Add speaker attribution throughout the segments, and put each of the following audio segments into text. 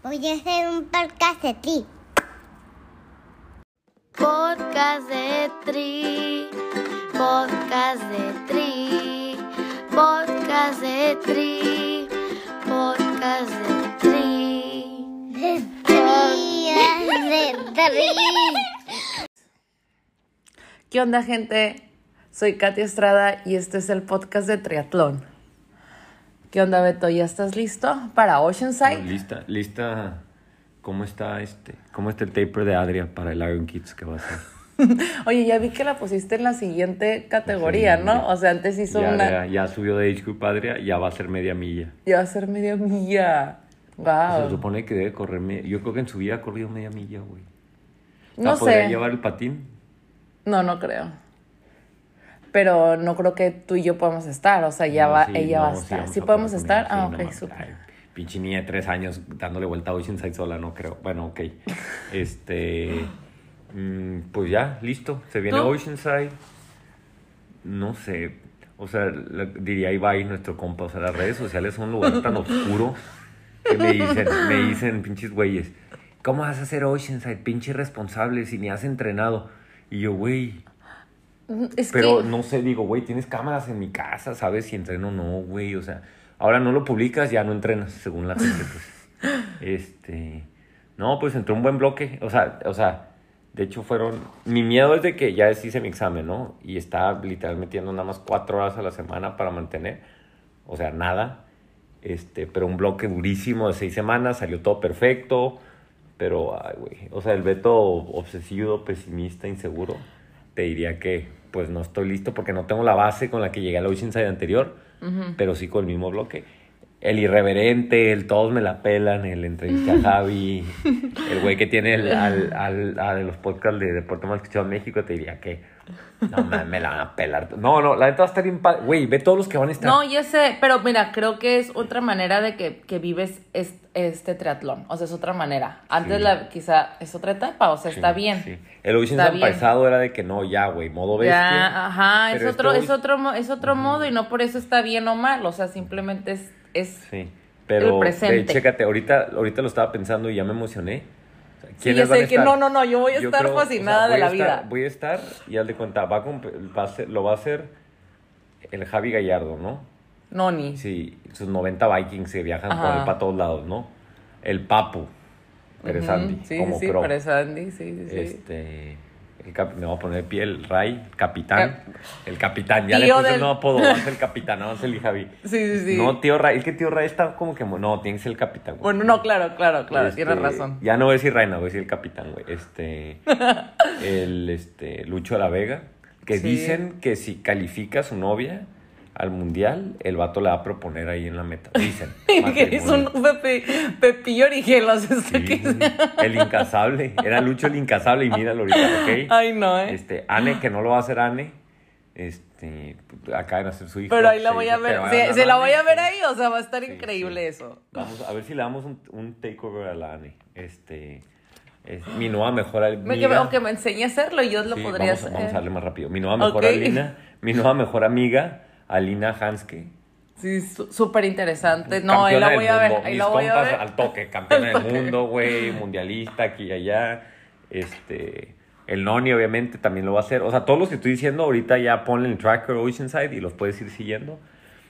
Speaker 1: Voy a hacer un podcast de ti.
Speaker 2: Podcast de Tri, podcast de Tri, podcast de Tri, podcast de Tri.
Speaker 1: De tri, de tri.
Speaker 3: ¿Qué onda, gente? Soy Katia Estrada y este es el podcast de triatlón. ¿Qué onda, Beto? ¿Ya estás listo para Oceanside?
Speaker 4: Lista, lista. ¿Cómo está este? ¿Cómo está el taper de Adria para el Iron Kids que va a ser?
Speaker 3: Oye, ya vi que la pusiste en la siguiente categoría,
Speaker 4: Sí,
Speaker 3: ¿no? O sea, antes hizo
Speaker 4: Ya,
Speaker 3: una.
Speaker 4: ya, ya subió de Age Group Adria, ya va a ser media milla.
Speaker 3: Ya va a ser media milla.
Speaker 4: Se
Speaker 3: Wow.
Speaker 4: supone que debe correr media. Yo creo que en su vida ha corrido media milla, güey.
Speaker 3: No
Speaker 4: ¿podría
Speaker 3: sé.
Speaker 4: llevar el patín?
Speaker 3: No, no creo. Pero no creo que tú y yo podamos estar. O sea, ya
Speaker 4: No,
Speaker 3: va,
Speaker 4: sí,
Speaker 3: ella
Speaker 4: no,
Speaker 3: va a
Speaker 4: sí
Speaker 3: estar. ¿Sí
Speaker 4: a
Speaker 3: podemos estar? Ah,
Speaker 4: no
Speaker 3: ok,
Speaker 4: mames.
Speaker 3: súper.
Speaker 4: Ay, Pinche niña de tres años dándole vuelta a Oceanside sola, no creo. Bueno, ok. Este. mm, pues ya, listo. Se viene
Speaker 3: ¿Tú?
Speaker 4: Oceanside. No sé. O sea, la- diría Ibai, nuestro compa. O sea, las redes sociales son un lugar tan oscuro que me dicen, me dicen, pinches güeyes, ¿cómo vas a hacer Oceanside? Pinche irresponsable si ni has entrenado. Y yo, güey.
Speaker 3: Es
Speaker 4: Pero
Speaker 3: que.
Speaker 4: no sé, digo, güey, tienes cámaras en mi casa, ¿sabes si entreno o no, güey? O sea, ahora no lo publicas, ya no entrenas, según la gente, pues. Este. No, pues entró un buen bloque. O sea, o sea, de hecho fueron. Mi miedo es de que ya hice mi examen, ¿no? Y estaba literal metiendo nada más cuatro horas a la semana para mantener. O sea, nada. Este, pero un bloque durísimo de seis semanas, salió todo perfecto. Pero, ay, güey. O sea, el veto obsesivo, pesimista, inseguro, te diría que, pues no estoy listo porque no tengo la base con la que llegué al Oceanside anterior, pero sí con el mismo bloque. El irreverente, el todos me la pelan, el entrevista a Javi, el güey que tiene el, al, al, a de los podcasts de Deporte Más Escuchado en México, te diría que, no, me, me la van a pelar. No, no, la neta va a estar bien padre. Güey, ve todos los que van a estar.
Speaker 3: No, ya sé, pero mira, creo que es otra manera de que, que vives es- este triatlón. O sea, es otra manera. Antes
Speaker 4: Sí.
Speaker 3: la, quizá es otra etapa, o sea,
Speaker 4: Sí,
Speaker 3: está bien.
Speaker 4: sí. El
Speaker 3: bien.
Speaker 4: pasado era de que no, ya, güey, modo bestia.
Speaker 3: Ya, ajá, es otro,
Speaker 4: este
Speaker 3: es otro, mo- es otro modo y no por eso está bien o mal, o sea, simplemente es, es
Speaker 4: Sí, pero
Speaker 3: El presente.
Speaker 4: ve, chécate, ahorita, ahorita lo estaba pensando y ya me emocioné. O sea,
Speaker 3: Sí,
Speaker 4: ¿quiénes
Speaker 3: yo sé que no, no, no, yo voy a estar
Speaker 4: creo, o sea,
Speaker 3: fascinada de la
Speaker 4: estar-
Speaker 3: vida.
Speaker 4: Voy a estar y haz de cuenta, va a va a ser- lo va a hacer el Javi Gallardo, ¿no?
Speaker 3: Noni.
Speaker 4: Sí, sus 90 Vikings que viajan
Speaker 3: Ajá.
Speaker 4: por él para todos lados, ¿no? El Papu, Pérez Andy,
Speaker 3: Sí,
Speaker 4: como
Speaker 3: sí. Pérez Andy, sí, sí, sí.
Speaker 4: Este, me voy a poner de pie el Ray, capitán.
Speaker 3: Cap-
Speaker 4: el capitán, ya le puse
Speaker 3: del-
Speaker 4: el nuevo apodo, ser el capitán, no va a ser el Javi.
Speaker 3: Sí, sí, sí.
Speaker 4: No, tío Ray, es que tío Ray está como que, no, tiene que ser el capitán. güey.
Speaker 3: Bueno, no, claro, claro, claro,
Speaker 4: Este,
Speaker 3: tienes razón.
Speaker 4: Ya no voy a decir Reina, voy a decir el capitán, güey. Este, el, este, Lucho de la Vega, que
Speaker 3: Sí.
Speaker 4: dicen que si califica a su novia al mundial, el vato le va a proponer ahí en la meta. Dicen.
Speaker 3: es un pepe, pepillo
Speaker 4: Sí,
Speaker 3: que
Speaker 4: el incasable, era Lucho el incasable y míralo ahorita, ¿ok?
Speaker 3: Ay, no, eh.
Speaker 4: Este, Anne, que no lo va a hacer Anne, este, acaba de nacer su hijo.
Speaker 3: Pero ahí la voy a ver. Se, la voy a ver ahí, o sea, va a estar
Speaker 4: Sí,
Speaker 3: increíble
Speaker 4: sí.
Speaker 3: eso.
Speaker 4: Vamos a ver si le damos un, un takeover a la Anne. Este, es mi nueva mejor
Speaker 3: Me,
Speaker 4: amiga.
Speaker 3: que, o que me enseñe a hacerlo y yo lo
Speaker 4: Sí,
Speaker 3: podría
Speaker 4: vamos,
Speaker 3: hacer.
Speaker 4: vamos a darle más rápido. Mi nueva mejor
Speaker 3: Ok.
Speaker 4: Alina, mi nueva mejor amiga, Alina Hanske.
Speaker 3: Sí, súper interesante. No, ahí la voy a ver. Ahí
Speaker 4: Mis
Speaker 3: la voy a ver.
Speaker 4: al toque, campeona
Speaker 3: Al
Speaker 4: del mundo, güey, mundialista aquí y allá. Este, el Noni obviamente también lo va a hacer. O sea, todos los que estoy diciendo ahorita ya ponle el tracker Oceanside y los puedes ir siguiendo.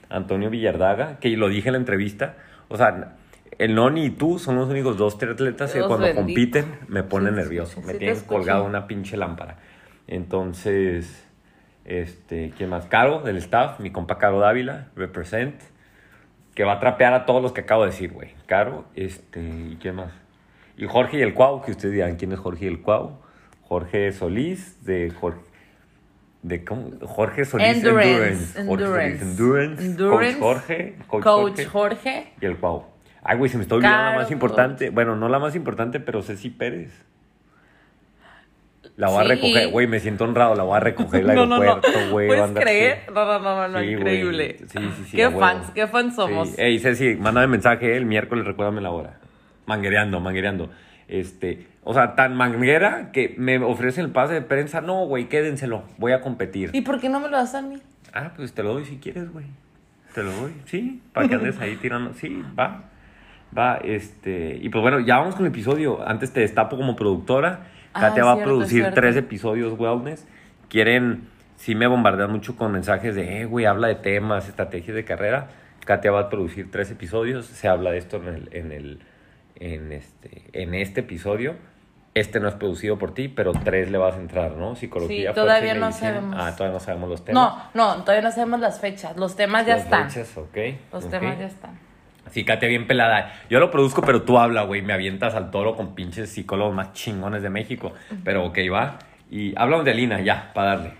Speaker 4: Antonio Villardaga, que lo dije en la entrevista. O sea, el Noni y tú son los únicos dos triatletas que cuando
Speaker 3: bendito.
Speaker 4: compiten me ponen
Speaker 3: Sí,
Speaker 4: nervioso.
Speaker 3: sí,
Speaker 4: me
Speaker 3: sí, escucho.
Speaker 4: colgado una pinche lámpara. Entonces, este, ¿quién más? Caro, del staff, mi compa Caro Dávila, represent que va a trapear a todos los que acabo de decir, güey. Caro, este, ¿y quién más? Y Jorge y el Cuau, que ustedes dirán quién es Jorge y el Cuau. Jorge Solís, de Jorge. De cómo? Jorge Solís
Speaker 3: Endurance,
Speaker 4: Endurance. Jorge Solís
Speaker 3: Endurance.
Speaker 4: Endurance.
Speaker 3: Endurance.
Speaker 4: Coach Jorge. Coach,
Speaker 3: Coach
Speaker 4: Jorge,
Speaker 3: Jorge.
Speaker 4: Y el Cuau. Ay, güey, se me está olvidando la más importante. Bueno, no la más importante, pero Ceci Pérez. La voy
Speaker 3: Sí.
Speaker 4: a recoger, güey, me siento honrado, la voy a recoger el
Speaker 3: No, no, no.
Speaker 4: aeropuerto, güey. va a
Speaker 3: ¿Puedes
Speaker 4: andar
Speaker 3: creer? No, no, no, no, no,
Speaker 4: Sí,
Speaker 3: increíble.
Speaker 4: Sí, sí, sí,
Speaker 3: Qué fans, qué fans somos.
Speaker 4: Sí. Ey, Ceci, mándame mensaje el miércoles, recuérdame la hora. Manguereando, manguereando. Este, o sea, tan manguera que me ofrecen el pase de prensa. No, güey, quédenselo, voy a competir.
Speaker 3: ¿Y por qué no me lo das a mí?
Speaker 4: Ah, pues te lo doy si quieres, güey. Te lo doy, sí, para que andes ahí tirando. Sí, va. Va, este, y pues bueno, ya vamos con el episodio. Antes te destapo como productora.
Speaker 3: Ah,
Speaker 4: Katia va a producir tres episodios wellness. Quieren, sí me bombardean mucho con mensajes de, eh, güey, habla de temas, estrategias de carrera. Katia va a producir tres episodios. Se habla de esto en el, en el, en este, en este episodio. Este no es producido por ti, pero tres le vas a entrar, ¿no? Psicología.
Speaker 3: Sí, todavía no
Speaker 4: medicina.
Speaker 3: sabemos.
Speaker 4: Ah, todavía no sabemos los temas.
Speaker 3: No, no, todavía no sabemos las fechas. Los temas ya están.
Speaker 4: fechas, ok,
Speaker 3: Los temas ya están.
Speaker 4: Así, Katia, bien pelada. Yo lo produzco, pero tú habla, güey. Me avientas al toro con pinches psicólogos más chingones de México. Pero ok, va. Y hablamos de Alina, ya, para darle.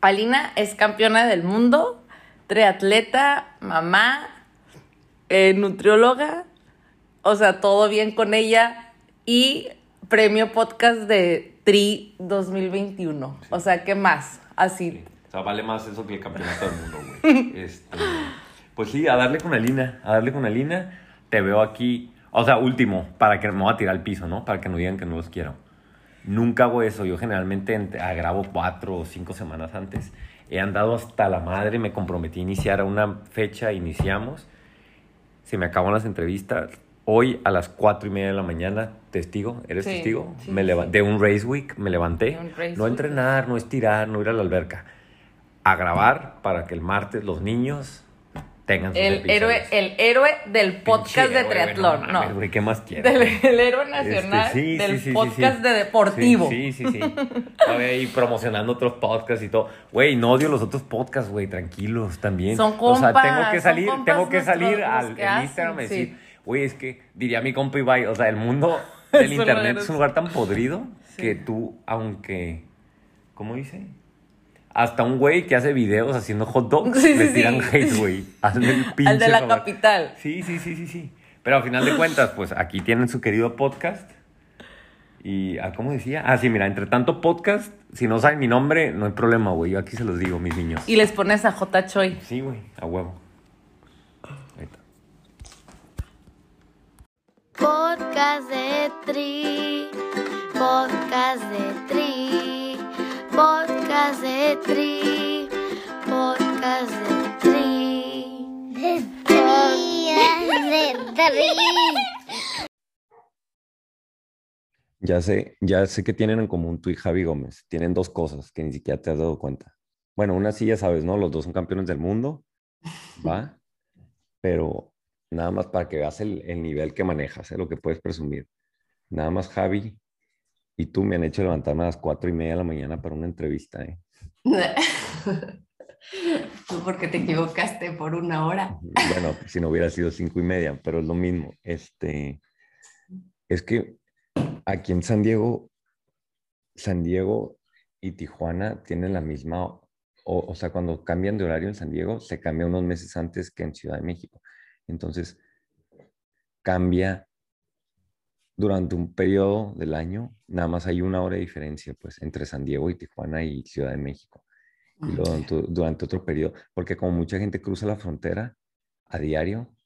Speaker 3: Alina es campeona del mundo, triatleta, mamá, eh, nutrióloga, o sea, todo bien con ella y premio podcast de Tri 2021. O sea, ¿qué más? Así.
Speaker 4: O sea, vale más eso que el campeonato del mundo, güey. Este, pues sí, a darle con Alina. A darle con Alina. Te veo aquí. O sea, último, para que me voy a tirar al piso, ¿no? Para que no digan que no los quiero. Nunca hago eso. Yo generalmente ent- ah, grabo cuatro o cinco semanas antes. He andado hasta la madre, me comprometí a iniciar a una fecha, iniciamos. Se me acaban las entrevistas. Hoy a las cuatro y media de la mañana, testigo, ¿eres
Speaker 3: Sí,
Speaker 4: testigo?
Speaker 3: sí,
Speaker 4: me
Speaker 3: sí.
Speaker 4: De un race week me levanté. No entrenar, no estirar, no ir a la alberca. A grabar para que el martes los niños tengan sus
Speaker 3: El
Speaker 4: episodios.
Speaker 3: héroe, el héroe del podcast
Speaker 4: Pinche
Speaker 3: de
Speaker 4: héroe,
Speaker 3: triatlón.
Speaker 4: mames,
Speaker 3: No,
Speaker 4: güey, ¿qué más quieres?
Speaker 3: del el héroe nacional
Speaker 4: Este, sí,
Speaker 3: del
Speaker 4: sí, sí, sí,
Speaker 3: podcast de deportivo.
Speaker 4: Sí, sí, sí. ahí promocionando otros podcasts y todo. Güey, no odio los otros podcasts, güey, tranquilos también.
Speaker 3: Son
Speaker 4: O sea,
Speaker 3: compas,
Speaker 4: tengo que salir,
Speaker 3: compas
Speaker 4: tengo que salir al
Speaker 3: que
Speaker 4: Instagram y decir, güey, es que diría mi compa Ibai, o sea, el mundo del internet es un lugar tan podrido que tú, aunque, ¿cómo dice? Hasta un güey que hace videos haciendo hot dogs
Speaker 3: Sí,
Speaker 4: le
Speaker 3: sí,
Speaker 4: tiran
Speaker 3: sí.
Speaker 4: hate, güey. Hazme el pinche
Speaker 3: Al de la
Speaker 4: favor.
Speaker 3: capital.
Speaker 4: Sí, sí, sí, sí, sí. Pero al final de cuentas, pues aquí tienen su querido podcast. Y, ah, ¿cómo decía? Ah, sí, mira, entre tanto podcast, si no saben mi nombre, no hay problema, güey. Yo aquí se los digo, mis niños.
Speaker 3: Y les pones a J. Choi.
Speaker 4: Sí, güey, a huevo. Ahí está.
Speaker 2: Podcast de Tri, podcast de Tri, podcast de Tri, podcast de Tri.
Speaker 1: De Tri, de Tri.
Speaker 4: Ya sé, ya sé que tienen en común tú y Javi Gómez. Tienen dos cosas que ni siquiera te has dado cuenta. Bueno, una sí ya sabes, ¿no? Los dos son campeones del mundo, ¿va? Pero nada más para que veas el, el nivel que manejas, ¿eh? lo que puedes presumir. Nada más Javi y tú me han hecho levantarme a las cuatro y media de la mañana para una entrevista, ¿eh?
Speaker 5: Tú porque te equivocaste por una hora.
Speaker 4: Bueno, si no hubiera sido cinco y media, pero es lo mismo. Este, es que aquí en San Diego, San Diego y Tijuana tienen la misma, o, o sea, cuando cambian de horario en San Diego, se cambia unos meses antes que en Ciudad de México. Entonces, cambia durante un periodo del año, nada más hay una hora de diferencia, pues, entre San Diego y Tijuana y Ciudad de México y luego durante, durante otro periodo, porque como mucha gente cruza la frontera a diario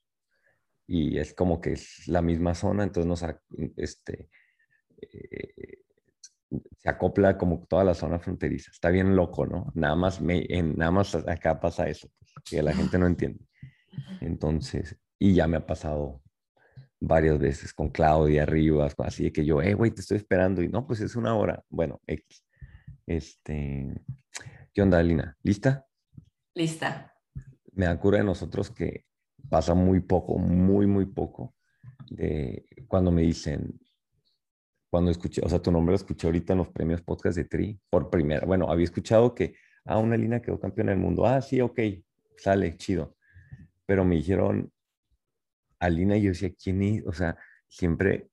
Speaker 4: y es como que es la misma zona, entonces nos, este, eh, se acopla como toda la zona fronteriza. Está bien loco, ¿no? Nada más, me, en, nada más acá pasa eso, pues, que la gente no entiende. Entonces, y ya me ha pasado varias veces con Claudia Rivas, así de que yo, eh, güey, te estoy esperando, y no, pues es una hora. Bueno, X. Este, ¿qué onda, Alina? ¿Lista?
Speaker 5: Lista.
Speaker 4: me da cura de nosotros que pasa muy poco, muy, muy poco, de cuando me dicen, cuando escuché, o sea, tu nombre lo escuché ahorita en los premios podcast de Tri, por primera, bueno, había escuchado que, ah, una Lina quedó campeona del mundo, ah, sí, ok, sale, chido, pero me dijeron, Alina, yo decía, ¿quién es? O sea, siempre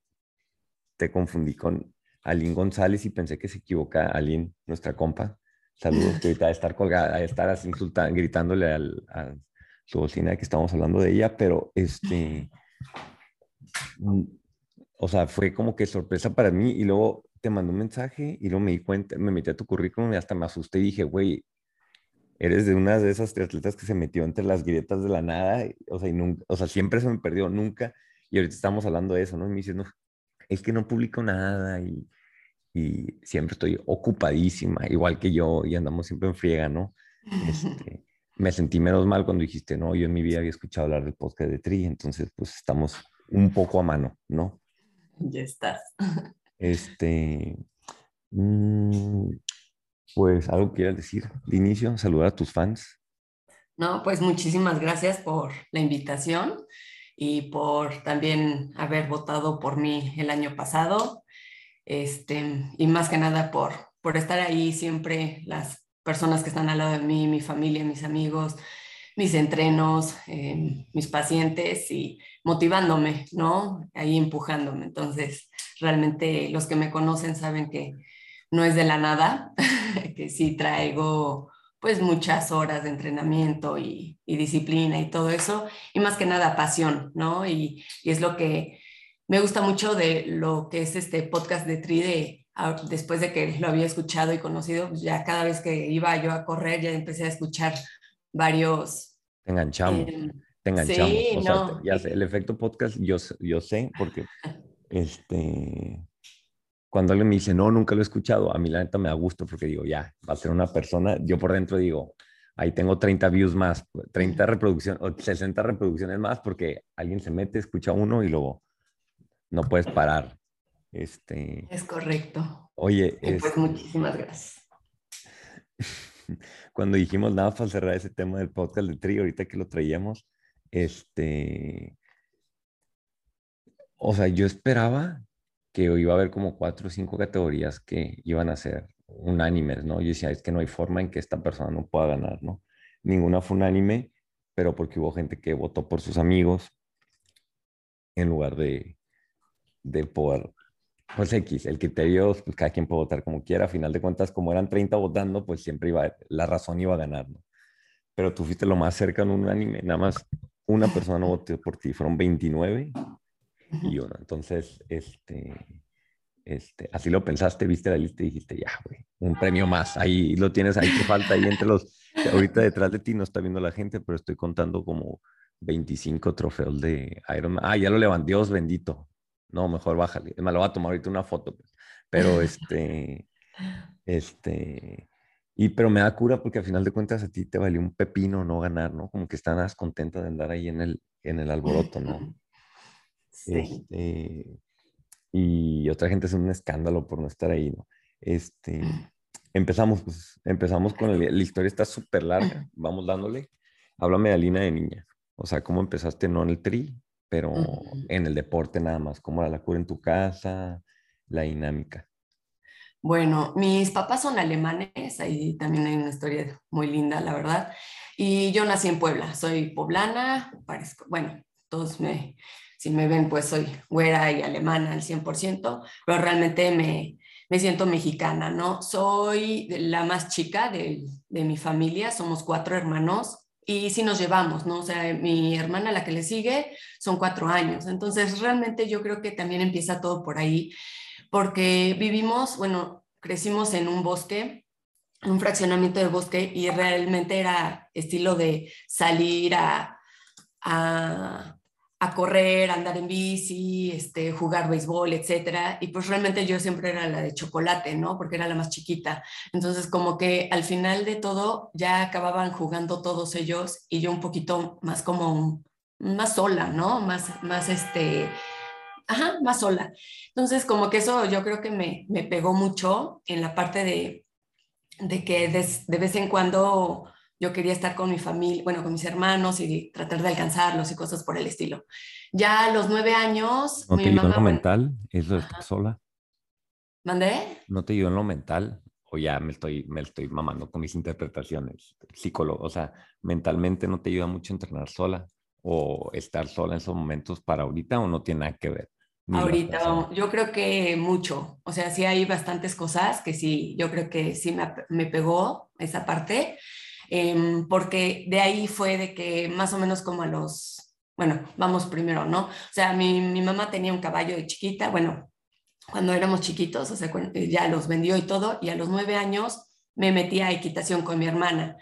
Speaker 4: te confundí con Aline González y pensé que se equivoca Aline, nuestra compa. Saludos, que ahorita de estar colgada, de estar así insultando, gritándole al, a su bocina que estamos hablando de ella, pero este, mm, o sea, fue como que sorpresa para mí y luego te mandó un mensaje y luego me di cuenta, me metí a tu currículum y hasta me asusté y dije, güey, eres de una de esas atletas que se metió entre las grietas de la nada, o sea, y nunca, o sea, siempre se me perdió, nunca, y ahorita estamos hablando de eso, ¿no? Y me dices, no, es que no publico nada y, y siempre estoy ocupadísima, igual que yo, y andamos siempre en friega, ¿no? Este, me sentí menos mal cuando dijiste, no, yo en mi vida había escuchado hablar del podcast de Tri, entonces pues estamos un poco a mano, ¿no?
Speaker 5: Ya estás.
Speaker 4: Este, mm, pues algo quieras decir de inicio, saludar a tus fans.
Speaker 5: No, pues muchísimas gracias por la invitación y por también haber votado por mí el año pasado. Este, y más que nada por, por estar ahí siempre, las personas que están al lado de mí, mi familia, mis amigos, mis entrenos, eh, mis pacientes y motivándome, ¿no? Ahí empujándome. Entonces, realmente los que me conocen saben que no es de la nada, que sí traigo pues muchas horas de entrenamiento y, y, disciplina y todo eso, y más que nada pasión, ¿no? Y, y, es lo que me gusta mucho de lo que es este podcast de Tri, de, después de que lo había escuchado y conocido, pues ya cada vez que iba yo a correr, ya empecé a escuchar varios...
Speaker 4: Te enganchamos, eh, te enganchamos. Sí, o no. sea, ya sé, el efecto podcast yo, yo sé, porque este cuando alguien me dice, no, nunca lo he escuchado, a mí la neta me da gusto porque digo, ya, va a ser una persona, yo por dentro digo, ahí tengo 30 views más, 30 reproducciones, o 60 reproducciones más porque alguien se mete, escucha uno y luego no puedes parar. Este...
Speaker 5: Es correcto.
Speaker 4: Oye,
Speaker 5: es... pues muchísimas gracias.
Speaker 4: Cuando dijimos nada para cerrar ese tema del podcast de Tri, ahorita que lo traíamos, este, o sea, yo esperaba que iba a haber como cuatro o cinco categorías que iban a ser unánimes, ¿no? Yo decía, es que no hay forma en que esta persona no pueda ganar, ¿no? Ninguna fue unánime, pero porque hubo gente que votó por sus amigos en lugar de, de por, pues X, el criterio, pues cada quien puede votar como quiera, a final de cuentas, como eran 30 votando, pues siempre iba, la razón iba a ganar, ¿no? Pero tú fuiste lo más cerca en un unánime, nada más una persona no votó por ti, fueron 29 y uno. Entonces, este, este, así lo pensaste, viste la lista y dijiste, ya, güey, un premio más. Ahí lo tienes, ahí te falta, ahí entre los, ahorita detrás de ti no está viendo la gente, pero estoy contando como 25 trofeos de Ironman. Ah, ya lo levanté, Dios bendito. No, mejor bájale. Me lo voy a tomar ahorita una foto. Pues. Pero este, este, y pero me da cura porque al final de cuentas a ti te valió un pepino no ganar, ¿no? Como que estás contenta de andar ahí en el, en el alboroto, ¿no? Este, y otra gente es un escándalo por no estar ahí, ¿no? Este, empezamos, pues, empezamos con el, la historia está súper larga, vamos dándole. Háblame de Alina de niña, o sea, cómo empezaste no en el tri, pero en el deporte nada más, cómo era la cura en tu casa, la dinámica.
Speaker 5: Bueno, mis papás son alemanes, ahí también hay una historia muy linda, la verdad. Y yo nací en Puebla, soy poblana, parezco, bueno, todos me, si me ven, pues soy güera y alemana al 100%, pero realmente me, me siento mexicana, ¿no? Soy la más chica de, de, mi familia, somos cuatro hermanos y sí nos llevamos, ¿no? O sea, mi hermana, la que le sigue, son cuatro años. Entonces, realmente yo creo que también empieza todo por ahí, porque vivimos, bueno, crecimos en un bosque, un fraccionamiento de bosque y realmente era estilo de salir a, a a correr, andar en bici, este, jugar béisbol, etcétera. Y pues realmente yo siempre era la de chocolate, ¿no? Porque era la más chiquita. Entonces como que al final de todo ya acababan jugando todos ellos y yo un poquito más como más sola, ¿no? Más, más este, ajá, más sola. Entonces como que eso yo creo que me, me pegó mucho en la parte de, de que de vez en cuando yo quería estar con mi familia, bueno, con mis hermanos y tratar de alcanzarlos y cosas por el estilo. Ya a los nueve años...
Speaker 4: ¿No te ayudó en lo mental? ¿Eso de estar sola?
Speaker 5: ¿Mandé?
Speaker 4: ¿No te ayudó en lo mental? O ya me estoy, me estoy mamando con mis interpretaciones. Psicólogo, o sea, mentalmente no te ayuda mucho entrenar sola o estar sola en esos momentos para ahorita o no tiene nada que ver.
Speaker 5: Ahorita, yo creo que mucho. O sea, sí hay bastantes cosas que sí, yo creo que sí me, me pegó esa parte. Em, porque de ahí fue de que más o menos como a los, bueno, vamos primero, ¿no? O sea, mi, mi mamá tenía un caballo de chiquita, bueno, cuando éramos chiquitos, o sea, ya los vendió y todo, y a los nueve años me metí a equitación con mi hermana.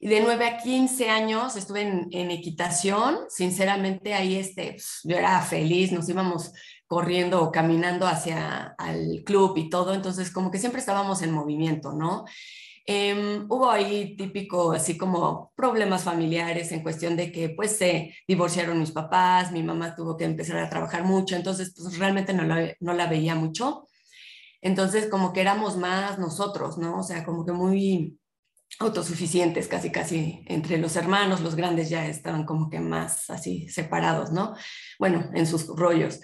Speaker 5: Y de nueve a quince años estuve en, en equitación, sinceramente ahí este, pues, yo era feliz, nos íbamos corriendo o caminando hacia el club y todo, entonces como que siempre estábamos en movimiento, ¿no? Em, hubo ahí típico, así como problemas familiares en cuestión de que pues se divorciaron mis papás, mi mamá tuvo que empezar a trabajar mucho, entonces pues realmente no la, no la veía mucho. Entonces como que éramos más nosotros, ¿no? O sea, como que muy autosuficientes casi casi entre los hermanos, los grandes ya estaban como que más así separados, ¿no? Bueno, en sus rollos.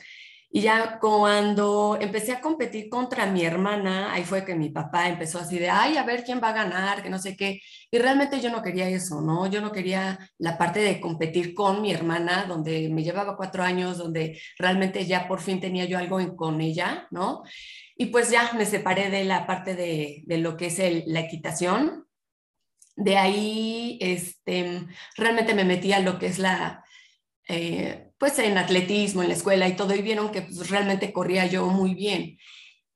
Speaker 5: Y ya cuando empecé a competir contra mi hermana, ahí fue que mi papá empezó así de, ay, a ver quién va a ganar, que no sé qué. Y realmente yo no quería eso, ¿no? Yo no quería la parte de competir con mi hermana, donde me llevaba cuatro años, donde realmente ya por fin tenía yo algo en, con ella, ¿no? Y pues ya me separé de la parte de, de lo que es la equitación. De ahí, este, realmente me metí a lo que es la... Eh, pues en atletismo, en la escuela y todo, y vieron que pues, realmente corría yo muy bien.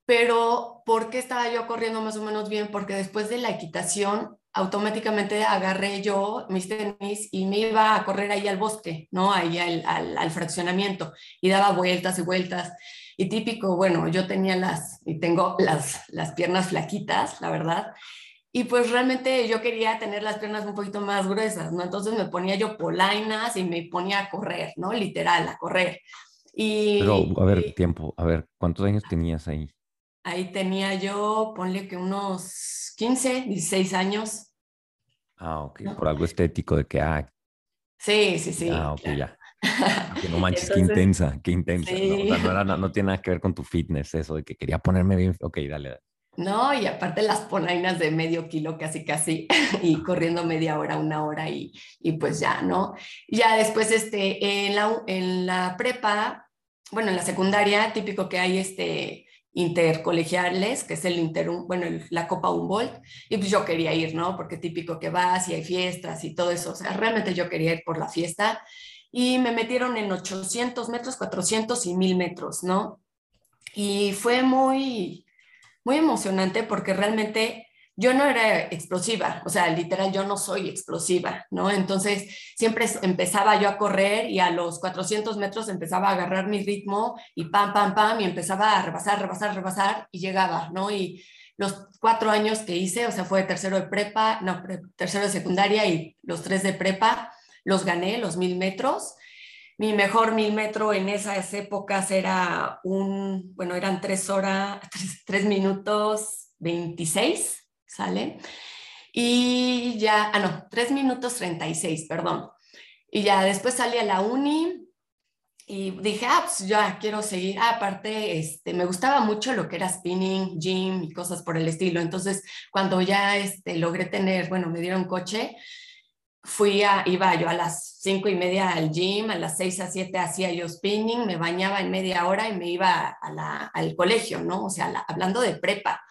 Speaker 5: Pero, ¿por qué estaba yo corriendo más o menos bien? Porque después de la equitación, automáticamente agarré yo mis tenis y me iba a correr ahí al bosque, ¿no? Ahí al, al, al fraccionamiento, y daba vueltas y vueltas. Y típico, bueno, yo tenía las, y tengo las, las piernas flaquitas, la verdad, y pues realmente yo quería tener las piernas un poquito más gruesas, ¿no? Entonces me ponía yo polainas y me ponía a correr, ¿no? Literal, a correr. Y,
Speaker 6: Pero, a ver, tiempo, a ver, ¿cuántos años tenías ahí?
Speaker 5: Ahí tenía yo, ponle que unos 15, 16 años.
Speaker 6: Ah, ok, por algo estético de que, ah.
Speaker 5: Sí, sí, sí.
Speaker 6: Ah, ok, claro. ya. Que no manches, Entonces, qué intensa, qué intensa. Sí. ¿no? O sea, no, era, no, no, tiene nada que ver con tu fitness, eso de que quería ponerme bien. Ok, dale, dale.
Speaker 5: No, y aparte las polainas de medio kilo casi casi y corriendo media hora, una hora y, y pues ya, ¿no? Ya después este, en, la, en la prepa, bueno, en la secundaria, típico que hay este intercolegiales, que es el inter, bueno, el, la Copa Humboldt, y pues yo quería ir, ¿no? Porque típico que vas y hay fiestas y todo eso, o sea, realmente yo quería ir por la fiesta y me metieron en 800 metros, 400 y 1000 metros, ¿no? Y fue muy, muy emocionante porque realmente yo no era explosiva, o sea, literal, yo no soy explosiva, ¿no? Entonces, siempre empezaba yo a correr y a los 400 metros empezaba a agarrar mi ritmo y pam, pam, pam, y empezaba a rebasar, rebasar, rebasar y llegaba, ¿no? Y los cuatro años que hice, o sea, fue tercero de prepa, no, tercero de secundaria y los tres de prepa, los gané, los mil metros. Mi mejor mil metro en esas épocas era un, bueno, eran tres horas, tres, minutos 26, ¿sale? Y ya, ah, no, tres minutos 36, perdón. Y ya después salí a la uni y dije, ah, pues ya quiero seguir. Ah, aparte, este, me gustaba mucho lo que era spinning, gym y cosas por el estilo. Entonces, cuando ya este, logré tener, bueno, me dieron coche, fui a, iba yo a las cinco y media al gym, a las seis a siete hacía yo spinning, me bañaba en media hora y me iba a la, al colegio, ¿no? O sea, la, hablando de prepa.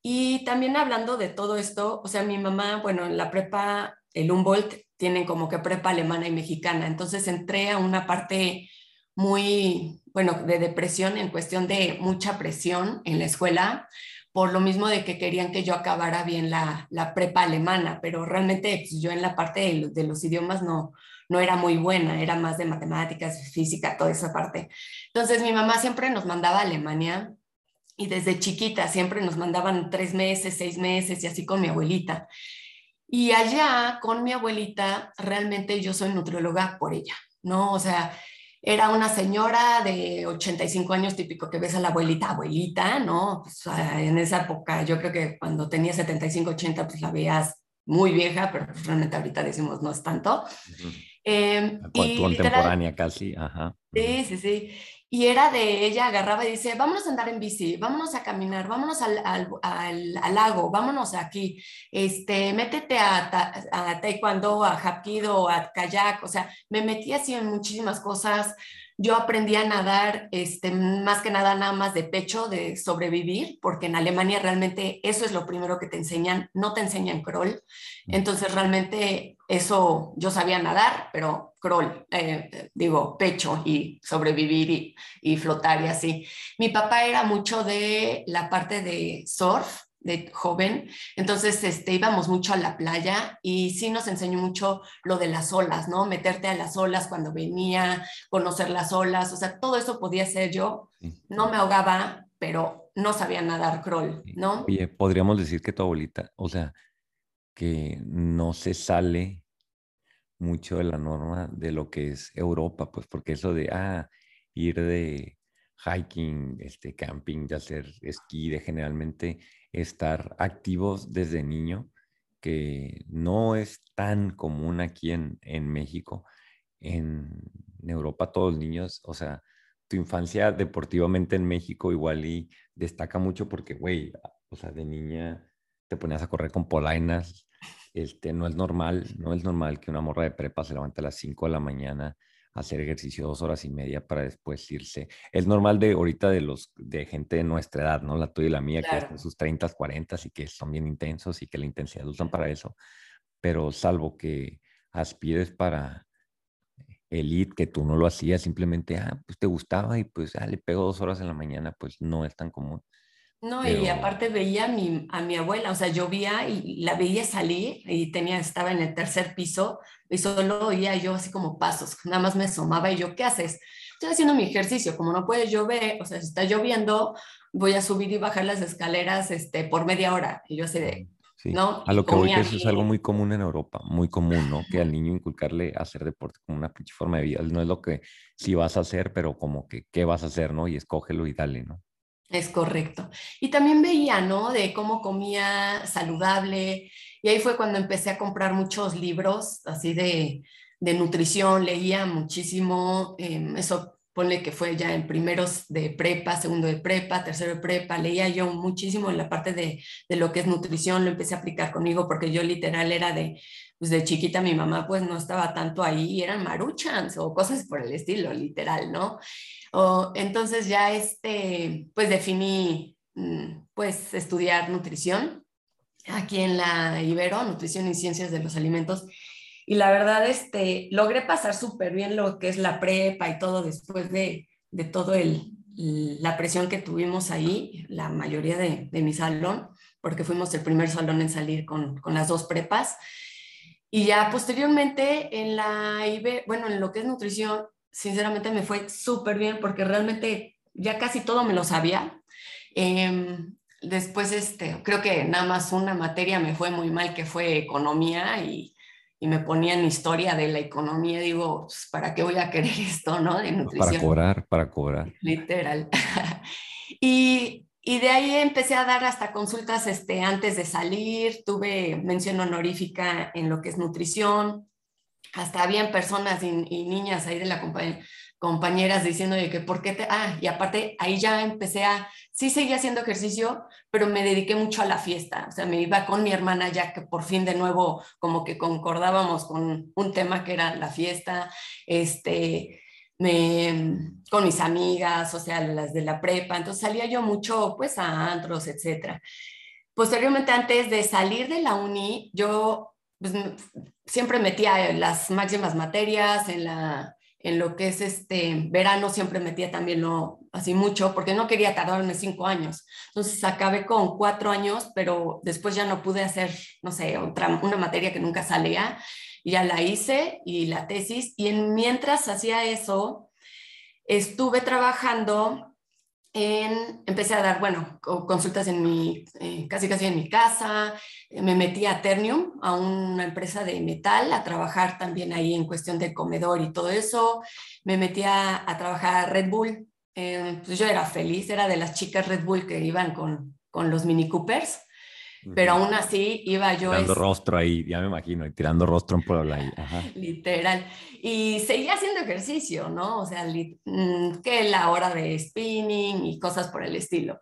Speaker 5: Y también hablando de todo esto, o sea, mi mamá, bueno, en la prepa, el Humboldt, tienen como que prepa alemana y mexicana, entonces entré a una parte muy, bueno, de depresión en cuestión de mucha presión en la escuela, por lo mismo de que querían que yo acabara bien la, la prepa alemana, pero realmente pues, yo en la parte de, los, de los idiomas no, no era muy buena, era más de matemáticas, física, toda esa parte. Entonces mi mamá siempre nos mandaba a Alemania y desde chiquita siempre nos mandaban tres meses, seis meses y así con mi abuelita. Y allá con mi abuelita realmente yo soy nutrióloga por ella, ¿no? O sea, era una señora de 85 años, típico que ves a la abuelita, abuelita, ¿no? Pues, en esa época, yo creo que cuando tenía 75, 80, pues la veías muy vieja, pero pues, realmente ahorita decimos no es tanto. Uh -huh. eh,
Speaker 6: y contemporánea literal, casi, ajá.
Speaker 5: Sí, sí, sí. Y era de ella, agarraba y dice, vámonos a andar en bici, vámonos a caminar, vámonos al, al, al, lago, vámonos aquí, este, métete a, a taekwondo, a hapkido, a kayak, o sea, me metí así en muchísimas cosas. Yo aprendí a nadar, este, más que nada nada más de pecho, de sobrevivir, porque en Alemania realmente eso es lo primero que te enseñan, no te enseñan crawl. Entonces realmente eso yo sabía nadar, pero crawl, eh, digo, pecho y sobrevivir y, y, flotar y así. Mi papá era mucho de la parte de surf, de joven, entonces este, íbamos mucho a la playa y sí nos enseñó mucho lo de las olas, ¿no? Meterte a las olas cuando venía, conocer las olas, o sea, todo eso podía ser yo. No me ahogaba, pero no sabía nadar crawl, ¿no?
Speaker 4: Oye, podríamos decir que tu abuelita, o sea, que no se sale mucho de la norma de lo que es Europa, pues porque eso de, ah, ir de hiking, este, camping, de hacer esquí, de generalmente estar activos desde niño, que no es tan común aquí en, en México. En, Europa todos los niños, o sea, tu infancia deportivamente en México igual y destaca mucho porque, güey, o sea, de niña te ponías a correr con polainas, este, no es normal, no es normal que una morra de prepa se levante a las 5 de la mañana hacer ejercicio dos horas y media para después irse. Es normal de ahorita de los, de gente de nuestra edad, ¿no? La tuya y la mía, que están sus 30, 40 y que son bien intensos y que la intensidad usan para eso. Pero salvo que aspires para elite, que tú no lo hacías, simplemente, ah, pues te gustaba y pues, ah, le pego dos horas en la mañana, pues no es tan común.
Speaker 5: No, y aparte veía a mi, a mi abuela, o sea, yo veía y la veía salir y tenía, estaba en el tercer piso y solo oía yo así como pasos, nada más me asomaba y yo, ¿qué haces? Estoy haciendo mi ejercicio, como no puede llover, o sea, si está lloviendo, voy a subir y bajar las escaleras este, por media hora. Y yo así de, ¿no?
Speaker 4: A lo que voy que eso es algo muy común en Europa, muy común, ¿no? Que al niño inculcarle hacer deporte como una pinche forma de vida. No es lo que sí vas a hacer, pero como que qué vas a hacer, ¿no? Y escógelo y dale, ¿no?
Speaker 5: Es correcto. Y también veía, ¿no? De cómo comía saludable. Y ahí fue cuando empecé a comprar muchos libros así de, de nutrición, leía muchísimo. Em, eso ponle que fue ya en primeros de prepa, segundo de prepa, tercero de prepa, leía yo muchísimo en la parte de, de lo que es nutrición, lo empecé a aplicar conmigo porque yo literal era de, pues de chiquita mi mamá pues no estaba tanto ahí, eran maruchans o cosas por el estilo, literal, ¿no? O, entonces ya este, pues definí mm, pues estudiar nutrición aquí en la Ibero, Nutrición y Ciencias de los Alimentos. Y la verdad, este, logré pasar súper bien lo que es la prepa y todo después de, de todo el, la presión que tuvimos ahí, la mayoría de, de, mi salón, porque fuimos el primer salón en salir con, con las dos prepas. Y ya posteriormente en la IBE, bueno, en lo que es nutrición, sinceramente me fue súper bien porque realmente ya casi todo me lo sabía. Eh, después, este, creo que nada más una materia me fue muy mal, que fue economía, y, y me ponían historia de la economía. Digo, pues, ¿para qué voy a querer esto, no? De nutrición.
Speaker 4: Para cobrar, para cobrar.
Speaker 5: Literal. y, y de ahí empecé a dar hasta consultas este, antes de salir, tuve mención honorífica en lo que es nutrición, hasta habían personas y, niñas ahí de la compañía, compañeras diciendo que por qué te... Ah, y aparte ahí ya empecé a... Sí seguía haciendo ejercicio, pero me dediqué mucho a la fiesta. O sea, me iba con mi hermana ya que por fin de nuevo como que concordábamos con un tema que era la fiesta. Este, me, con mis amigas, o sea, las de la prepa. Entonces salía yo mucho pues a antros, etcétera. Posteriormente, antes de salir de la uni, yo pues, siempre metía las máximas materias en la en lo que es este verano siempre metía también lo así mucho porque no quería tardarme cinco años. Entonces acabé con cuatro años pero después ya no pude hacer no sé otra una materia que nunca salía. Y ya la hice y la tesis. Y en, mientras hacía eso estuve trabajando empecé a dar, bueno, consultas en mi, eh, casi casi en mi casa, me metí a Ternium, a una empresa de metal, a trabajar también ahí en cuestión de comedor y todo eso, me metí a, trabajar a Red Bull, eh, pues yo era feliz, era de las chicas Red Bull que iban con, con los Mini Coopers, pero aún así iba yo...
Speaker 4: Tirando rostro ahí, ya me imagino, y tirando rostro en Puebla ahí.
Speaker 5: Literal. Y seguía haciendo ejercicio, ¿no? O sea, mm, que la hora de spinning y cosas por el estilo.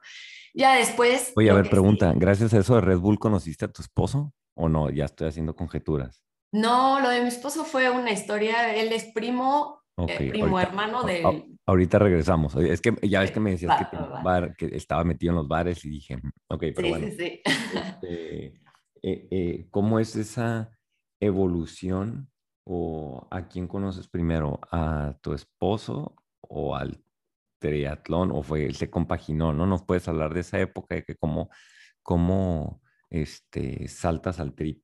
Speaker 5: Ya después...
Speaker 4: Oye, a ver, pregunta, ¿gracias a eso de Red Bull conociste a tu esposo o no? Ya estoy haciendo conjeturas.
Speaker 5: No, lo de mi esposo fue una historia, él es primo, eh, primo hermano del
Speaker 4: Ahorita regresamos. Es que ya ves que me decías que, bar, que, estaba metido en los bares y dije, ok, pero bueno. Sí, sí. Este, eh, eh, ¿Cómo es esa evolución o a quién conoces primero? ¿A tu esposo o al triatlón? ¿O fue, se compaginó? ¿No nos puedes hablar de esa época de que cómo, cómo este, saltas al tri,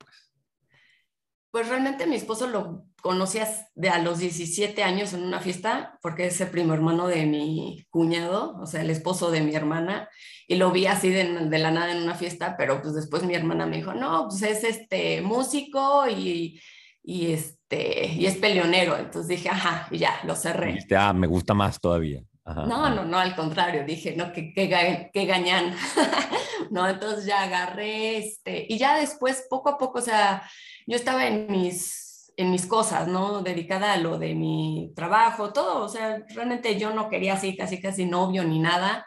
Speaker 4: pues?
Speaker 5: Realmente mi esposo lo conocía de a los 17 años en una fiesta, porque es el primo hermano de mi cuñado, o sea, el esposo de mi hermana, y lo vi así de, de la nada en una fiesta, pero pues después mi hermana me dijo, no, pues es este músico y, y este, y es peleonero. Entonces dije, ajá, y ya, lo cerré.
Speaker 4: Dijiste, ah, me gusta más todavía. Ajá,
Speaker 5: No,
Speaker 4: ajá.
Speaker 5: no, no, al contrario, dije, no, que, que, que gañán. no, entonces ya agarré, este, y ya después, poco a poco, o sea, yo estaba en mis, en mis cosas, ¿no? Dedicada a lo de mi trabajo, todo, o sea, realmente yo no quería así, casi, casi novio ni nada.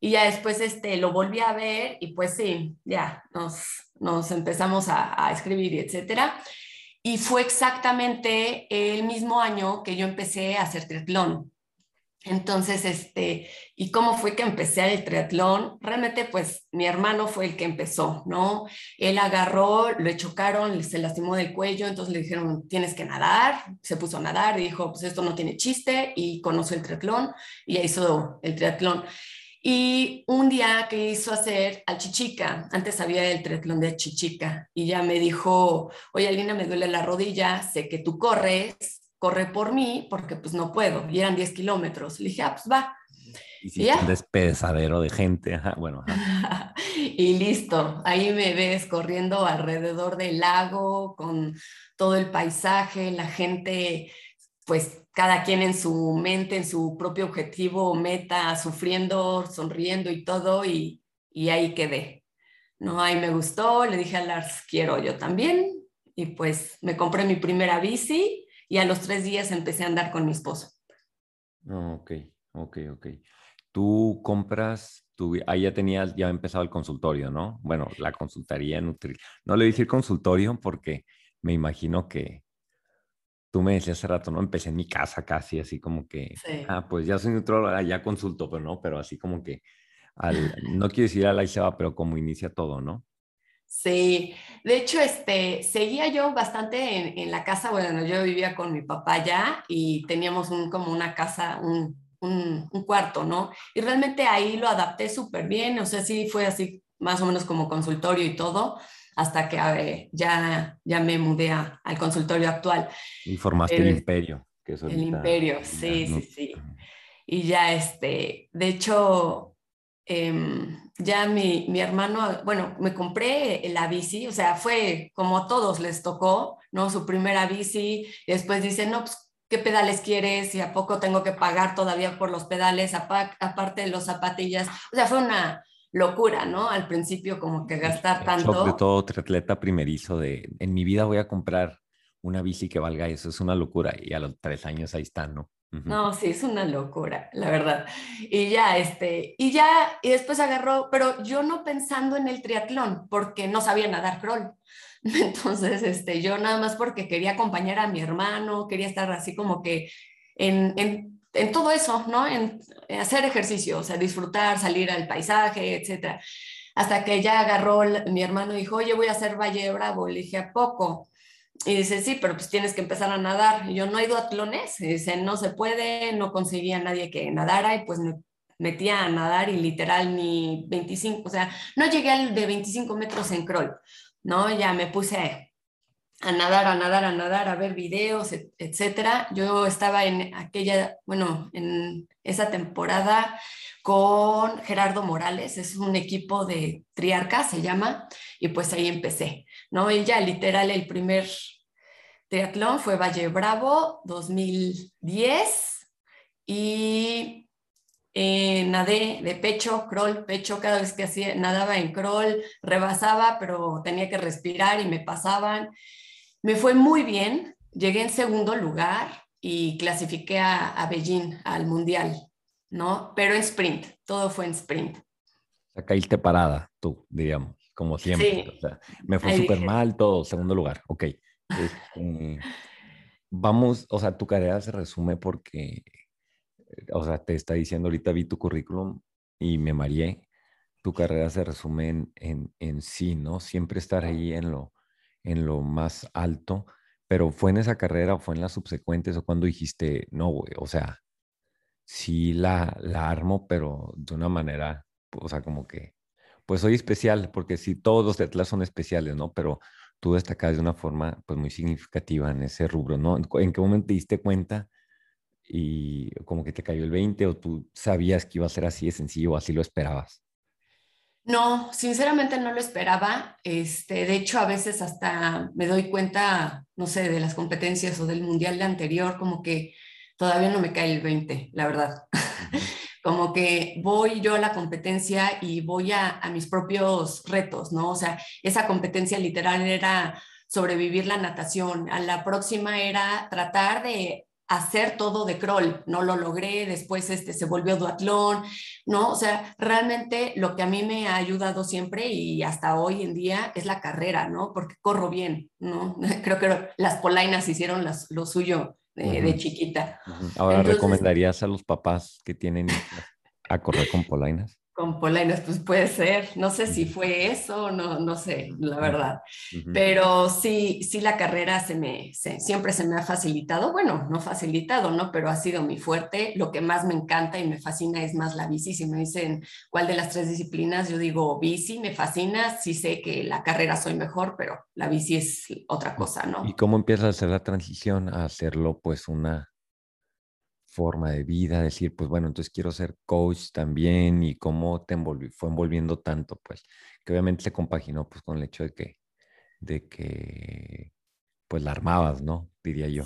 Speaker 5: Y ya después, este, lo volví a ver y pues sí, ya, nos, nos empezamos a, a escribir etcétera. Y fue exactamente el mismo año que yo empecé a hacer triatlón. Entonces, este, ¿y cómo fue que empecé el triatlón? Realmente, pues mi hermano fue el que empezó, ¿no? Él agarró, le chocaron, se lastimó del cuello, entonces le dijeron, tienes que nadar, se puso a nadar, dijo, pues esto no tiene chiste, y conoció el triatlón, y hizo el triatlón. Y un día que hizo hacer al Chichica, antes había el triatlón de Chichica, y ya me dijo, oye Alina, me duele la rodilla, sé que tú corres, corre por mí, porque pues no puedo, y eran 10 kilómetros. Le dije, ah, pues va.
Speaker 4: Y si un despedazadero de gente, ajá, bueno, ajá.
Speaker 5: y listo, ahí me ves corriendo alrededor del lago, con todo el paisaje, la gente, pues cada quien en su mente, en su propio objetivo, meta, sufriendo, sonriendo y todo, y, y ahí quedé. No, ahí me gustó, le dije a Lars, quiero yo también, y pues me compré mi primera bici y a los tres días empecé a andar con mi esposo.
Speaker 4: No, ok, ok, ok. Tú compras, tú, ahí ya tenías, ya empezado el consultorio, ¿no? Bueno, la consultoría Nutri. No le voy a decir consultorio porque me imagino que tú me decías hace rato, ¿no? Empecé en mi casa casi, así como que,
Speaker 5: Sí.
Speaker 4: ah, pues ya soy nutróloga, ya consulto, pero no, pero así como que, al, no quiero decir a la se va, pero como inicia todo, ¿no?
Speaker 5: Sí, de hecho, este, seguía yo bastante en, en la casa, bueno, yo vivía con mi papá ya y teníamos un, como una casa, un, un, un cuarto, ¿no? Y realmente ahí lo adapté súper bien, o sea, sí fue así más o menos como consultorio y todo, hasta que eh, ya, ya me mudé a- al consultorio actual,
Speaker 4: Y formaste el imperio, que es
Speaker 5: el imperio,
Speaker 4: ya
Speaker 5: sí,
Speaker 4: no-
Speaker 5: sí, sí. Y ya, este, de hecho, em, ya mi, mi hermano, bueno, me compré la bici, o sea, fue como a todos les tocó, ¿no? Su primera bici, y después dice, no, pues, ¿qué pedales quieres? Y a poco tengo que pagar todavía por los pedales, apa- aparte de los zapatillas. O sea, fue una locura, ¿no? Al principio como que gastar
Speaker 4: El
Speaker 5: tanto.
Speaker 4: todo triatleta primerizo de en mi vida voy a comprar una bici que valga eso, es una locura. Y a los tres años ahí están, ¿no?
Speaker 5: No, sí, es una locura, la verdad. Y ya, este, y ya, y después agarró, pero yo no pensando en el triatlón, porque no sabía nadar crawl. Entonces, este, yo nada más porque quería acompañar a mi hermano, quería estar así como que en, en, en todo eso, ¿no? En, hacer ejercicio, o sea, disfrutar, salir al paisaje, etcétera. Hasta que ya agarró mi hermano dijo, oye, voy a hacer Valle Bravo. Le dije, ¿a poco? Y dice, sí, pero pues tienes que empezar a nadar. Y yo, ¿no hay duatlones? Y dice, no se puede, no conseguía nadie que nadara y pues me metía a nadar y literal ni 25, o sea, no llegué al de 25 metros en crawl, ¿no? Ya me puse a nadar, a nadar, a nadar, a ver videos, et- etcétera. Yo estaba en aquella, bueno, en esa temporada con Gerardo Morales, es un equipo de triarca, se llama, y pues ahí empecé, ¿no? Ya literal el primer triatlón fue Valle Bravo 2010 y eh, nadé de pecho, crawl, pecho, cada vez que hacía, nadaba en crawl, rebasaba, pero tenía que respirar y me pasaban. Me fue muy bien, llegué en segundo lugar y clasifiqué a, Beijing, al Mundial, ¿no? Pero en sprint, todo fue en sprint.
Speaker 4: Caíste parada, tú, diríamos, como siempre.
Speaker 5: Sí.
Speaker 4: O sea, me fue súper mal todo, segundo lugar. Ok. Este, vamos, o sea, tu carrera se resume porque, o sea, te está diciendo ahorita, vi tu currículum y me mareé. Tu carrera se resume en, en, en sí, ¿no? Siempre estar ahí en lo, en lo más alto, pero ¿fue en esa carrera o fue en las subsecuentes o cuando dijiste, no, güey, o sea, sí la, la armo, pero de una manera, o sea, como que, pues soy especial, porque sí, todos los atletas son especiales, ¿no? Pero
Speaker 6: tú destacabas de una forma pues muy significativa en ese rubro, ¿no? ¿En cu- ¿En qué momento te diste cuenta y como que te cayó el 20 o tú sabías que iba a ser así de sencillo o así lo esperabas?
Speaker 5: No, sinceramente no lo esperaba. Este, de hecho, a veces hasta me doy cuenta, no sé, de las competencias o del mundial anterior, como que todavía no me cae el 20, la verdad. Como que voy yo a la competencia y voy a, mis propios retos, ¿no? O sea, esa competencia literal era sobrevivir la natación. A la próxima era tratar de hacer todo de crawl. No lo logré, después este, se volvió duatlón, ¿no? O sea, realmente lo que a mí me ha ayudado siempre y hasta hoy en día es la carrera, ¿no? Porque corro bien, ¿no? Creo que las polainas hicieron las- lo suyo de, chiquita.
Speaker 6: Ahora,
Speaker 5: Entonces-
Speaker 6: ¿recomendarías a los papás que tienen a correr con polainas?
Speaker 5: Con polainas, pues puede ser. No sé si fue eso, no, no sé, la verdad. Pero sí, sí la carrera se me, se- siempre se me ha facilitado. Bueno, no facilitado, ¿no? Pero ha sido mi fuerte. Lo que más me encanta y me fascina es más la bici. Si me dicen cuál de las tres disciplinas, yo digo bici, me fascina. Sí sé que la carrera soy mejor, pero la bici es otra cosa, ¿no?
Speaker 6: ¿Y cómo empiezas a hacer la transición a hacerlo pues una forma de vida? Decir, pues bueno, entonces quiero ser coach también y cómo te envolvi- fue envolviendo tanto, pues que obviamente se compaginó pues con el hecho de que, de que pues la armabas, ¿no? Diría yo.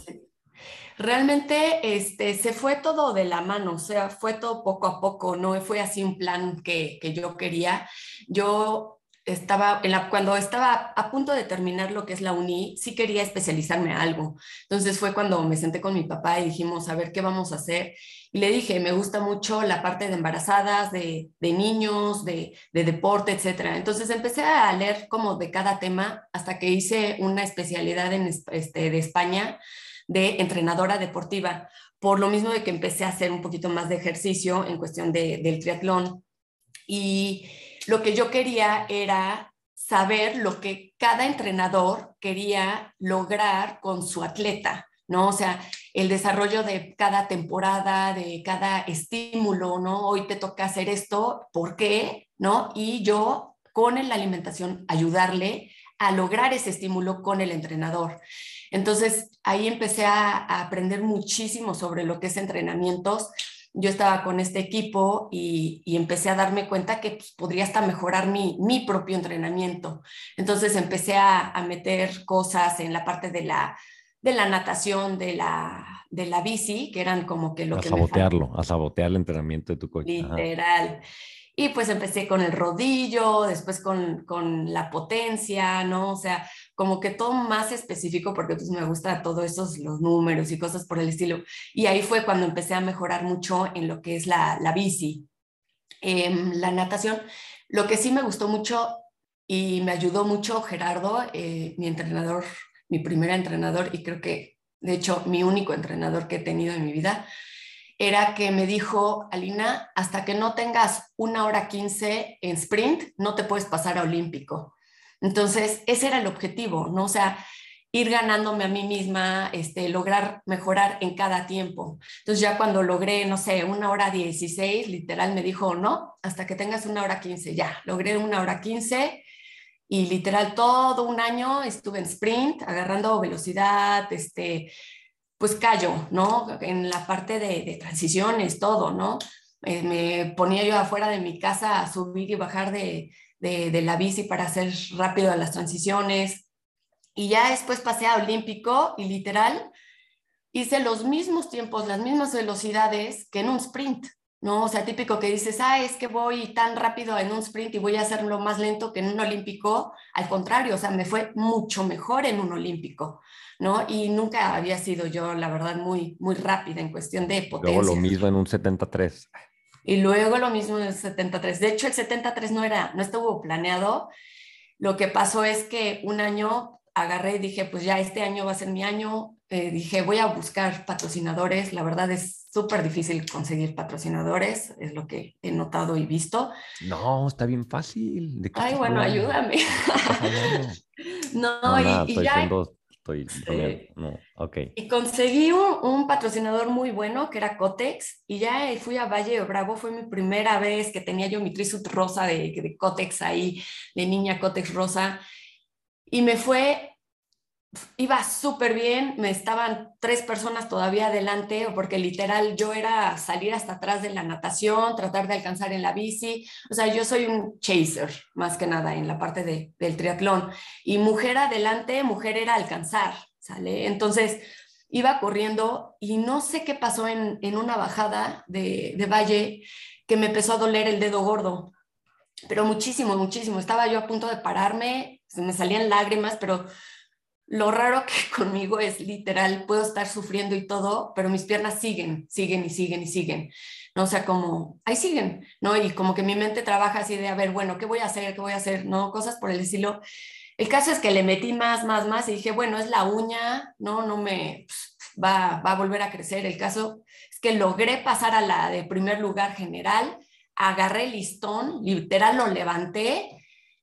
Speaker 5: Realmente este, se fue todo de la mano, o sea, fue todo poco a poco, no fue así un plan que, que yo quería. Yo estaba, en la, cuando estaba a punto de terminar lo que es la uni, sí quería especializarme algo. Entonces fue cuando me senté con mi papá y dijimos, a ver, ¿qué vamos a hacer? Y le dije, me gusta mucho la parte de embarazadas, de, de niños, de, de deporte, etcétera. Entonces empecé a leer como de cada tema hasta que hice una especialidad en, es- este, de España de entrenadora deportiva, por lo mismo de que empecé a hacer un poquito más de ejercicio en cuestión de, del triatlón. Y lo que yo quería era saber lo que cada entrenador quería lograr con su atleta, ¿no? O sea, el desarrollo de cada temporada, de cada estímulo, ¿no? Hoy te toca hacer esto, ¿por qué? ¿No? Y yo con la alimentación ayudarle a lograr ese estímulo con el entrenador. Entonces ahí empecé a, a aprender muchísimo sobre lo que es entrenamientos. Yo estaba con este equipo y, y empecé a darme cuenta que pues, podría hasta mejorar mi, mi propio entrenamiento. Entonces empecé a, a meter cosas en la parte de la, de la natación, de la, de la bici, que eran como que lo
Speaker 6: a
Speaker 5: que faltaba.
Speaker 6: sabotearlo, a sabotear el entrenamiento de tu coach. Ajá.
Speaker 5: Y pues empecé con el rodillo, después con, con la potencia, ¿no? O sea, como que todo más específico porque pues me gusta todo esos, los números y cosas por el estilo. Y ahí fue cuando empecé a mejorar mucho en lo que es la, la bici. Em, la natación, lo que sí me gustó mucho y me ayudó mucho Gerardo, eh, mi entrenador, mi primer entrenador y creo que de hecho mi único entrenador que he tenido en mi vida, era que me dijo, Alina, hasta que no tengas una hora quince en sprint, no te puedes pasar a olímpico. Entonces, ese era el objetivo, ¿no? O sea, ir ganándome a mí misma, este, lograr mejorar en cada tiempo. Entonces, ya cuando logré, no sé, una hora 16, literal me dijo, no, hasta que tengas una hora 15, ya, logré una hora 15 y literal todo un año estuve en sprint, agarrando velocidad, este, pues callo, ¿no? En la parte de, de transiciones, todo, ¿no? Eh, me ponía yo afuera de mi casa a subir y bajar de, de, la bici para hacer rápido las transiciones. Y ya después pasé a Olímpico y literal hice los mismos tiempos, las mismas velocidades que en un sprint, ¿no? O sea, típico que dices, ah, es que voy tan rápido en un sprint y voy a hacerlo más lento que en un olímpico. Al contrario, o sea, me fue mucho mejor en un olímpico. ¿No? Y nunca había sido yo, la verdad, muy, muy rápida en cuestión de potencia.
Speaker 6: Luego lo mismo en un 73.
Speaker 5: Y luego lo mismo en el 73. De hecho, el 73 no era, no estuvo planeado. Lo que pasó es que un año agarré y dije, pues ya este año va a ser mi año. Eh, dije, voy a buscar patrocinadores. La verdad es súper difícil conseguir patrocinadores, es lo que he notado y visto.
Speaker 6: No, está bien fácil. ¿De
Speaker 5: Ay, bueno,
Speaker 6: hablando?
Speaker 5: ayúdame.
Speaker 6: no,
Speaker 5: no, y,
Speaker 6: nada,
Speaker 5: y
Speaker 6: estoy
Speaker 5: ya
Speaker 6: siendo, estoy
Speaker 5: Sí.
Speaker 6: bromeando. No, ok.
Speaker 5: Y conseguí un, un, patrocinador muy bueno que era Cotex y ya fui a Valle de Bravo, fue mi primera vez que tenía yo mi trisut rosa de, de Cotex ahí, de niña Cotex rosa y me fue iba súper bien, me estaban tres personas todavía adelante, porque literal yo era salir hasta atrás de la natación, tratar de alcanzar en la bici, o sea, yo soy un chaser, más que nada, en la parte de, del triatlón, y mujer adelante, mujer era alcanzar, ¿sale? Entonces, iba corriendo y no sé qué pasó en, en una bajada de, de valle que me empezó a doler el dedo gordo, pero muchísimo, muchísimo. Estaba yo a punto de pararme, me salían lágrimas, pero lo raro que conmigo es literal, puedo estar sufriendo y todo, pero mis piernas siguen, siguen y siguen y siguen. ¿no? O sea, como, ahí siguen, ¿no? Y como que mi mente trabaja así de, a ver, bueno, ¿qué voy a hacer? ¿Qué voy a hacer? ¿No? Cosas por el estilo. El caso es que le metí más, más, más y dije, bueno, es la uña, ¿no? No me va, va a volver a crecer. El caso es que logré pasar a la de primer lugar general, agarré el listón, literal lo levanté,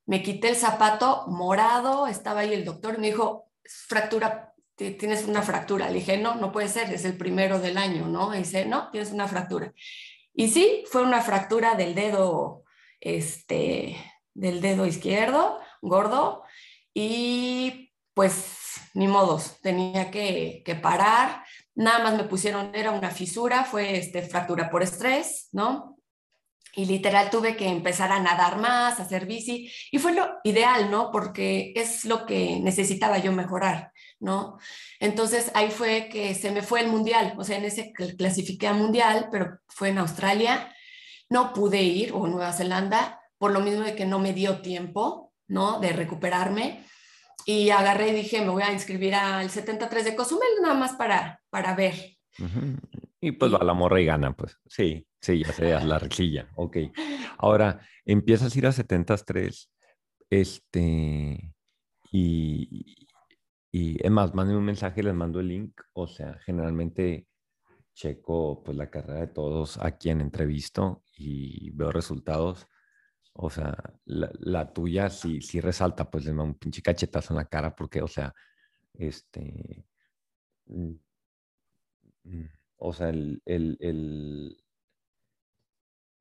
Speaker 5: me quité el zapato morado, estaba ahí el doctor y me dijo, fractura, tienes una fractura. Le dije, no, no puede ser, es el primero del año, ¿no? Y dice, no, tienes una fractura. Y sí, fue una fractura del dedo, este, del dedo izquierdo, gordo, y pues ni modos, tenía que, que parar. Nada más me pusieron, era una fisura, fue este, fractura por estrés, ¿no? Y literal tuve que empezar a nadar más, a hacer bici, y fue lo ideal, ¿no? Porque es lo que necesitaba yo mejorar, ¿no? Entonces ahí fue que se me fue el mundial, o sea, en ese clasifiqué a mundial, pero fue en Australia, no pude ir, o Nueva Zelanda, por lo mismo de que no me dio tiempo, ¿no? De recuperarme, y agarré y dije, me voy a inscribir al 73 de Cozumel, nada más para, para ver.
Speaker 4: Y pues va la morra y gana, pues. Sí, sí, ya sea la rejilla. Ok. Ahora, empiezas a ir a 73. Este. Y, y es más, manden un mensaje, les mando el link. O sea, generalmente checo pues la carrera de todos a quien entrevisto y veo resultados. O sea, la, la tuya sí, sí resalta, pues le mando un pinche cachetazo en la cara porque, o sea, este... Mm, mm, o sea, el, el, el,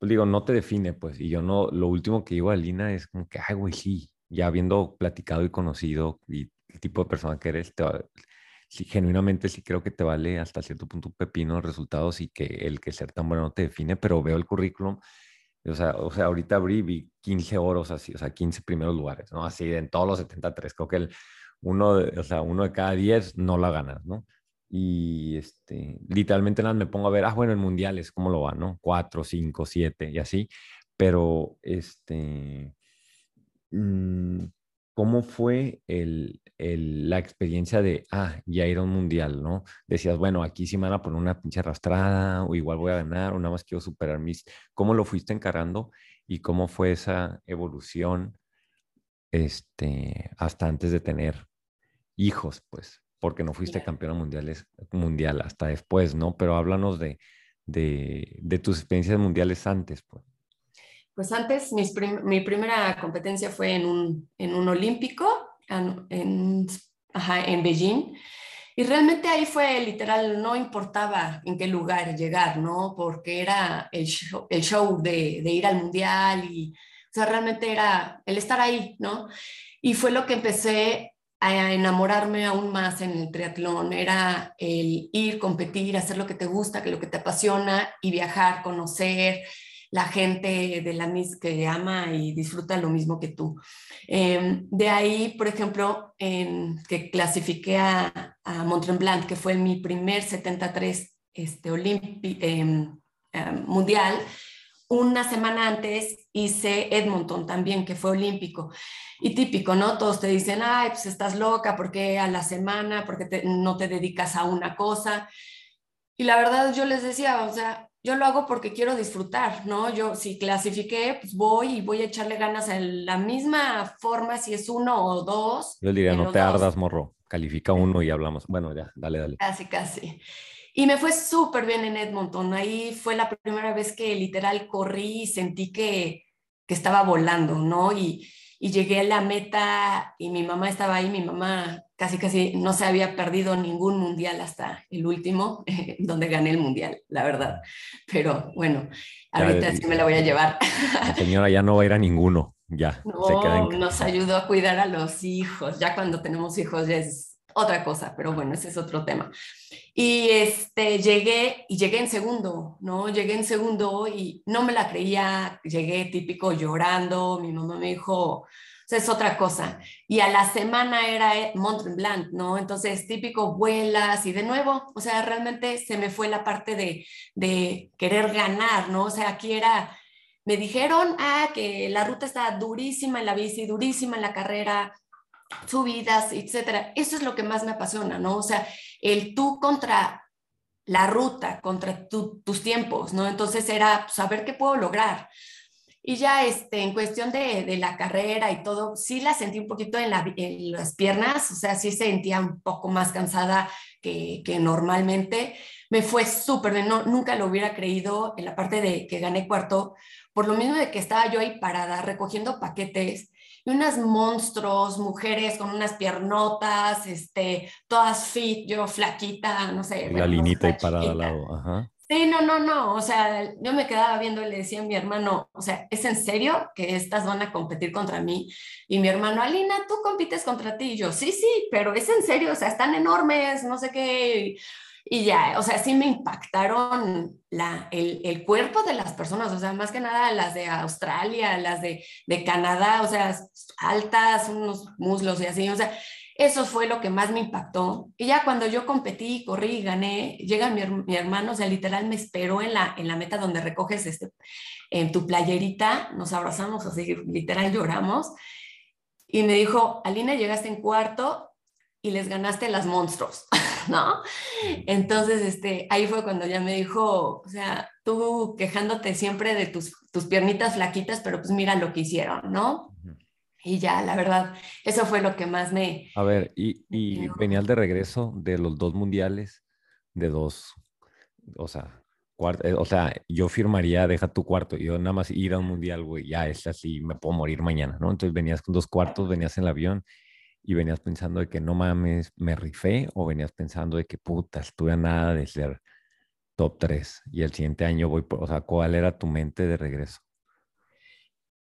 Speaker 4: pues digo, no te define, pues, y yo no, lo último que digo a Lina es como que, ay, güey, sí, ya habiendo platicado y conocido y el tipo de persona que eres, te sí, genuinamente sí creo que te vale hasta cierto punto un pepino resultados y que el que ser tan bueno no te define, pero veo el currículum, o sea, o sea ahorita abrí vi 15 oros así, o sea, 15 primeros lugares, ¿no? Así en todos los 73, creo que el uno, o sea, uno de cada 10 no la ganas, ¿no? Y este, literalmente nada, me pongo a ver, ah, bueno, en mundiales, ¿cómo lo va, no? Cuatro, cinco, siete y así, pero este, mmm, ¿cómo fue el, el, la experiencia de, ah, ya ir a un mundial, ¿no? Decías, bueno, aquí sí me van a poner una pinche arrastrada, o igual voy a ganar, o nada más quiero superar mis, ¿cómo lo fuiste encarando y cómo fue esa evolución, este, hasta antes de tener hijos, pues? Porque no fuiste campeona mundiales, mundial hasta después, ¿no? Pero háblanos de, de, de tus experiencias mundiales antes, pues.
Speaker 5: Pues antes, mis prim mi primera competencia fue en un, en un olímpico, en, en, ajá, en Beijing, y realmente ahí fue literal, no importaba en qué lugar llegar, ¿no? Porque era el show, el show de, de ir al mundial y, o sea, realmente era el estar ahí, ¿no? Y fue lo que empecé a enamorarme aún más en el triatlón, era el ir, competir, hacer lo que te gusta, que lo que te apasiona y viajar, conocer la gente de la mis que ama y disfruta lo mismo que tú. Eh, de ahí, por ejemplo, en, que clasifiqué a, a Mont que fue mi primer 73 este, eh, eh, mundial, una semana antes hice Edmonton también, que fue olímpico. Y típico, ¿no? Todos te dicen, ay, pues estás loca, ¿por qué a la semana? ¿Por qué te, no te dedicas a una cosa? Y la verdad yo les decía, o sea, yo lo hago porque quiero disfrutar, ¿no? Yo si clasifiqué, pues voy y voy a echarle ganas en la misma forma, si es uno o dos.
Speaker 4: Yo diría, no te ardas, morro, califica uno y hablamos. Bueno, ya, dale, dale.
Speaker 5: Casi, casi. Y me fue súper bien en Edmonton. Ahí fue la primera vez que literal corrí y sentí que, que estaba volando, ¿no? Y, y, llegué a la meta y mi mamá estaba ahí, mi mamá casi casi no se había perdido ningún mundial hasta el último, eh, donde gané el mundial, la verdad. Pero bueno, ahorita ya, sí me la voy a llevar.
Speaker 4: La señora ya no va a ir a ninguno, ya.
Speaker 5: No, se queda en... nos ayudó a cuidar a los hijos. Ya cuando tenemos hijos ya es otra cosa, pero bueno, ese es otro tema. Y este, llegué, y llegué en segundo, ¿no? Llegué en segundo y no me la creía, llegué típico llorando, mi mamá me dijo, o sea, es otra cosa. Y a la semana era eh, Mont Blanc, ¿no? Entonces, típico vuelas y de nuevo, o sea, realmente se me fue la parte de, de querer ganar, ¿no? O sea, aquí era, me dijeron, ah, que la ruta está durísima en la bici, durísima en la carrera, subidas, etcétera. Eso es lo que más me apasiona, ¿no? O sea, el tú contra la ruta, contra tus tiempos, ¿no? Entonces era saber qué puedo lograr. Y ya este, en cuestión de, la carrera y todo, sí la sentí un poquito en, la, en, las piernas, o sea, sí sentía un poco más cansada que, que normalmente. Me fue súper bien, no, nunca lo hubiera creído en la parte de que gané cuarto, por lo mismo de que estaba yo ahí parada recogiendo paquetes y unas monstruos, mujeres con unas piernotas, este, todas fit, yo flaquita, no sé.
Speaker 6: La linita y parada al lado, ajá.
Speaker 5: Sí, no, no, no, o sea, yo me quedaba viendo y le decía a mi hermano, o sea, ¿es en serio que estas van a competir contra mí? Y mi hermano, Alina, tú compites contra ti. Y yo, sí, sí, pero es en serio, o sea, están enormes, no sé qué. Y ya, o sea, sí me impactaron la, el, el, cuerpo de las personas, o sea, más que nada las de Australia, las de, de Canadá, o sea, altas, unos muslos y así, o sea, eso fue lo que más me impactó. Y ya cuando yo competí, corrí y gané, llega mi, mi, hermano, o sea, literal me esperó en la, en la meta donde recoges este, en tu playerita, nos abrazamos así, literal lloramos. Y me dijo, Alina, llegaste en cuarto y les ganaste las monstruos, ¿no? Entonces, este, ahí fue cuando ya me dijo, o sea, tú quejándote siempre de tus, tus piernitas flaquitas, pero pues mira lo que hicieron, ¿no? Y ya, la verdad, eso fue lo que más me...
Speaker 6: A ver, y, y venías de regreso de los dos mundiales, de dos, o sea, cuarto, o sea, yo firmaría, deja tu cuarto, yo nada más ir a un mundial, güey, ya es así, me puedo morir mañana, ¿no? Entonces venías con dos cuartos, venías en el avión y venías pensando de que no mames, me rifé o venías pensando de que puta, estuve a nada de ser top 3 y el siguiente año voy, por, o sea, ¿cuál era tu mente de regreso?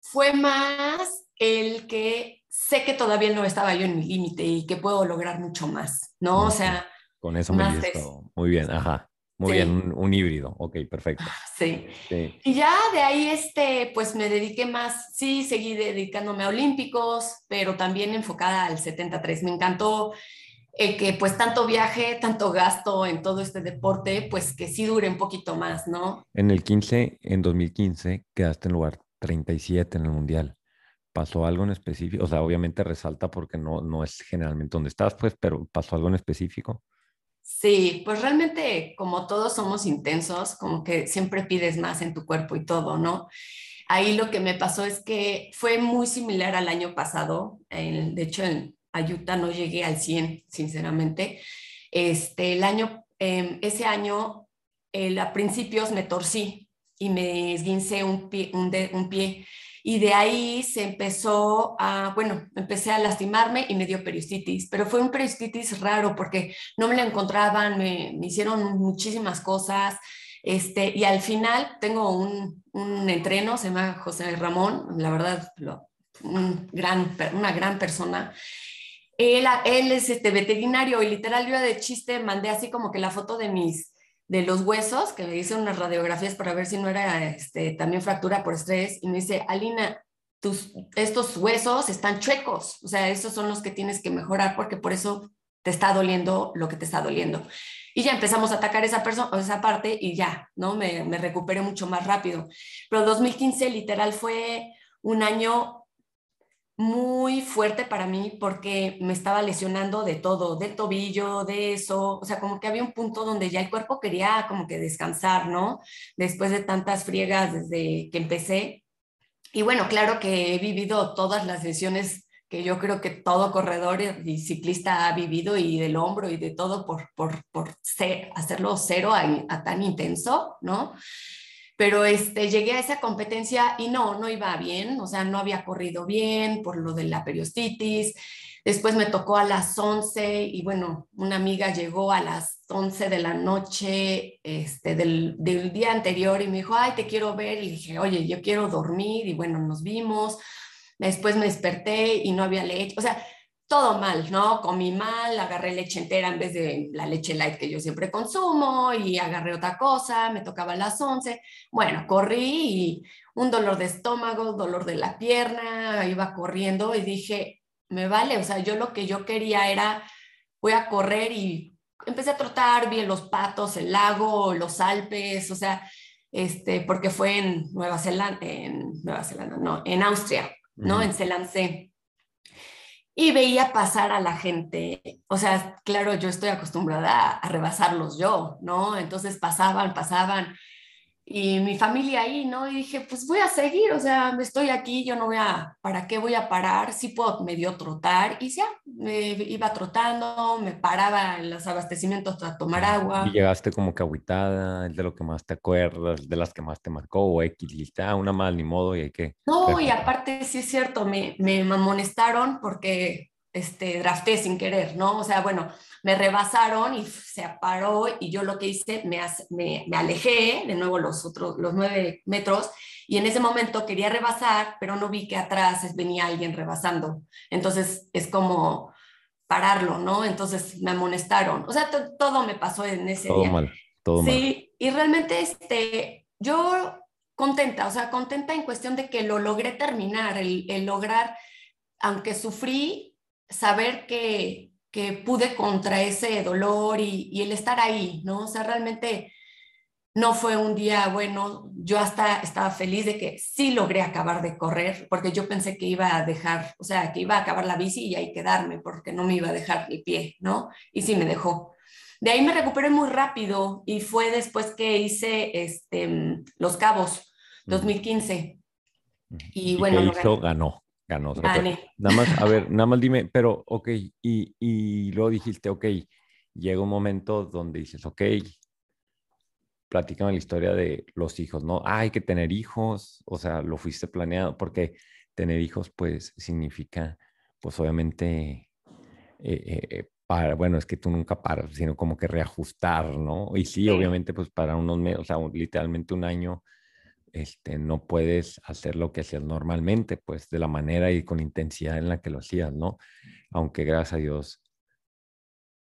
Speaker 5: Fue más el que sé que todavía no estaba yo en mi límite y que puedo lograr mucho más, ¿no? O sea...
Speaker 6: Con eso me listo. Muy bien, ajá. Muy sí. bien, un, un, híbrido, ok, perfecto.
Speaker 5: Sí. sí. Y ya de ahí, este, pues me dediqué más, sí, seguí dedicándome a Olímpicos, pero también enfocada al 73. Me encantó eh, que pues tanto viaje, tanto gasto en todo este deporte, pues que sí dure un poquito más, ¿no?
Speaker 6: En el 15, en 2015, quedaste en lugar 37 en el Mundial. ¿Pasó algo en específico? O sea, obviamente resalta porque no, no es generalmente donde estás, pues, pero ¿pasó algo en específico?
Speaker 5: Sí, pues realmente como todos somos intensos, como que siempre pides más en tu cuerpo y todo, ¿no? Ahí lo que me pasó es que fue muy similar al año pasado. El, de hecho, en Ayuta no llegué al 100, sinceramente. Este, el año, eh, ese año, a principios me torcí y me esguincé un pie, un pie y de ahí se empezó a, bueno, empecé a lastimarme y me dio peristitis, pero fue un peristitis raro porque no me la encontraban, me, me hicieron muchísimas cosas, este, y al final tengo un, un, entreno, se llama José Ramón, la verdad, lo, un gran, una gran persona. Él, él es este veterinario y literal yo de chiste mandé así como que la foto de mis de los huesos, que me hice unas radiografías para ver si no era este, también fractura por estrés, y me dice, Alina, tus, estos huesos están chuecos, o sea, esos son los que tienes que mejorar porque por eso te está doliendo lo que te está doliendo. Y ya empezamos a atacar esa, esa parte y ya, ¿no? Me, me recuperé mucho más rápido. Pero 2015 literal fue un año muy fuerte para mí porque me estaba lesionando de todo, del tobillo, de eso, o sea, como que había un punto donde ya el cuerpo quería como que descansar, ¿no? Después de tantas friegas desde que empecé. Y bueno, claro que he vivido todas las lesiones que yo creo que todo corredor y ciclista ha vivido y del hombro y de todo por, por, por ser, hacerlo cero a, a tan intenso, ¿no? Pero este, llegué a esa competencia y no, no iba bien, o sea, no había corrido bien por lo de la periostitis. Después me tocó a las 11 y bueno, una amiga llegó a las 11 de la noche este, del, del día anterior y me dijo, ay, te quiero ver. Y dije, oye, yo quiero dormir y bueno, nos vimos. Después me desperté y no había leche. O sea, todo mal, ¿no? Comí mal, agarré leche entera en vez de la leche light que yo siempre consumo y agarré otra cosa, me tocaba a las 11. Bueno, corrí y un dolor de estómago, dolor de la pierna, iba corriendo y dije, me vale, o sea, yo lo que yo quería era, voy a correr y empecé a trotar, vi los patos, el lago, los Alpes, o sea, este, porque fue en Nueva Zelanda, en Nueva Zelanda, no, en Austria, ¿no?
Speaker 4: Ujú.
Speaker 5: En Selamse y veía pasar a la gente, o sea, claro, yo estoy acostumbrada a, rebasarlos yo, ¿no? Entonces pasaban, pasaban, y mi familia ahí, ¿no? Y dije, pues voy a seguir, o sea, estoy aquí, yo no voy a, ¿para qué voy a parar? Sí puedo medio trotar, y ya, me iba trotando, me paraba en los abastecimientos a tomar agua.
Speaker 4: Y llegaste como que agüitada, es de lo que más te acuerdas, de las que más te marcó, o X, ah, una más, ni modo, y hay que...
Speaker 5: No, y aparte sí es cierto, me, me amonestaron porque este, drafté sin querer, ¿no? O sea, bueno, me rebasaron y se paró y yo lo que hice, me, me, me alejé de nuevo los otros, los nueve metros y en ese momento quería rebasar, pero no vi que atrás venía alguien rebasando. Entonces es como pararlo, ¿no? Entonces me amonestaron. O sea, to- todo me pasó en ese
Speaker 4: Todo
Speaker 5: día.
Speaker 4: mal, todo mal.
Speaker 5: Sí, y realmente este, yo contenta, o sea, contenta en cuestión de que lo logré terminar, el, el lograr, aunque sufrí, saber que, que pude contra ese dolor y, y el estar ahí, ¿no? O sea, realmente no fue un día bueno, yo hasta estaba feliz de que sí logré acabar de correr, porque yo pensé que iba a dejar, o sea, que iba a acabar la bici y ahí quedarme, porque no me iba a dejar el pie, ¿no? Y sí me dejó. De ahí me recuperé muy rápido y fue después que hice este, mm, Los Cabos, 2015.
Speaker 4: Ujú.
Speaker 5: Y
Speaker 4: ¿Y
Speaker 5: bueno, lo
Speaker 4: hizo? Ganó, ganó. otra vez.
Speaker 5: Gané.
Speaker 4: Nada más, a ver, nada más dime, pero, ok, y, y luego dijiste, ok, llega un momento donde dices, ok, platícame la historia de los hijos, ¿no? Ah, hay que tener hijos, o sea, lo fuiste planeado, porque tener hijos, pues, significa, pues, obviamente, eh, eh, eh, para, bueno, es que tú nunca paras, sino como que reajustar, ¿no? Y sí,
Speaker 5: Sí.
Speaker 4: obviamente, pues, para unos meses, o sea, un- literalmente un año, este, no puedes hacer lo que hacías normalmente, pues de la manera y con intensidad en la que lo hacías, ¿no? Aunque gracias a Dios,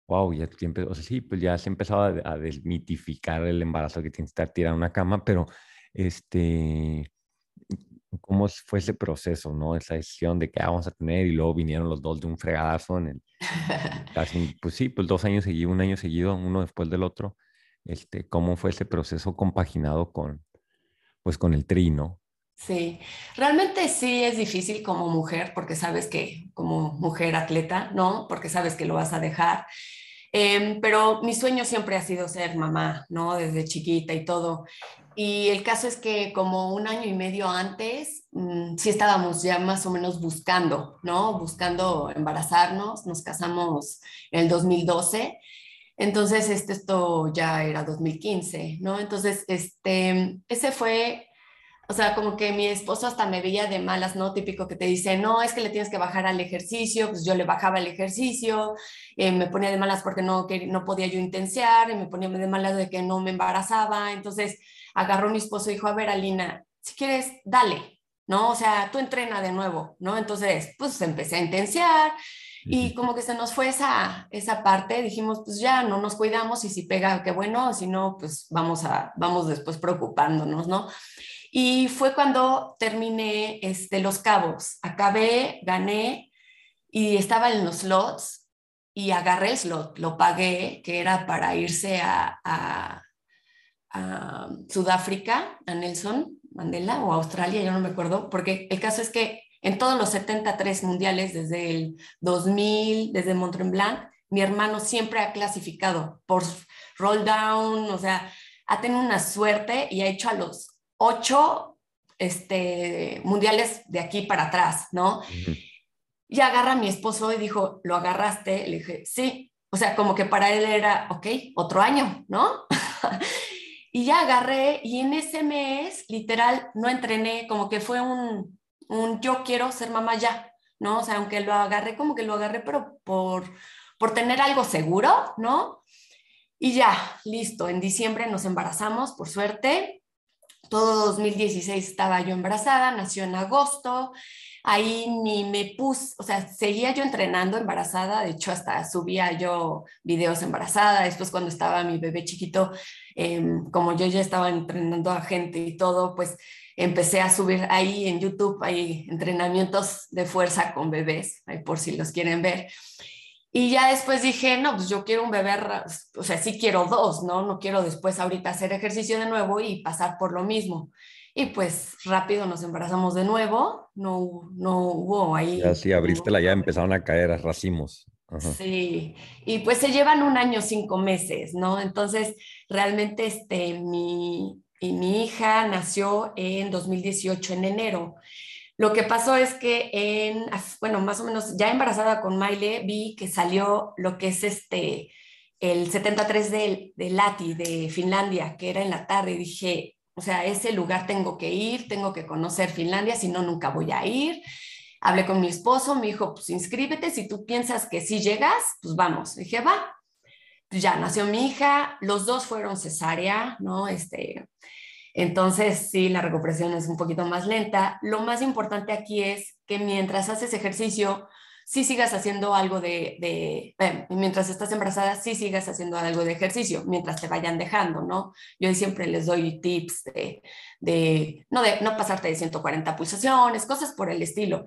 Speaker 4: wow, ya tú empe- o sea, sí, pues ya se empezaba a, a desmitificar el embarazo que tienes que estar tirado en una cama, pero este, ¿cómo fue ese proceso, no? Esa decisión de que ah, vamos a tener y luego vinieron los dos de un fregadazo en el, casi, pues sí, pues dos años seguidos, un año seguido, uno después del otro. Este, ¿cómo fue ese proceso compaginado con, pues con el trino?
Speaker 5: Sí, realmente sí es difícil como mujer, porque sabes que como mujer atleta, ¿no? Porque sabes que lo vas a dejar. Em, pero mi sueño siempre ha sido ser mamá, ¿no? Desde chiquita y todo. Y el caso es que como un año y medio antes, mm, sí estábamos ya más o menos buscando, ¿no? Buscando embarazarnos. Nos casamos en el 2012. Entonces, este, esto ya era 2015, ¿no? Entonces, este, ese fue o sea, como que mi esposo hasta me veía de malas, ¿no? Típico que te dice, no, es que le tienes que bajar al ejercicio, pues yo le bajaba el ejercicio, eh, me ponía de malas porque no, que, no podía yo intensiar, y me ponía de malas de que no me embarazaba, entonces agarró mi esposo y dijo, a ver, Alina, si quieres, dale, ¿no? O sea, tú entrena de nuevo, ¿no? Entonces, pues empecé a intensiar, y como que se nos fue esa, esa parte, dijimos, pues ya no nos cuidamos y si pega, qué bueno, si no, pues vamos, a, vamos después preocupándonos, ¿no? Y fue cuando terminé este, Los Cabos. Acabé, gané y estaba en los slots y agarré el slot, lo pagué, que era para irse a, a, a Sudáfrica, a Nelson Mandela o a Australia, yo no me acuerdo, porque el caso es que en todos los 73 mundiales, desde el 2000, desde Mont Blanc, mi hermano siempre ha clasificado por roll down, o sea, ha tenido una suerte y ha hecho a los ocho este, mundiales de aquí para atrás, ¿no?
Speaker 4: Ujú.
Speaker 5: Y agarra a mi esposo y dijo, ¿lo agarraste? Le dije, sí. O sea, como que para él era, ok, otro año, ¿no? y ya agarré y en ese mes, literal, no entrené, como que fue un, un yo quiero ser mamá ya, ¿no? O sea, aunque lo agarré, como que lo agarré, pero por, por tener algo seguro, ¿no? Y ya, listo, en diciembre nos embarazamos, por suerte, todo 2016 estaba yo embarazada, nació en agosto, ahí ni me puse, o sea, seguía yo entrenando embarazada, de hecho hasta subía yo videos embarazada, después cuando estaba mi bebé chiquito, em, como yo ya estaba entrenando a gente y todo, pues empecé a subir ahí en YouTube, hay entrenamientos de fuerza con bebés, ahí por si los quieren ver. Y ya después dije, no, pues yo quiero un bebé, o sea, sí quiero dos, ¿no? No quiero después ahorita hacer ejercicio de nuevo y pasar por lo mismo. Y pues rápido nos embarazamos de nuevo, no, no hubo ahí.
Speaker 4: Ya sí, abriste la ya empezaron a caer racimos.
Speaker 5: Sí, y pues se llevan un año, cinco meses, ¿no? Entonces, realmente este, mi, y mi hija nació en 2018, en enero. Lo que pasó es que en, bueno, más o menos ya embarazada con Maile, vi que salió lo que es este, el 73 de, de Lati, de Finlandia, que era en la tarde, y dije, o sea, ese lugar tengo que ir, tengo que conocer Finlandia, si no, nunca voy a ir. Hablé con mi esposo, me dijo, pues inscríbete, si tú piensas que sí llegas, pues vamos. Dije, va. Ya nació mi hija, los dos fueron cesárea, ¿no? Este, entonces, sí, la recuperación es un poquito más lenta. Lo más importante aquí es que mientras haces ejercicio, sí sigas haciendo algo de, eh, mientras estás embarazada, sí sigas haciendo algo de ejercicio, mientras te vayan dejando, ¿no? Yo siempre les doy tips de, de, no, de no pasarte de 140 pulsaciones, cosas por el estilo.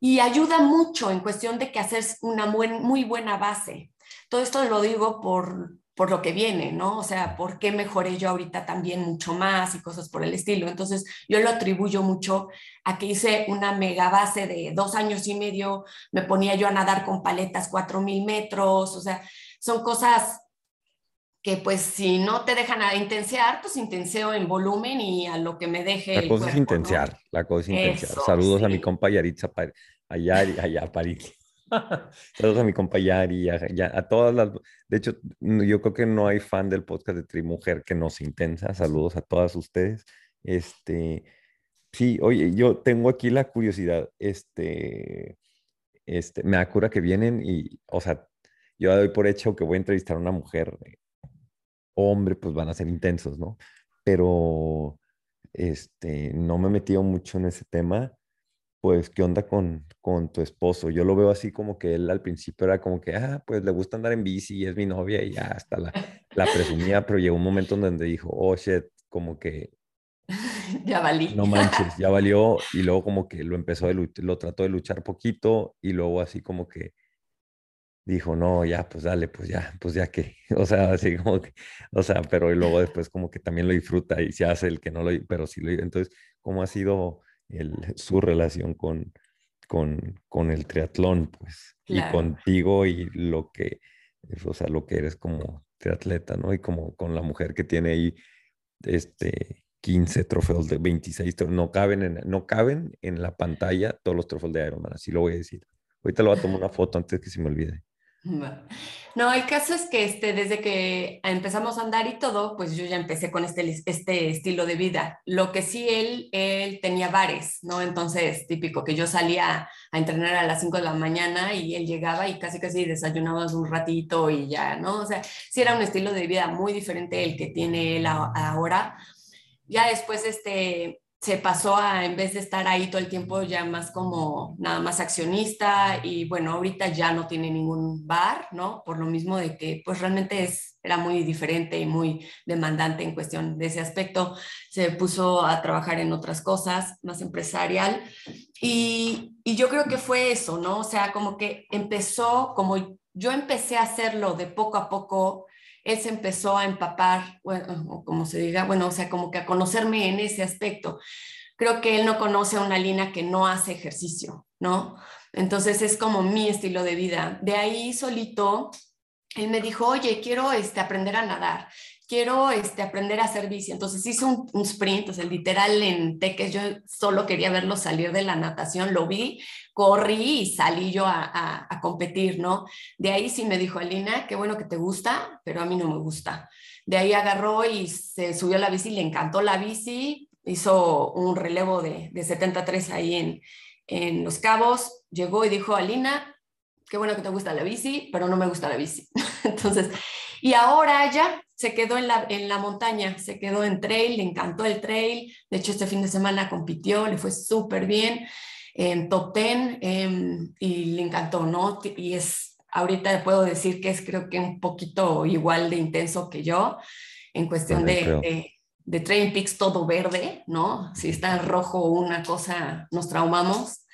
Speaker 5: Y ayuda mucho en cuestión de que haces una muy buena base. Todo esto lo digo por, por lo que viene, ¿no? O sea, ¿por qué mejoré yo ahorita también mucho más y cosas por el estilo? Entonces, yo lo atribuyo mucho a que hice una mega base de dos años y medio, me ponía yo a nadar con paletas cuatro mil metros, o sea, son cosas que pues si no te dejan a intensear, pues intenseo en volumen y a lo que me deje.
Speaker 4: La cosa es intensear, la cosa es intensear. Saludos a mi compa Yaritza, allá, allá, París. Saludos a mi compa Yari, a, todas las... De hecho, yo creo que no hay fan del podcast de Trimujer que no se intensa. Saludos a todas ustedes. Este, sí, oye, yo tengo aquí la curiosidad. Este, este, me da cura que vienen y, o sea, yo doy por hecho que voy a entrevistar a una mujer. Hombre, pues van a ser intensos, ¿no? Pero, este, no me he metido mucho en ese tema pues, ¿qué onda con, con tu esposo? Yo lo veo así como que él al principio era como que, ah, pues le gusta andar en bici y es mi novia y ya hasta la, la presumía, pero llegó un momento en donde dijo, oh, shit, como que...
Speaker 5: ya valí.
Speaker 4: No manches, ya valió y luego como que lo empezó, de lo trató de luchar poquito y luego así como que dijo, no, ya, pues dale, pues ya, pues ya que, o sea, así como que, o sea, pero y luego después como que también lo disfruta y se hace el que no lo, pero sí lo, entonces, ¿cómo ha sido su relación con, con, con, el triatlón, pues, y contigo y lo que, o sea, lo que eres como triatleta, ¿no? Y como con la mujer que tiene ahí, este, 15 trofeos de 26, no caben en, no caben en la pantalla todos los trofeos de Ironman, así lo voy a decir. Ahorita lo voy a tomar una foto antes que se me olvide.
Speaker 5: No, el caso es que este, desde que empezamos a andar y todo, pues yo ya empecé con este, este estilo de vida. Lo que sí, él, él tenía bares, ¿no? Entonces, típico que yo salía a entrenar a las 5 de la mañana y él llegaba y casi casi desayunaba un ratito y ya, ¿no? O sea, sí era un estilo de vida muy diferente el que tiene él ahora. Ya después, este, se pasó a, en vez de estar ahí todo el tiempo, ya más como nada más accionista y bueno, ahorita ya no tiene ningún bar, ¿no? Por lo mismo de que pues realmente es, era muy diferente y muy demandante en cuestión de ese aspecto. Se puso a trabajar en otras cosas, más empresarial. Y, y yo creo que fue eso, ¿no? O sea, como que empezó, como yo empecé a hacerlo de poco a poco, él se empezó a empapar, o como se diga, bueno, o sea, como que a conocerme en ese aspecto. Creo que él no conoce a una Lina que no hace ejercicio, ¿no? Entonces es como mi estilo de vida. De ahí solito, él me dijo, oye, quiero este, aprender a nadar quiero este, aprender a hacer bici. Entonces hice un, sprint, o sea, literal en teques, yo solo quería verlo salir de la natación, lo vi, corrí y salí yo a, competir, ¿no? De ahí sí me dijo Alina, qué bueno que te gusta, pero a mí no me gusta. De ahí agarró y se subió a la bici, le encantó la bici, hizo un relevo de, de 73 ahí en, en Los Cabos, llegó y dijo, Alina, qué bueno que te gusta la bici, pero no me gusta la bici. Entonces, y ahora ya se quedó en la, en la montaña, se quedó en trail, le encantó el trail. De hecho, este fin de semana compitió, le fue súper bien en top 10 em, y le encantó, ¿no? Y es, ahorita puedo decir que es creo que un poquito igual de intenso que yo en cuestión de, de, de Train Peaks todo verde, ¿no? Si está rojo una cosa, nos traumamos.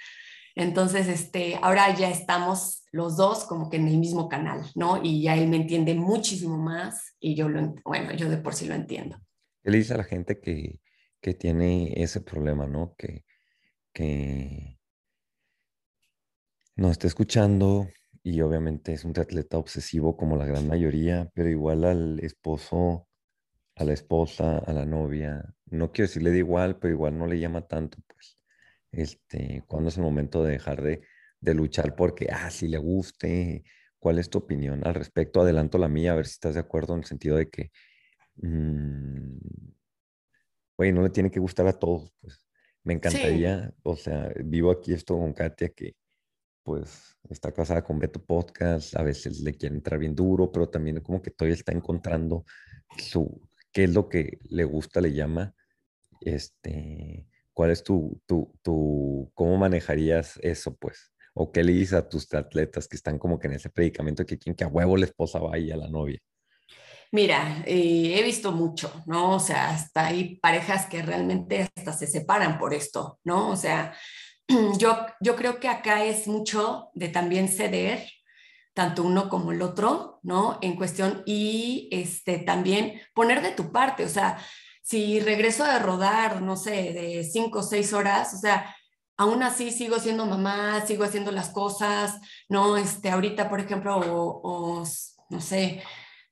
Speaker 5: Entonces, este, ahora ya estamos los dos como que en el mismo canal, ¿no? Y ya él me entiende muchísimo más y yo lo, bueno, yo de por sí lo entiendo.
Speaker 4: ¿Qué le dice a la gente que, que tiene ese problema, ¿no? Que, que nos está escuchando y obviamente es un atleta obsesivo como la gran mayoría, pero igual al esposo, a la esposa, a la novia, no quiero decirle de igual, pero igual no le llama tanto, pues este, cuándo es el momento de dejar de, luchar porque, ah, si le guste, ¿cuál es tu opinión al respecto? Adelanto la mía, a ver si estás de acuerdo en el sentido de que, mm, güey, no le tiene que gustar a todos, pues. Me encantaría, o sea, vivo aquí esto con Katia que, pues, está casada con Beto Podcast, a veces le quiere entrar bien duro, pero también como que todavía está encontrando su, qué es lo que le gusta, le llama, este, ¿Cuál es tu, tu, tu, cómo manejarías eso, pues? ¿O qué le dices a tus atletas que están como que en ese predicamento que quieren que a huevo la esposa vaya a la novia?
Speaker 5: Mira, eh, he visto mucho, ¿no? O sea, hasta hay parejas que realmente hasta se separan por esto, ¿no? O sea, yo, yo creo que acá es mucho de también ceder, tanto uno como el otro, ¿no? En cuestión y este, también poner de tu parte, o sea, si regreso a rodar, no sé, de cinco o seis horas, o sea, aún así sigo siendo mamá, sigo haciendo las cosas, ¿no? Este, ahorita, por ejemplo, o, no sé,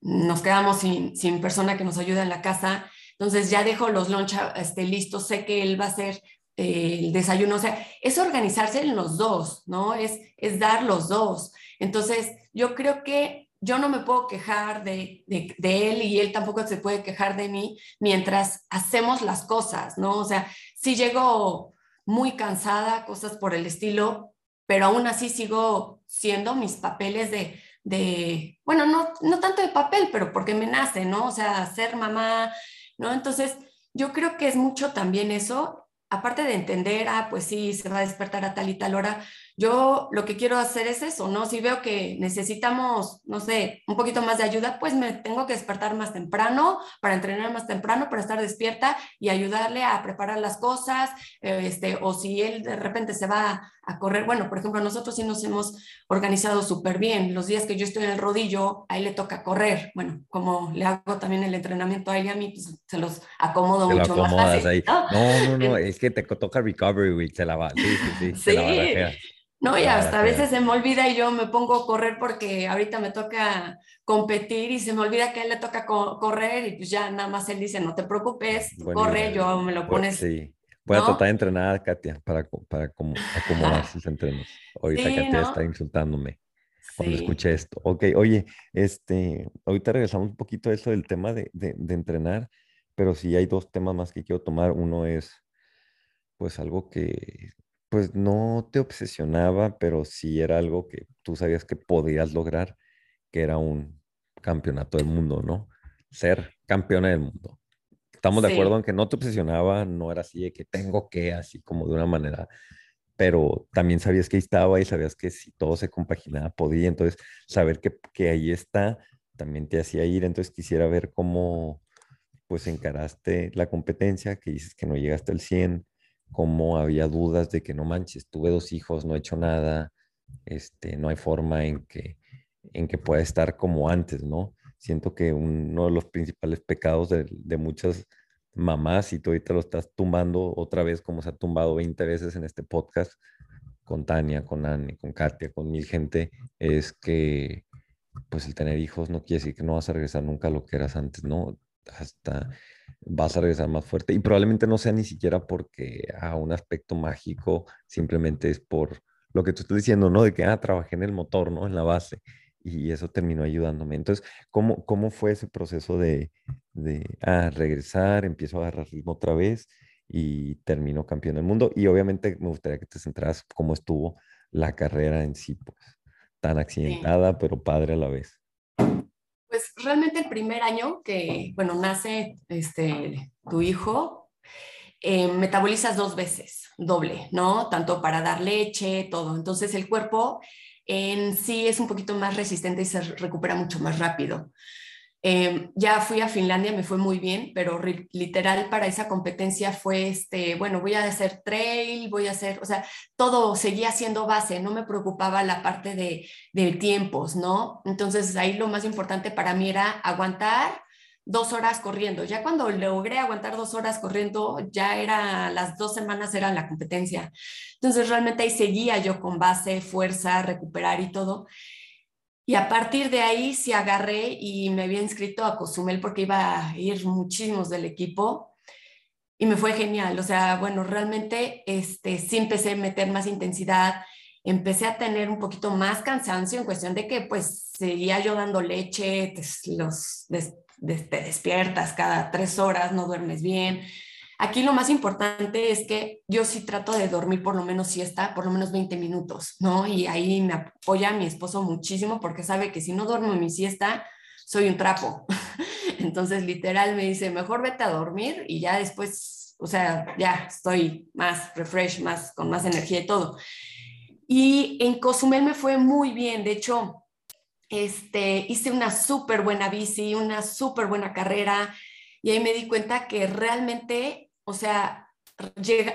Speaker 5: nos quedamos sin, sin, persona que nos ayude en la casa, entonces ya dejo los lunch este, listos, sé que él va a eh, el desayuno, o sea, es organizarse en los dos, ¿no? Es, es dar los dos. Entonces, yo creo que yo no me puedo quejar de, él y él tampoco se puede quejar de mí mientras hacemos las cosas, ¿no? O sea, si llego muy cansada, cosas por el estilo, pero aún así sigo siendo mis papeles de, de bueno, no, no tanto de papel, pero porque me nace, ¿no? O sea, ser mamá, ¿no? Entonces, yo creo que es mucho también eso, aparte de entender, ah, pues sí, se va a despertar a tal y tal hora, yo lo que quiero hacer es eso, ¿no? Si veo que necesitamos, no sé, un poquito más de ayuda, pues me tengo que despertar más temprano para entrenar más temprano, para estar despierta y ayudarle a preparar las cosas, este, o si él de repente se va a correr, bueno, por ejemplo, nosotros sí nos hemos organizado súper bien. Los días que yo estoy en el rodillo, a él le toca correr. Bueno, como le hago también el entrenamiento a él y a mí, pues se los acomodo mucho más fácil.
Speaker 4: ¿no? no, no, es que te toca recovery week, se la va. Sí, sí,
Speaker 5: sí. sí. No, y hasta a veces se me olvida y yo me pongo a correr porque ahorita me toca competir y se me olvida que a él le toca correr y pues ya nada más él dice, no te preocupes, corre, yo me lo pones.
Speaker 4: Sí. Voy a tratar de entrenar, Katia, para, para acomodar sus entrenos. Ahorita Katia está insultándome cuando escuché esto. Ok, oye, este, ahorita regresamos un poquito a eso del tema de, de, de entrenar, pero sí hay dos temas más que quiero tomar. Uno es, pues, algo que pues no te obsesionaba, pero sí era algo que tú sabías que podías lograr, que era un campeonato del mundo, ¿no? Ser campeona del mundo. Estamos de acuerdo en que no te obsesionaba, no era así de que tengo que, así como de una manera, pero también sabías que ahí estaba y sabías que si todo se compaginaba podía, entonces saber que, que ahí está también te hacía ir, entonces quisiera ver cómo pues encaraste la competencia, que dices que no llegaste al 100, como había dudas de que no manches, tuve dos hijos, no he hecho nada, este, no hay forma en que, en que pueda estar como antes, ¿no? Siento que uno de los principales pecados de, de muchas mamás, y tú ahorita lo estás tumbando otra vez como se ha tumbado 20 veces en este podcast, con Tania, con Anne, con Katia, con mil gente, es que pues el tener hijos no quiere decir que no vas a regresar nunca a lo que eras antes, ¿no? Hasta vas a regresar más fuerte y probablemente no sea ni siquiera porque a un aspecto mágico, simplemente es por lo que tú estás diciendo, ¿no? De que, ah, trabajé en el motor, ¿no? En la base y eso terminó ayudándome. Entonces, ¿cómo, cómo fue ese proceso de, de ah, regresar, empiezo a agarrar ritmo otra vez y terminó campeón del mundo? Y obviamente me gustaría que te centras cómo estuvo la carrera en sí, pues, tan accidentada, pero padre a la vez.
Speaker 5: Pues realmente el primer año que, bueno, nace este, tu hijo, eh, metabolizas dos veces, doble, ¿no? Tanto para dar leche, todo. Entonces el cuerpo en sí es un poquito más resistente y se recupera mucho más rápido. Em, ya fui a Finlandia, me fue muy bien, pero literal para esa competencia fue, este, bueno, voy a hacer trail, voy a hacer, o sea, todo seguía siendo base, no me preocupaba la parte de, de tiempos, ¿no? Entonces ahí lo más importante para mí era aguantar dos horas corriendo. Ya cuando logré aguantar dos horas corriendo, ya era las dos semanas era la competencia. Entonces realmente ahí seguía yo con base, fuerza, recuperar y todo. Y a partir de ahí sí agarré y me había inscrito a Cozumel porque iba a ir muchísimos del equipo y me fue genial. O sea, bueno, realmente este, sí empecé a meter más intensidad, empecé a tener un poquito más cansancio en cuestión de que pues seguía yo dando leche, los, te despiertas cada tres horas, no duermes bien, Aquí lo más importante es que yo sí trato de dormir por lo menos siesta, por lo menos 20 minutos, ¿no? Y ahí me apoya mi esposo muchísimo porque sabe que si no duermo mi siesta, soy un trapo. Entonces, literal, me dice, mejor vete a dormir y ya después, o sea, ya estoy más refresh, más, con más energía y todo. Y en Cozumel me fue muy bien, de hecho, este, hice una súper buena bici, una súper buena carrera, y ahí me di cuenta que realmente o sea,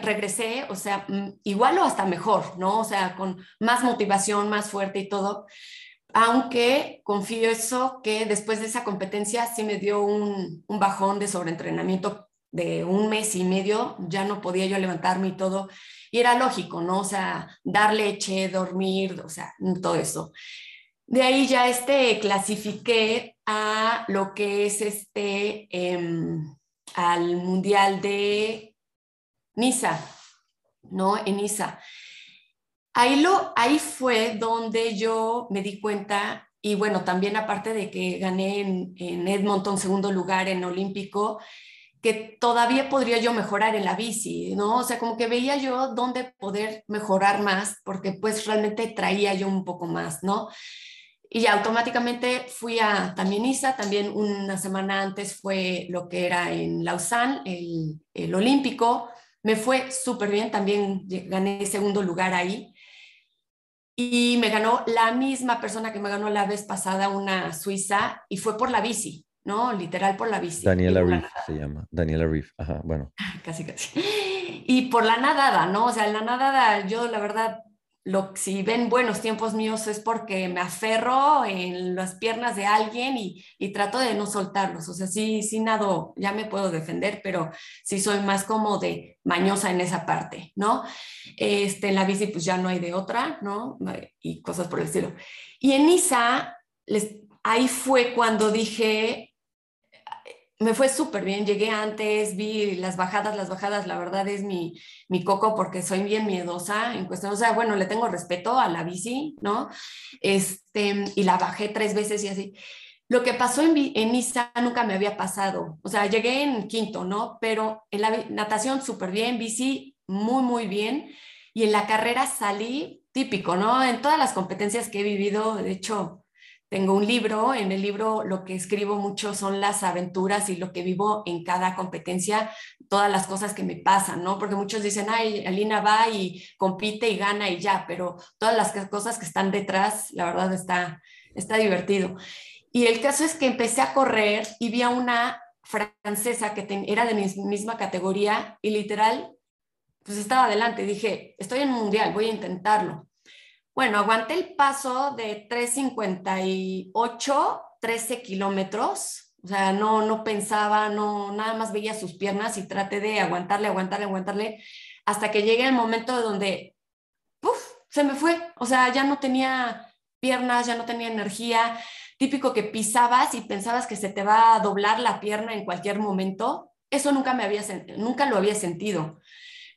Speaker 5: regresé, o sea, mm, igual o hasta mejor, ¿no? O sea, con más motivación, más fuerte y todo. Aunque confío eso que después de esa competencia sí me dio un, un bajón de sobreentrenamiento de un mes y medio, ya no podía yo levantarme y todo. Y era lógico, ¿no? O sea, dar leche, dormir, o sea, todo eso. De ahí ya este clasifiqué a lo que es este, em, al Mundial de Niza, ¿no? En Niza. Ahí, lo, ahí fue donde yo me di cuenta, y bueno, también aparte de que gané en, en Edmonton segundo lugar en Olímpico, que todavía podría yo mejorar en la bici, ¿no? O sea, como que veía yo dónde poder mejorar más, porque pues realmente traía yo un poco más, ¿no? Y automáticamente fui a también ISA, también una semana antes fue lo que era en Lausanne, el, el Olímpico. Me fue súper bien, también gané segundo lugar ahí. Y me ganó la misma persona que me ganó la vez pasada, una suiza, y fue por la bici, ¿no? Literal por la bici.
Speaker 4: Daniela Riff se llama. Daniela Riff, ajá, bueno.
Speaker 5: Casi, casi. Y por la nadada, ¿no? O sea, la nadada, yo la verdad lo, si ven buenos tiempos míos es porque me aferro en las piernas de alguien y, y, trato de no soltarlos. O sea, sí, sí nado, ya me puedo defender, pero sí soy más como de mañosa en esa parte, ¿no? Este, en la bici pues ya no hay de otra, ¿no? Y cosas por el estilo. Y en ISA, ahí fue cuando dije, me fue súper bien, llegué antes, vi las bajadas, las bajadas, la verdad es mi, mi coco porque soy bien miedosa en cuestión, o sea, bueno, le tengo respeto a la bici, ¿no? Este, y la bajé tres veces y así. Lo que pasó en, en Niza nunca me había pasado, o sea, llegué en quinto, ¿no? Pero en la natación súper bien, bici muy, muy bien, y en la carrera salí típico, ¿no? En todas las competencias que he vivido, de hecho, tengo un libro, en el libro lo que escribo mucho son las aventuras y lo que vivo en cada competencia, todas las cosas que me pasan, ¿no? Porque muchos dicen, ay, Alina va y compite y gana y ya, pero todas las cosas que están detrás, la verdad está, está divertido. Y el caso es que empecé a correr y vi a una francesa que era de mi misma categoría y literal, pues estaba adelante. Dije, estoy en un mundial, voy a intentarlo. Bueno, aguanté el paso de 3.58, 13 kilómetros. O sea, no, no pensaba, no, nada más veía sus piernas y traté de aguantarle, aguantarle, aguantarle, hasta que llegué el momento donde, se me fue. O sea, ya no tenía piernas, ya no tenía energía. Típico que pisabas y pensabas que se te va a doblar la pierna en cualquier momento. Eso nunca me había, nunca lo había sentido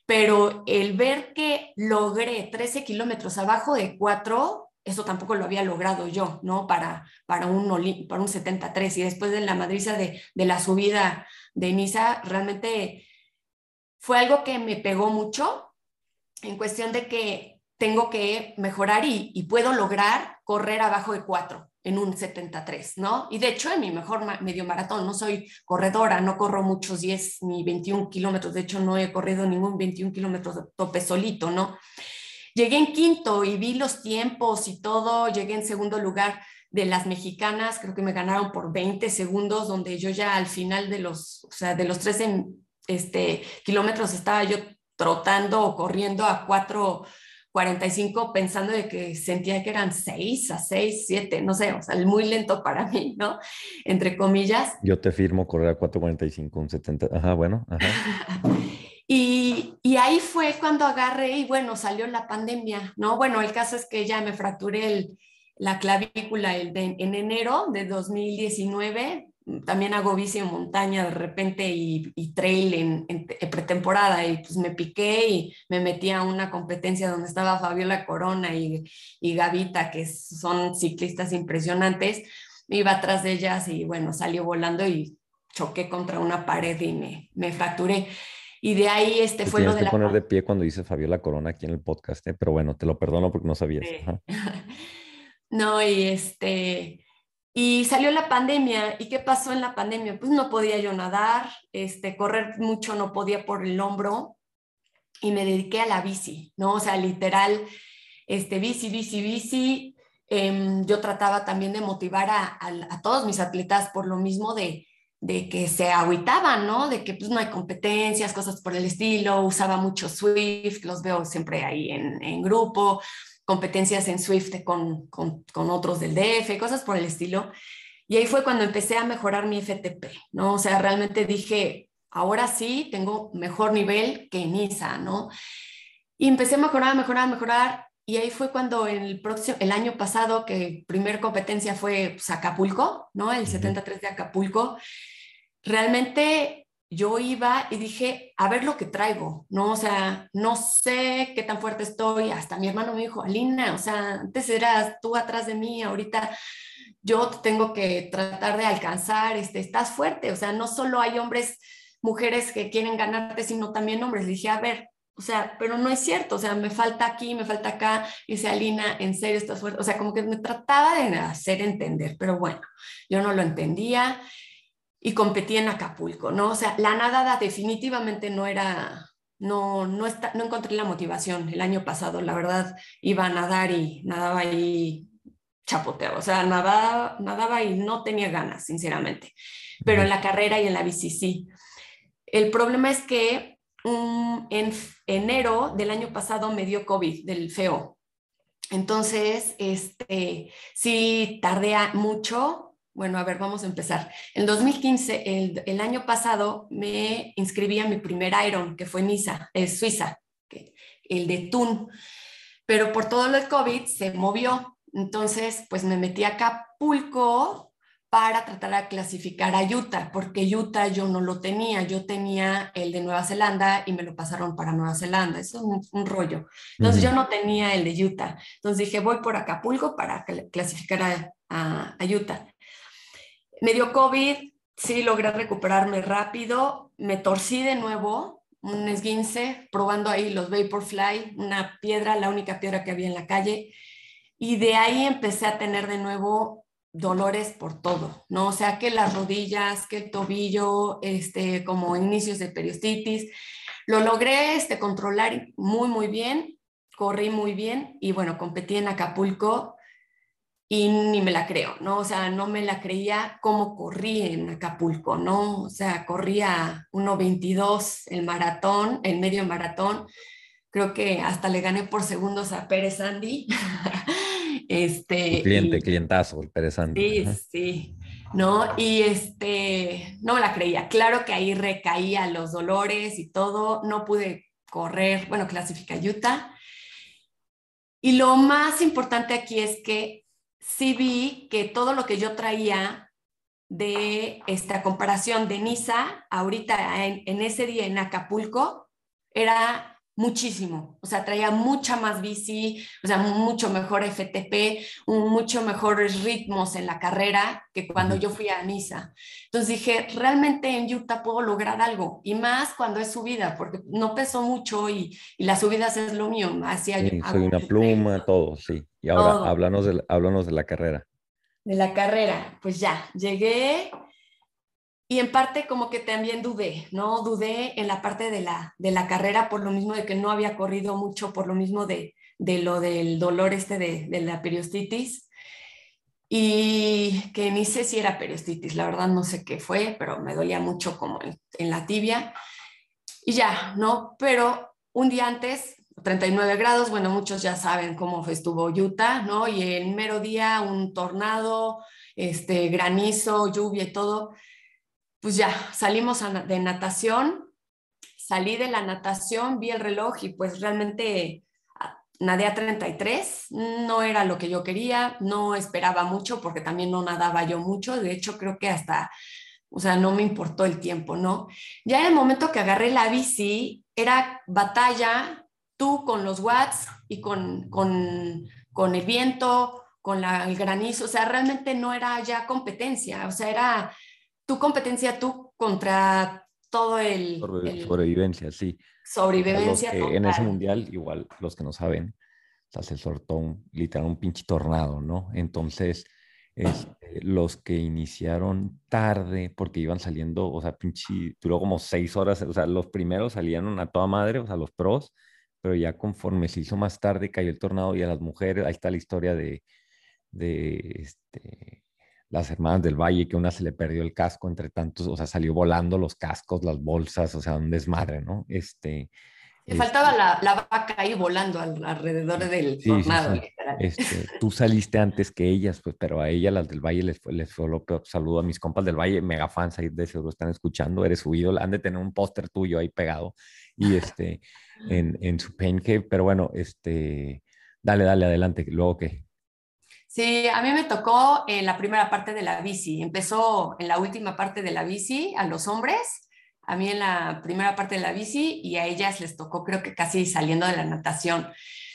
Speaker 5: pero el ver que logré 13 kilómetros abajo de 4, eso tampoco lo había logrado yo, ¿no? Para, para, un, para un 73 y después de la madriza de, de la subida de Niza, realmente fue algo que me pegó mucho en cuestión de que tengo que mejorar y, y puedo lograr correr abajo de 4. En un 73, ¿no? Y de hecho en mi mejor medio maratón, no soy corredora, no corro muchos 10 ni 21 kilómetros, de hecho no he corrido ningún 21 kilómetros de tope solito, ¿no? Llegué en quinto y vi los tiempos y todo, llegué en segundo lugar de las mexicanas, creo que me ganaron por 20 segundos, donde yo ya al final de los, o sea, de los 13 este, kilómetros estaba yo trotando o corriendo a 4.45 pensando de que sentía que eran 6 a 6, 7, no sé, o sea, muy lento para mí, ¿no? Entre comillas.
Speaker 4: Yo te firmo correr a 4.45, un 70, ajá, bueno, ajá.
Speaker 5: Y, y, ahí fue cuando agarré y bueno, salió la pandemia, ¿no? Bueno, el caso es que ya me fracturé el, la clavícula el en enero de 2019. También hago bici en montaña de repente y, trail en, pretemporada y pues me piqué y me metí a una competencia donde estaba Fabiola Corona y, y Gavita, que son ciclistas impresionantes. Iba atrás de ellas y bueno, salió volando y choqué contra una pared y me, me fracturé. Y de ahí este fue lo de
Speaker 4: que
Speaker 5: la...
Speaker 4: poner de pie cuando dice Fabiola Corona aquí en el podcast, ¿eh? pero bueno, te lo perdono porque no sabías.
Speaker 5: No, y este, y salió la pandemia. ¿Y qué pasó en la pandemia? Pues no podía yo nadar, este, correr mucho no podía por el hombro y me dediqué a la bici, ¿no? O sea, literal, este, bici, bici, bici. Em, yo trataba también de motivar a, todos mis atletas por lo mismo de, de que se agüitaban, ¿no? De que pues no hay competencias, cosas por el estilo, usaba mucho Swift, los veo siempre ahí en grupo, competencias en Swift con, con, con, otros del DF, cosas por el estilo. Y ahí fue cuando empecé a mejorar mi FTP, ¿no? O sea, realmente dije, ahora sí tengo mejor nivel que en ISA, ¿no? Y empecé a mejorar, mejorar, mejorar. Y ahí fue cuando el, próximo, el año pasado, que primer competencia fue pues, Acapulco, ¿no? El 73 de Acapulco. Realmente yo iba y dije, a ver lo que traigo, ¿no? O sea, no sé qué tan fuerte estoy. Hasta mi hermano me dijo, Alina, o sea, antes eras tú atrás de mí, ahorita yo tengo que tratar de alcanzar, este, estás fuerte. O sea, no solo hay hombres, mujeres que quieren ganarte, sino también hombres. Le dije, a ver, o sea, pero no es cierto, o sea, me falta aquí, me falta acá, y dice Alina, en serio estás fuerte, o sea, como que me trataba de hacer entender, pero bueno, yo no lo entendía y competí en Acapulco, ¿no? O sea, la nadada definitivamente no era, no, no, está, no encontré la motivación el año pasado, la verdad, iba a nadar y nadaba ahí chapoteado, o sea, nadaba, nadaba y no tenía ganas, sinceramente, pero en la carrera y en la bici sí. El problema es que en enero del año pasado me dio COVID, del feo. Entonces, este, sí tardé mucho bueno, a ver, vamos a empezar. En 2015, el, el año pasado, me inscribí a mi primer Iron, que fue Niza, eh, Suiza, el de Thun. Pero por todo lo del COVID se movió. Entonces, pues me metí a Acapulco para tratar de clasificar a Utah, porque Utah yo no lo tenía, yo tenía el de Nueva Zelanda y me lo pasaron para Nueva Zelanda, eso es un, rollo. Entonces yo no tenía el de Utah, entonces dije voy por Acapulco para clasificar a, a Utah. Me dio COVID, sí logré recuperarme rápido, me torcí de nuevo, un esguince, probando ahí los Vaporfly, una piedra, la única piedra que había en la calle, y de ahí empecé a tener de nuevo dolores por todo, ¿no? O sea, que las rodillas, que el tobillo, este, como inicios de periostitis. Lo logré este, controlar muy, muy bien, corrí muy bien y bueno, competí en Acapulco y ni me la creo, ¿no? O sea, no me la creía cómo corrí en Acapulco, ¿no? O sea, corría 1.22 el maratón, el medio maratón. Creo que hasta le gané por segundos a Pérez Andy. este,
Speaker 4: cliente, clientazo, el Pérez Andy.
Speaker 5: Sí, sí. ¿no? Y este, no me la creía. Claro que ahí recaía los dolores y todo. No pude correr, bueno, clasifica Utah. Y lo más importante aquí es que sí vi que todo lo que yo traía de esta comparación de Niza, ahorita en, en, ese día en Acapulco, era muchísimo. O sea, traía mucha más bici, o sea, mucho mejor FTP, un, mucho mejores ritmos en la carrera que cuando yo fui a Niza. Entonces dije, realmente en Utah puedo lograr algo, y más cuando es subida, porque no pesó mucho y, y las subidas es lo mío. Hacía
Speaker 4: sí, soy una pluma, todo, sí. Y ahora háblanos de, háblanos de la carrera.
Speaker 5: de la carrera, pues ya, llegué y en parte como que también dudé, ¿no? Dudé en la parte de la, de la carrera por lo mismo de que no había corrido mucho, por lo mismo de, de lo del dolor este de, de la periostitis y que ni sé si era periostitis, la verdad no sé qué fue, pero me dolía mucho como en, en la tibia y ya, ¿no? Pero un día antes 39 grados, bueno, muchos ya saben cómo estuvo Utah, ¿no? Y el mero día un tornado, este, granizo, lluvia y todo. Pues ya, salimos de natación, salí de la natación, vi el reloj y pues realmente ah, nadé a 33, no era lo que yo quería, no esperaba mucho porque también no nadaba yo mucho, de hecho creo que hasta, o sea, no me importó el tiempo, ¿no? Ya en el momento que agarré la bici, era batalla, tú con los watts y con, con, con el viento, con el granizo, o sea, realmente no era ya competencia, o sea, era tu competencia tú contra todo el...
Speaker 4: el sobrevivencia, sí.
Speaker 5: Sobrevivencia.
Speaker 4: en ese mundial, igual, los que no saben, se soltó un, literal un pinche tornado, ¿no? Entonces, este, los que iniciaron tarde, porque iban saliendo, o sea, pinche, duró como seis horas, o sea, los primeros salían a toda madre, o sea, los pros, pero ya conforme se hizo más tarde, cayó el tornado y a las mujeres, ahí está la historia de, de este, las hermanas del Valle, que una se le perdió el casco entre tantos, o sea, salió volando los cascos, las bolsas, o sea, un desmadre, ¿no? Este,
Speaker 5: le faltaba la, la, vaca ahí volando alrededor del tornado.
Speaker 4: Este, tú saliste antes que ellas, pues, pero a ellas, las del Valle, les fue, les fue lo peor. Saludo a mis compas del Valle, mega fans ahí de seguro están escuchando, eres su ídolo, han de tener un póster tuyo ahí pegado y este, en, en su pain cave, pero bueno, este, dale, dale, adelante, luego qué.
Speaker 5: Sí, a mí me tocó en la primera parte de la bici, empezó en la última parte de la bici a los hombres a mí en la primera parte de la bici y a ellas les tocó creo que casi saliendo de la natación.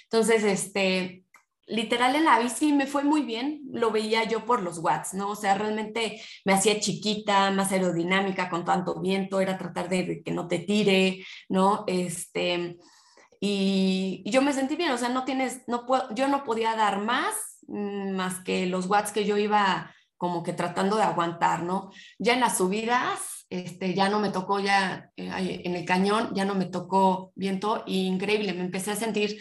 Speaker 5: Entonces, este, literal en la bici me fue muy bien, lo veía yo por los watts, ¿no? O sea, realmente me hacía chiquita, más aerodinámica con tanto viento, era tratar de que no te tire, ¿no? Este, y, yo me sentí bien, o sea, no tienes, no puedo, yo no podía dar más, más que los watts que yo iba como que tratando de aguantar, ¿no? Ya en las subidas este, ya no me tocó ya eh, en el cañón, ya no me tocó viento, increíble, me empecé a sentir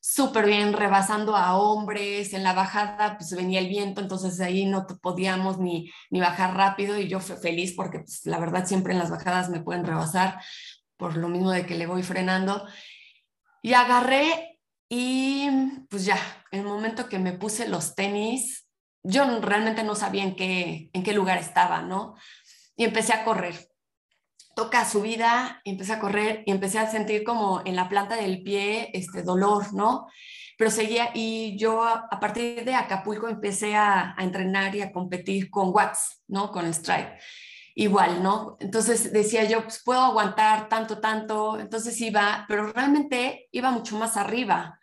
Speaker 5: súper bien rebasando a hombres, en la bajada pues venía el viento, entonces ahí no podíamos ni, ni bajar rápido y yo feliz porque pues, la verdad siempre en las bajadas me pueden rebasar por lo mismo de que le voy frenando. Y agarré y pues ya, el momento que me puse los tenis, yo realmente no sabía en qué, en qué lugar estaba, ¿no? y empecé a correr. Toca subida, y empecé a correr y empecé a sentir como en la planta del pie este dolor, ¿no? Pero seguía y yo a, partir de Acapulco empecé a, entrenar y a competir con Watts, ¿no? Con el Strike. Igual, ¿no? Entonces decía yo, pues puedo aguantar tanto, tanto. Entonces iba, pero realmente iba mucho más arriba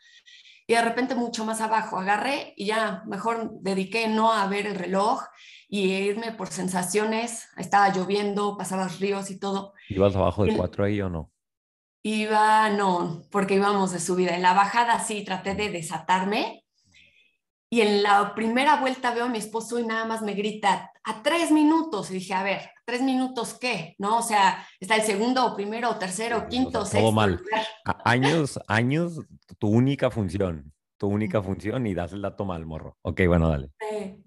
Speaker 5: y de repente mucho más abajo. Agarré y ya mejor dediqué no a ver el reloj y irme por sensaciones. Estaba lloviendo, pasabas ríos y todo.
Speaker 4: ¿Ibas abajo de cuatro ahí o no?
Speaker 5: Iba, no, porque íbamos de subida. En la bajada sí, traté de desatarme. Y en la primera vuelta veo a mi esposo y nada más me grita, a tres minutos. Y dije, a ver, ¿tres minutos qué? ¿No? O sea, está el segundo, o primero, o tercero, o quinto, o sexto.
Speaker 4: Todo mal. años, años, tu única función, tu única función y das el dato mal, morro. Ok, bueno, dale. Sí.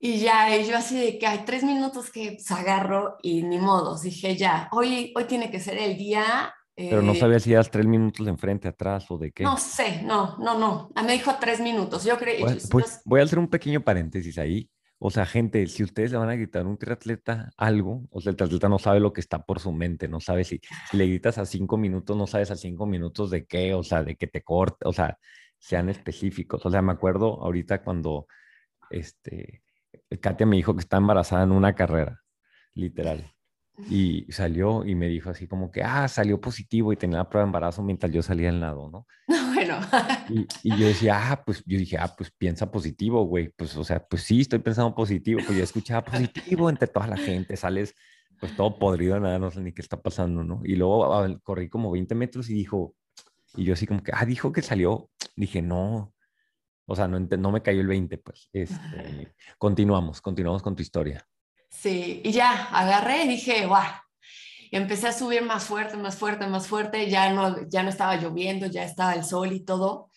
Speaker 5: Y ya, yo así de que hay tres minutos que pues, agarro y ni modo, dije ya, hoy, hoy tiene que ser el día.
Speaker 4: Pero no eh, sabía si eras tres minutos de enfrente, atrás o de qué.
Speaker 5: No sé, no, no, no. Me dijo tres minutos. Yo creo.
Speaker 4: Pues, voy a hacer un pequeño paréntesis ahí. O sea, gente, si ustedes le van a gritar a un triatleta algo, o sea, el triatleta no sabe lo que está por su mente, no sabe si, si le gritas a cinco minutos, no sabes a cinco minutos de qué, o sea, de que te corte, o sea, sean específicos. O sea, me acuerdo ahorita cuando, este, Katia me dijo que está embarazada en una carrera, literal. Y salió y me dijo así como que, ah, salió positivo y tenía la prueba de embarazo mientras yo salía al lado, ¿no?
Speaker 5: Bueno.
Speaker 4: Y, y, yo decía, ah, pues yo dije, ah, pues piensa positivo, güey. Pues, o sea, pues sí, estoy pensando positivo. Pues yo escuchaba positivo entre toda la gente, sales pues todo podrido, nada, no sé ni qué está pasando, ¿no? Y luego corrí como 20 metros y dijo, y yo así como que, ah, dijo que salió. Dije, no, O sea, no, no me cayó el 20, pues. Este, continuamos, continuamos con tu historia.
Speaker 5: Sí, y ya, agarré y dije, guau. Empecé a subir más fuerte, más fuerte, más fuerte. Ya no, ya no estaba lloviendo, ya estaba el sol y todo.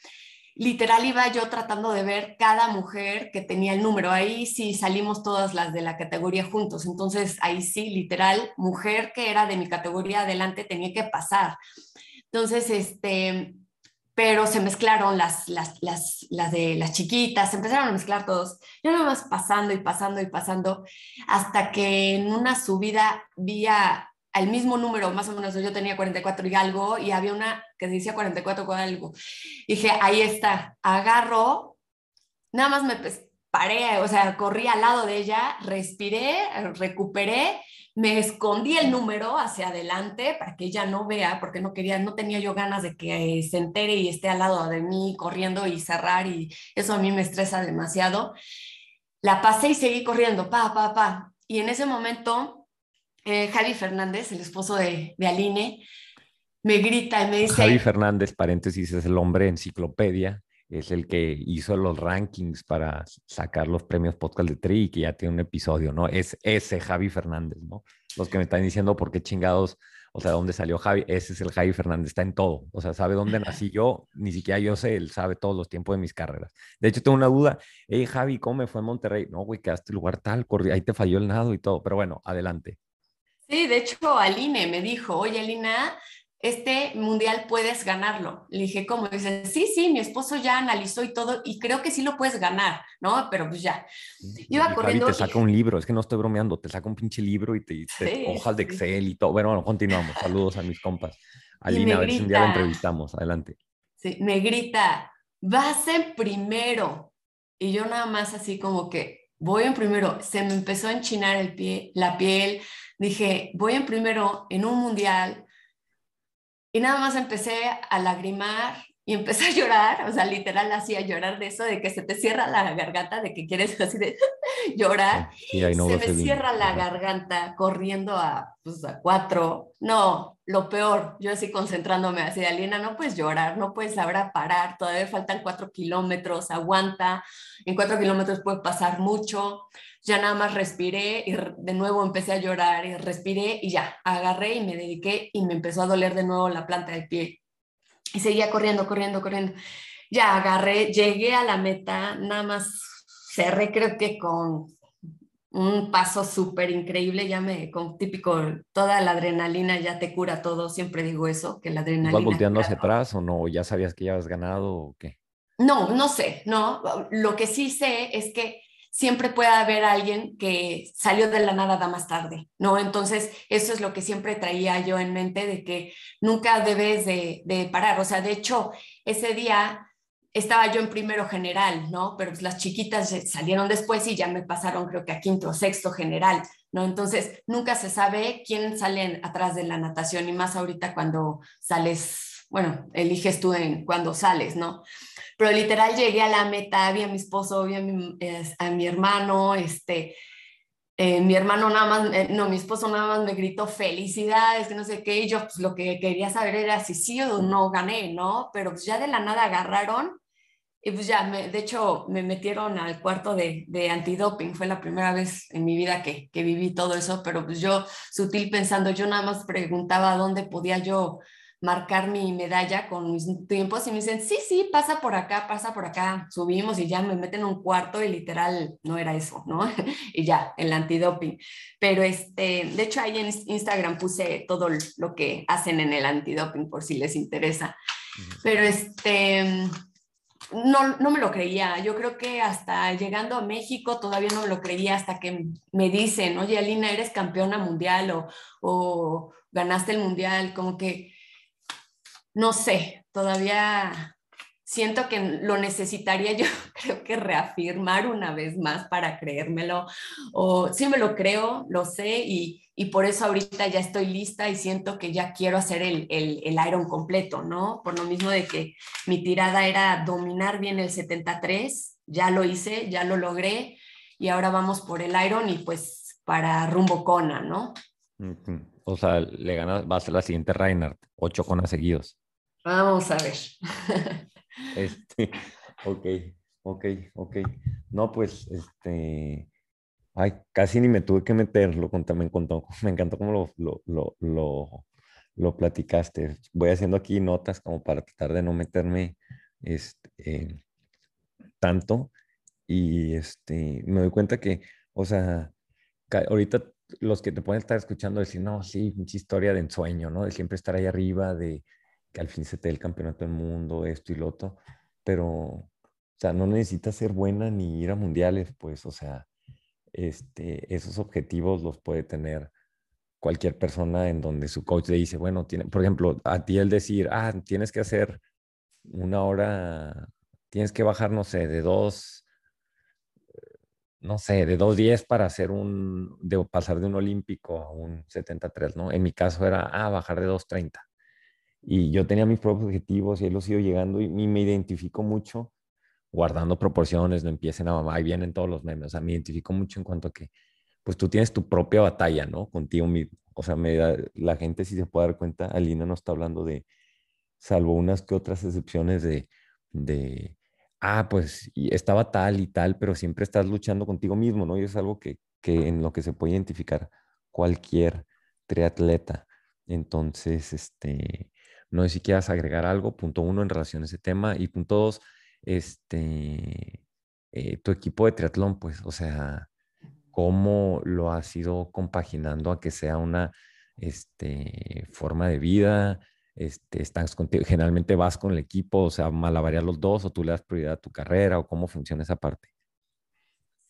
Speaker 5: Literal iba yo tratando de ver cada mujer que tenía el número. Ahí sí salimos todas las de la categoría juntos. Entonces ahí sí, literal, mujer que era de mi categoría adelante tenía que pasar. Entonces, este, pero se mezclaron las, las, las, las, de las chiquitas, se empezaron a mezclar todos. Yo nada más pasando y pasando y pasando, hasta que en una subida vi al mismo número, más o menos yo tenía 44 y algo, y había una que decía 44 con algo. Dije, ahí está, agarro, nada más me paré, o sea, corrí al lado de ella, respiré, recuperé me escondí el número hacia adelante para que ella no vea, porque no quería, no tenía yo ganas de que se entere y esté al lado de mí corriendo y cerrar y eso a mí me estresa demasiado. La pasé y seguí corriendo, pa, pa, pa. Y en ese momento, eh, Javi Fernández, el esposo de, de Aline, me grita y me dice...
Speaker 4: Javi Fernández, paréntesis, es el hombre enciclopedia es el que hizo los rankings para sacar los premios podcast de Tri, que ya tiene un episodio, ¿no? Es ese Javi Fernández, ¿no? Los que me están diciendo por qué chingados, o sea, dónde salió Javi, ese es el Javi Fernández, está en todo, o sea, sabe dónde nací yo, ni siquiera yo sé, él sabe todos los tiempos de mis carreras. De hecho, tengo una duda, hey Javi, ¿cómo me fue en Monterrey? No, güey, quedaste en lugar tal, ahí te falló el nado y todo, pero bueno, adelante.
Speaker 5: Sí, de hecho, Aline me dijo, oye, Alina, este mundial puedes ganarlo. Le dije, ¿cómo? dice, sí, sí, mi esposo ya analizó y todo, y creo que sí lo puedes ganar, ¿no? Pero pues ya.
Speaker 4: Iba corriendo. te saca un libro, es que no estoy bromeando, te saca un pinche libro y te, hojas de Excel y todo. Bueno, bueno, continuamos. Saludos a mis compas. Alina, a ver si un día la entrevistamos. Adelante.
Speaker 5: Sí, me grita, vas en primero. Y yo nada más así como que voy en primero. Se me empezó a enchinar el pie, la piel. Dije, voy en primero en un mundial y nada más empecé a lagrimar y empecé a llorar, o sea, literal hacía llorar de eso, de que se te cierra la garganta, de que quieres así de llorar. se me cierra la garganta corriendo a, pues, a cuatro. No, lo peor, yo así concentrándome así, Alina, no puedes llorar, no puedes ahora parar, todavía faltan cuatro kilómetros, aguanta, en cuatro kilómetros puede pasar mucho ya nada más respiré y de nuevo empecé a llorar y respiré y ya, agarré y me dediqué y me empezó a doler de nuevo la planta del pie. Y seguía corriendo, corriendo, corriendo. Ya agarré, llegué a la meta, nada más cerré creo que con un paso súper increíble, ya me, con típico, toda la adrenalina ya te cura todo, siempre digo eso, que la adrenalina...
Speaker 4: ¿Vas volteando hacia atrás o no? ¿Ya sabías que ya habías ganado o qué?
Speaker 5: No, no sé, no. Lo que sí sé es que siempre puede haber alguien que salió de la nada más tarde, ¿no? Entonces, eso es lo que siempre traía yo en mente de que nunca debes de, parar. O sea, de hecho, ese día estaba yo en primero general, ¿no? Pero pues las chiquitas salieron después y ya me pasaron creo que a quinto o sexto general, ¿no? Entonces, nunca se sabe quién sale atrás de la natación y más ahorita cuando sales, bueno, eliges tú en cuando sales, ¿no? pero literal llegué a la meta, vi a mi esposo, vi a mi, hermano, este, eh, mi hermano nada más, eh, no, mi esposo nada más me gritó felicidades, no sé qué, y yo pues lo que quería saber era si sí o no gané, ¿no? Pero pues ya de la nada agarraron y pues ya, me, de hecho me metieron al cuarto de, de, antidoping, fue la primera vez en mi vida que, que viví todo eso, pero pues yo sutil pensando, yo nada más preguntaba dónde podía yo marcar mi medalla con mis tiempos y me dicen, sí, sí, pasa por acá, pasa por acá, subimos y ya me meten en un cuarto y literal no era eso, ¿no? y ya, el antidoping. Pero este, de hecho ahí en Instagram puse todo lo que hacen en el antidoping por si les interesa. Pero este, no, no me lo creía. Yo creo que hasta llegando a México todavía no me lo creía hasta que me dicen, oye, Alina, eres campeona mundial o, o ganaste el mundial, como que no sé, todavía siento que lo necesitaría yo creo que reafirmar una vez más para creérmelo. O sí me lo creo, lo sé y, por eso ahorita ya estoy lista y siento que ya quiero hacer el, el, el, Iron completo, ¿no? Por lo mismo de que mi tirada era dominar bien el 73, ya lo hice, ya lo logré y ahora vamos por el Iron y pues para rumbo Kona, ¿no?
Speaker 4: O sea, le ganas, va a ser la siguiente Reinhardt, ocho conas seguidos.
Speaker 5: Vamos a ver.
Speaker 4: este, ok. Ok, ok. No, pues, este, ay, casi ni me tuve que meter, lo conté, me encantó, me encantó cómo lo, lo, lo, lo, lo platicaste. Voy haciendo aquí notas como para tratar de no meterme, este, tanto y, este, me doy cuenta que, o sea, ahorita los que te pueden estar escuchando decir, no, sí, mucha historia de ensueño, ¿no? De siempre estar ahí arriba, de al fin se te dé el campeonato del mundo, esto y lo otro, pero o sea, no necesitas ser buena ni ir a mundiales, pues, o sea, este, esos objetivos los puede tener cualquier persona en donde su coach le dice, bueno, tiene, por ejemplo, a ti el decir, ah, tienes que hacer una hora, tienes que bajar, no sé, de dos, no sé, de dos diez para hacer un, de pasar de un olímpico a un 73, ¿no? En mi caso era, ah, bajar de 2.30. Y yo tenía mis propios objetivos y ahí los ido llegando y, y me identifico mucho guardando proporciones, no empiecen a mamá y vienen todos los memes. O sea, me identifico mucho en cuanto a que, pues tú tienes tu propia batalla, ¿no? Contigo mismo. O sea, me la gente si se puede dar cuenta, Alina no está hablando de, salvo unas que otras excepciones de, de, ah, pues estaba tal y tal, pero siempre estás luchando contigo mismo, ¿no? Y es algo que, que en lo que se puede identificar cualquier triatleta. Entonces, este, no sé si quieras agregar algo, punto uno, en relación a ese tema, y punto dos, este, eh, tu equipo de triatlón, pues, o sea, cómo lo has ido compaginando a que sea una este, forma de vida, este, estás contigo, generalmente vas con el equipo, o sea, malabarear los dos, o tú le das prioridad a tu carrera, o cómo funciona esa parte.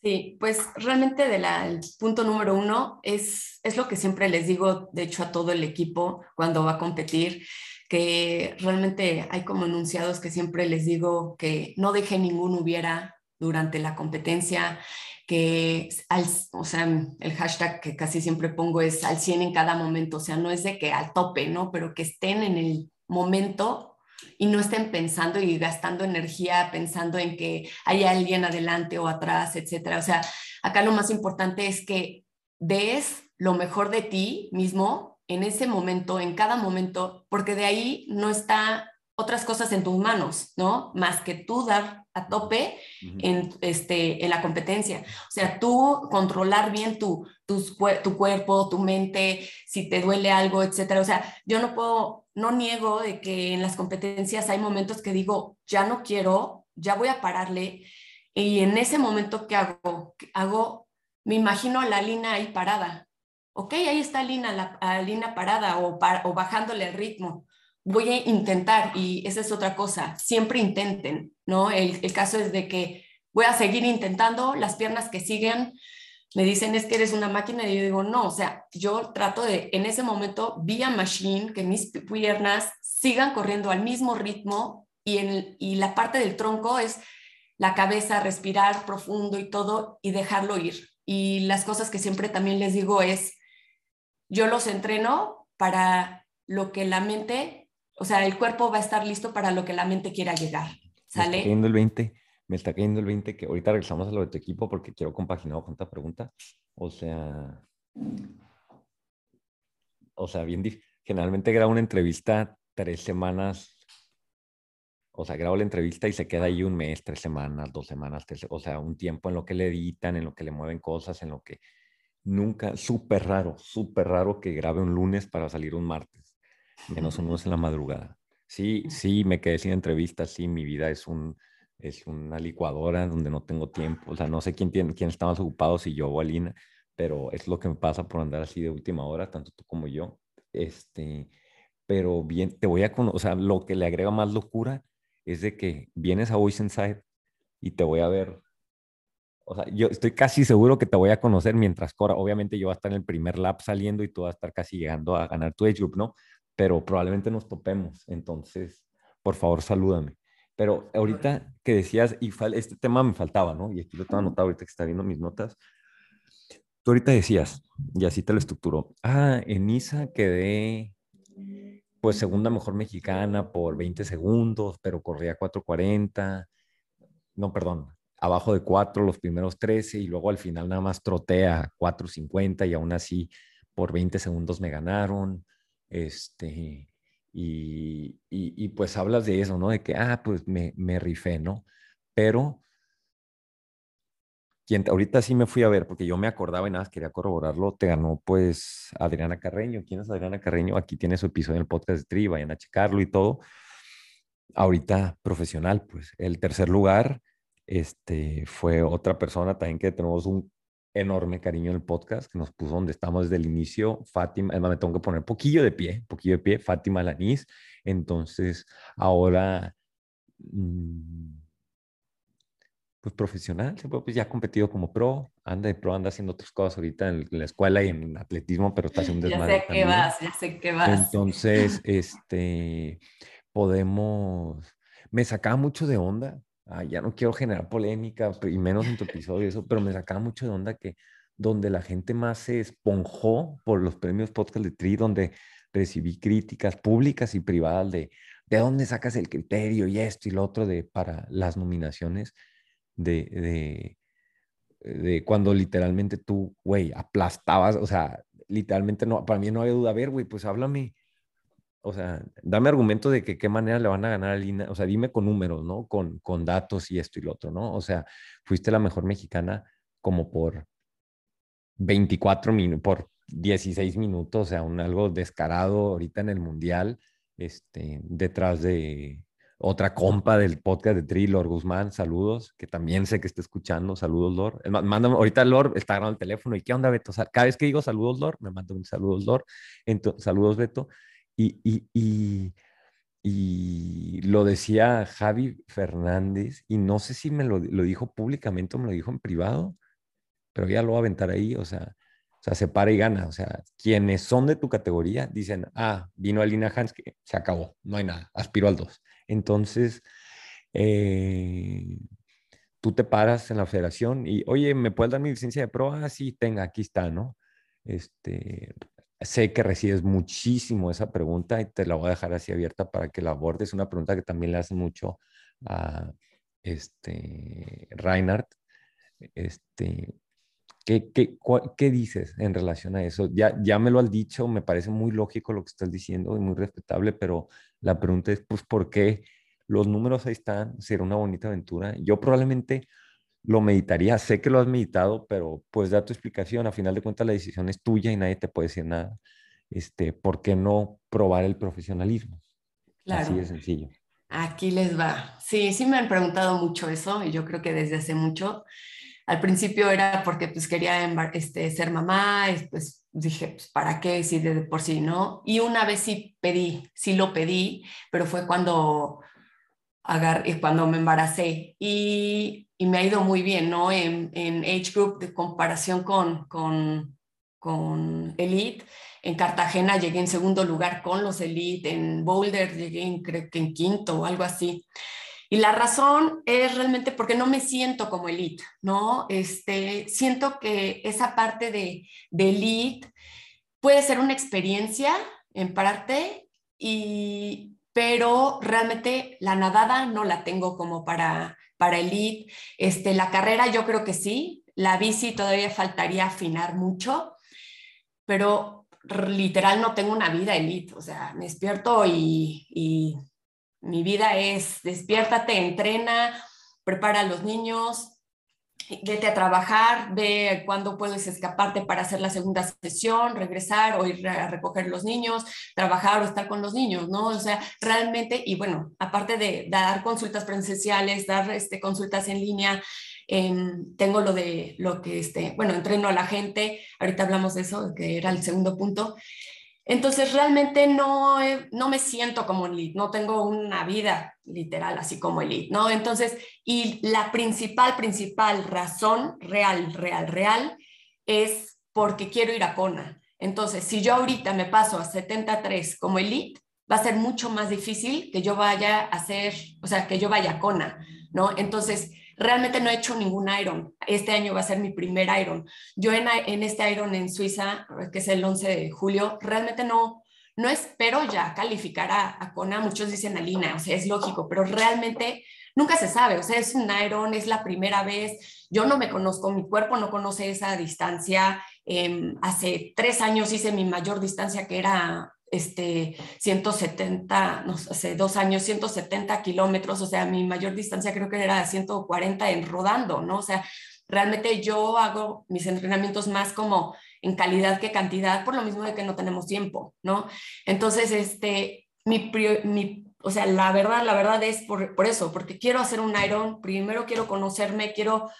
Speaker 5: Sí, pues realmente del punto número uno es, es lo que siempre les digo, de hecho, a todo el equipo cuando va a competir, que realmente hay como enunciados que siempre les digo que no deje ningún hubiera durante la competencia, que al, o sea, el hashtag que casi siempre pongo es al 100 en cada momento, o sea, no es de que al tope, ¿no? Pero que estén en el momento y no estén pensando y gastando energía pensando en que hay alguien adelante o atrás, etcétera. O sea, acá lo más importante es que des lo mejor de ti mismo en ese momento, en cada momento, porque de ahí no está otras cosas en tus manos, ¿no? Más que tú dar a tope en, este, en la competencia. O sea, tú controlar bien tu, tu, tu cuerpo, tu mente, si te duele algo, etcétera. O sea, yo no puedo, no niego de que en las competencias hay momentos que digo, ya no quiero, ya voy a pararle. Y en ese momento, ¿qué hago? Hago, me imagino a la Lina ahí parada, ok, ahí está Lina, la, Lina parada o, o bajándole el ritmo. Voy a intentar y esa es otra cosa, siempre intenten, ¿no? El, el caso es de que voy a seguir intentando, las piernas que siguen me dicen es que eres una máquina y yo digo, no, o sea, yo trato de en ese momento vía machine que mis piernas sigan corriendo al mismo ritmo y, en, y la parte del tronco es la cabeza, respirar profundo y todo y dejarlo ir. Y las cosas que siempre también les digo es, yo los entreno para lo que la mente, o sea, el cuerpo va a estar listo para lo que la mente quiera llegar. ¿Sale?
Speaker 4: Me está cayendo el 20, me está cayendo el 20 que ahorita regresamos a lo de tu equipo porque quiero compaginar con esta pregunta. O sea, o sea, bien, generalmente grabo una entrevista tres semanas, o sea, grabo la entrevista y se queda ahí un mes, tres semanas, dos semanas, o sea, un tiempo en lo que le editan, en lo que le mueven cosas, en lo que nunca, súper raro, súper raro que grabe un lunes para salir un martes, menos un lunes en la madrugada. Sí, sí, me quedé sin entrevistas, sí, mi vida es un es una licuadora donde no tengo tiempo, o sea, no sé quién, tiene, quién está más ocupado, si yo o Alina, pero es lo que me pasa por andar así de última hora, tanto tú como yo. Este, pero bien, te voy a conocer, o sea, lo que le agrega más locura es de que vienes a Voice Inside y te voy a ver yo estoy casi seguro que te voy a conocer mientras corra. Obviamente yo voy a estar en el primer lap saliendo y tú vas a estar casi llegando a ganar tu age group, ¿no? Pero probablemente nos topemos. Entonces, por favor, salúdame. Pero ahorita que decías, y este tema me faltaba, ¿no? Y aquí lo tengo anotado ahorita que está viendo mis notas. Tú ahorita decías, y así te lo estructuró. Ah, en ISA quedé, pues, segunda mejor mexicana por 20 segundos, pero corría 4.40. No, perdón, abajo de 4 los primeros 13 y luego al final nada más trotea 4.50 y aún así por 20 segundos me ganaron. Este, y, y, pues hablas de eso, ¿no? De que, ah, pues me, me rifé, ¿no? Pero quien ahorita sí me fui a ver, porque yo me acordaba y nada, quería corroborarlo, te ganó pues Adriana Carreño. ¿Quién es Adriana Carreño? Aquí tiene su episodio en el podcast de Tri, vayan a checarlo y todo. Ahorita profesional, pues el tercer lugar este, fue otra persona también que tenemos un enorme cariño en el podcast, que nos puso donde estamos desde el inicio, Fátima, además me tengo que poner poquillo de pie, poquillo de pie, Fátima Lanís. Entonces, ahora... Mmm, pues profesional, pues ya ha competido como pro, anda de pro, anda haciendo otras cosas ahorita en la escuela y en atletismo, pero está haciendo
Speaker 5: un desmadre. Ya sé qué vas, ya sé qué vas.
Speaker 4: Entonces, este, podemos, me sacaba mucho de onda, ya no quiero generar polémica y menos en tu episodio eso, pero me sacaba mucho de onda que donde la gente más se esponjó por los premios podcast de Tri, donde recibí críticas públicas y privadas de de dónde sacas el criterio y esto y lo otro de para las nominaciones de, de, cuando literalmente tú, güey, aplastabas, o sea, literalmente no, para mí no había duda, a ver, güey, pues háblame, o sea, dame argumento de que qué manera le van a ganar a Lina, o sea, dime con números, ¿no? Con, con datos y esto y lo otro, ¿no? O sea, fuiste la mejor mexicana como por 24 minutos, por 16 minutos, o sea, un algo descarado ahorita en el mundial, este, detrás de, otra compa del podcast de Tri, Lord Guzmán, saludos, que también sé que está escuchando, saludos Lord. Mándame, ahorita Lord está grabando el teléfono y ¿qué onda Beto? cada vez que digo saludos Lord, me manda un saludos Lord, entonces, saludos Beto. Y, y, y, y, lo decía Javi Fernández, y no sé si me lo, lo, dijo públicamente o me lo dijo en privado, pero ya lo voy a aventar ahí, o sea, o sea, se para y gana. O sea, quienes son de tu categoría dicen, ah, vino Alina Hans, que se acabó, no hay nada, aspiro al 2. Entonces, eh, tú te paras en la federación y, oye, ¿me puedes dar mi licencia de pro? Ah, sí, tenga, aquí está, ¿no? Este, sé que recibes muchísimo esa pregunta y te la voy a dejar así abierta para que la abordes. Una pregunta que también le hace mucho a este, Reinhardt. Este, ¿qué, qué, qué dices en relación a eso? Ya, ya me lo has dicho, me parece muy lógico lo que estás diciendo y muy respetable, pero la pregunta es, pues, ¿por qué? Los números ahí están, será una bonita aventura. Yo probablemente lo meditaría, sé que lo has meditado, pero pues da tu explicación, a final de cuentas la decisión es tuya y nadie te puede decir nada. Este, ¿Por qué no probar el profesionalismo? Claro. Así de sencillo.
Speaker 5: Aquí les va. Sí, sí me han preguntado mucho eso y yo creo que desde hace mucho. Al principio era porque pues quería este, ser mamá, y, pues dije, pues, ¿para qué? Si de por sí, ¿no? Y una vez sí pedí, sí lo pedí, pero fue cuando, agarré, cuando me embaracé y, y, me ha ido muy bien, ¿no? En, en Age Group, de comparación con, con, con Elite, en Cartagena llegué en segundo lugar con los Elite, en Boulder llegué en, creo que en quinto o algo así. Y la razón es realmente porque no me siento como elite, ¿no? Este, siento que esa parte de, de elite puede ser una experiencia en parte, y, pero realmente la nadada no la tengo como para, para elite. Este, la carrera yo creo que sí, la bici todavía faltaría afinar mucho, pero literal no tengo una vida elite, o sea, me despierto y, y mi vida es despiértate, entrena, prepara a los niños, vete a trabajar, ve cuándo puedes escaparte para hacer la segunda sesión, regresar o ir a recoger los niños, trabajar o estar con los niños, ¿no? O sea, realmente, y bueno, aparte de dar consultas presenciales, dar este, consultas en línea, em, tengo lo de lo que, este, bueno, entreno a la gente, ahorita hablamos de eso, que era el segundo punto, entonces realmente no, no me siento como elite, no tengo una vida literal así como elite, ¿no? Entonces, y la principal, principal razón real, real, real es porque quiero ir a Kona. Entonces, si yo ahorita me paso a 73 como elite, va a ser mucho más difícil que yo vaya a hacer, o sea, que yo vaya a Kona, ¿no? Entonces, Realmente no he hecho ningún Iron. Este año va a ser mi primer Iron. Yo en, este Iron en Suiza, que es el 11 de julio, realmente no, no espero ya calificar a, a Kona. Muchos dicen a Lina, o sea, es lógico, pero realmente nunca se sabe. O sea, es un Iron, es la primera vez. Yo no me conozco, mi cuerpo no conoce esa distancia. Em, hace tres años hice mi mayor distancia, que era este, 170, no, hace dos años, 170 kilómetros, o sea, mi mayor distancia creo que era de 140 en rodando, ¿no? O sea, realmente yo hago mis entrenamientos más como en calidad que cantidad, por lo mismo de que no tenemos tiempo, ¿no? Entonces, este, mi, mi o sea, la verdad, la verdad es por, por, eso, porque quiero hacer un Iron, primero quiero conocerme, quiero,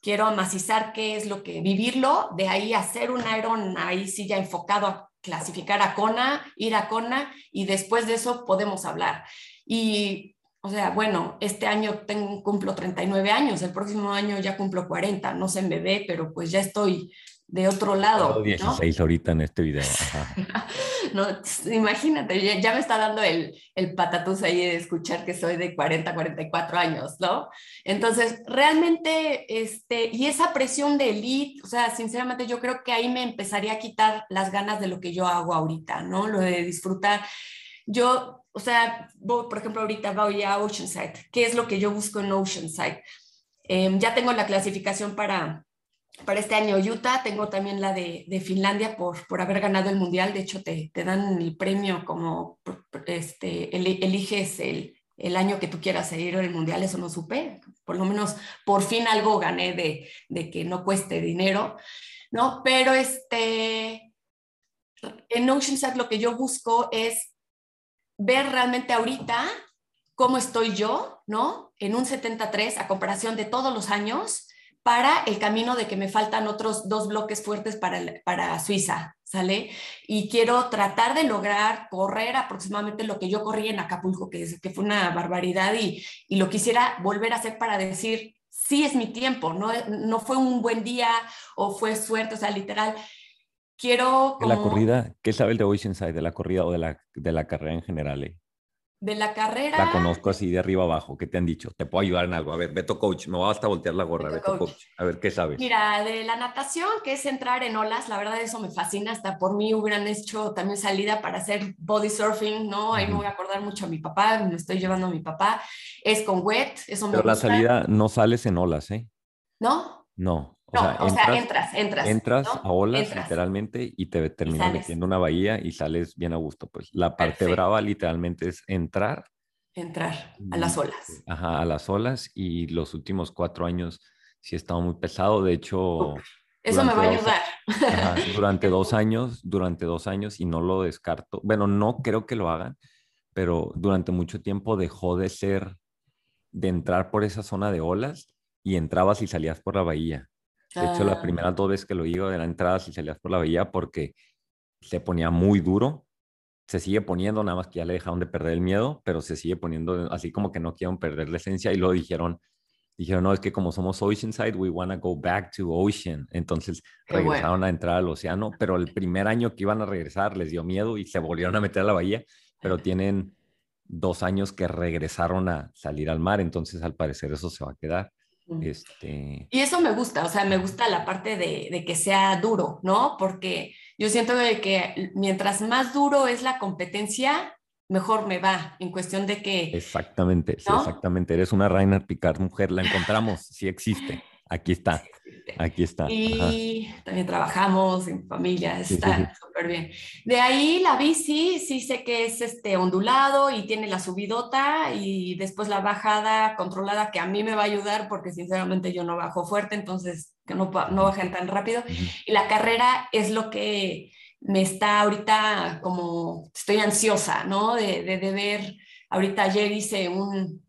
Speaker 5: quiero amacizar qué es lo que, vivirlo, de ahí hacer un Iron, ahí sí ya enfocado a clasificar a Kona, ir a Kona, y después de eso podemos hablar. Y, o sea, bueno, este año tengo, cumplo 39 años, el próximo año ya cumplo 40, no sé en bebé, pero pues ya estoy de otro lado.
Speaker 4: 16 ahorita en este video.
Speaker 5: no, imagínate, ya, me está dando el, el patatús ahí de escuchar que soy de 40, 44 años, ¿no? Entonces, realmente, este, y esa presión de elite, o sea, sinceramente yo creo que ahí me empezaría a quitar las ganas de lo que yo hago ahorita, ¿no? Lo de disfrutar. Yo, o sea, por ejemplo, ahorita voy a Oceanside. ¿Qué es lo que yo busco en Oceanside? Eh, ya tengo la clasificación para para este año Utah, tengo también la de, Finlandia por, por, haber ganado el mundial, de hecho te, te dan el premio como este, eliges el, el, año que tú quieras ir al mundial, eso no supe, por lo menos por fin algo gané de, de que no cueste dinero, ¿no? Pero este, en Oceanside lo que yo busco es ver realmente ahorita cómo estoy yo, ¿no? En un 73 a comparación de todos los años para el camino de que me faltan otros dos bloques fuertes para, para Suiza, ¿sale? Y quiero tratar de lograr correr aproximadamente lo que yo corrí en Acapulco, que, es, que fue una barbaridad y, y lo quisiera volver a hacer para decir, sí es mi tiempo, no, no fue un buen día o fue suerte, o sea, literal. Quiero...
Speaker 4: Como... La corrida, ¿qué sabe el de Oceanside de la corrida o de la, de la carrera en general? Eh?
Speaker 5: De la carrera.
Speaker 4: La conozco así de arriba abajo. ¿Qué te han dicho? ¿Te puedo ayudar en algo? A ver, Beto Coach, me voy hasta voltear la gorra, Beto, coach. A ver, ¿qué sabes?
Speaker 5: Mira, de la natación, que es entrar en olas, la verdad eso me fascina. Hasta por mí hubieran hecho también salida para hacer body surfing, ¿no? Ahí me voy a acordar mucho a mi papá, me estoy llevando a mi papá. Es con wet, eso me
Speaker 4: Pero la salida no sales en olas, ¿eh?
Speaker 5: ¿No?
Speaker 4: No.
Speaker 5: O, no, sea, o entras, sea, entras, entras.
Speaker 4: Entras a olas, literalmente, y te terminas metiendo una bahía y sales bien a gusto. Pues la parte Perfecto. brava, literalmente, es entrar
Speaker 5: entrar a las olas.
Speaker 4: Ajá, a las olas y los últimos cuatro años sí he estado muy pesado. De hecho...
Speaker 5: Eso me va a ayudar.
Speaker 4: Ajá, durante dos años, durante dos años y no lo descarto. Bueno, no creo que lo hagan, pero durante mucho tiempo dejó de ser, de entrar por esa zona de olas y entrabas y salías por la bahía. De hecho, las
Speaker 5: Ah.
Speaker 4: primeras dos veces que lo digo eran entradas y salías por la bahía porque se ponía muy duro se sigue poniendo, nada más que ya le dejaron de perder el miedo, pero se sigue poniendo así como que no quieren perder la esencia y lo dijeron, dijeron, no, es que como somos Oceanside, we want to go back to Ocean. Entonces
Speaker 5: Qué
Speaker 4: regresaron
Speaker 5: bueno.
Speaker 4: a entrar al océano, pero el primer año que iban a regresar les dio miedo y se volvieron a meter a la bahía, pero tienen dos años que regresaron a salir al mar, entonces al parecer eso se va a quedar. Este,
Speaker 5: Y eso me gusta, o sea, me gusta la parte de, de que sea duro, ¿no? Porque yo siento de que mientras más duro es la competencia, mejor me va, en cuestión de que...
Speaker 4: exactamente, sí, exactamente. Eres una Reinhard Picard mujer, la encontramos, sí existe, aquí está, aquí está. ajá.
Speaker 5: Y también trabajamos en familia,
Speaker 4: Sí, sí,
Speaker 5: está
Speaker 4: sí.
Speaker 5: súper bien. De ahí la bici, sí sé que es este ondulado y tiene la subidota y después la bajada controlada que a mí me va a ayudar porque sinceramente yo no bajo fuerte, entonces que no, no bajen tan rápido. Y la carrera es lo que me está ahorita como, estoy ansiosa, ¿no? De, de, de ver, ahorita ayer hice un,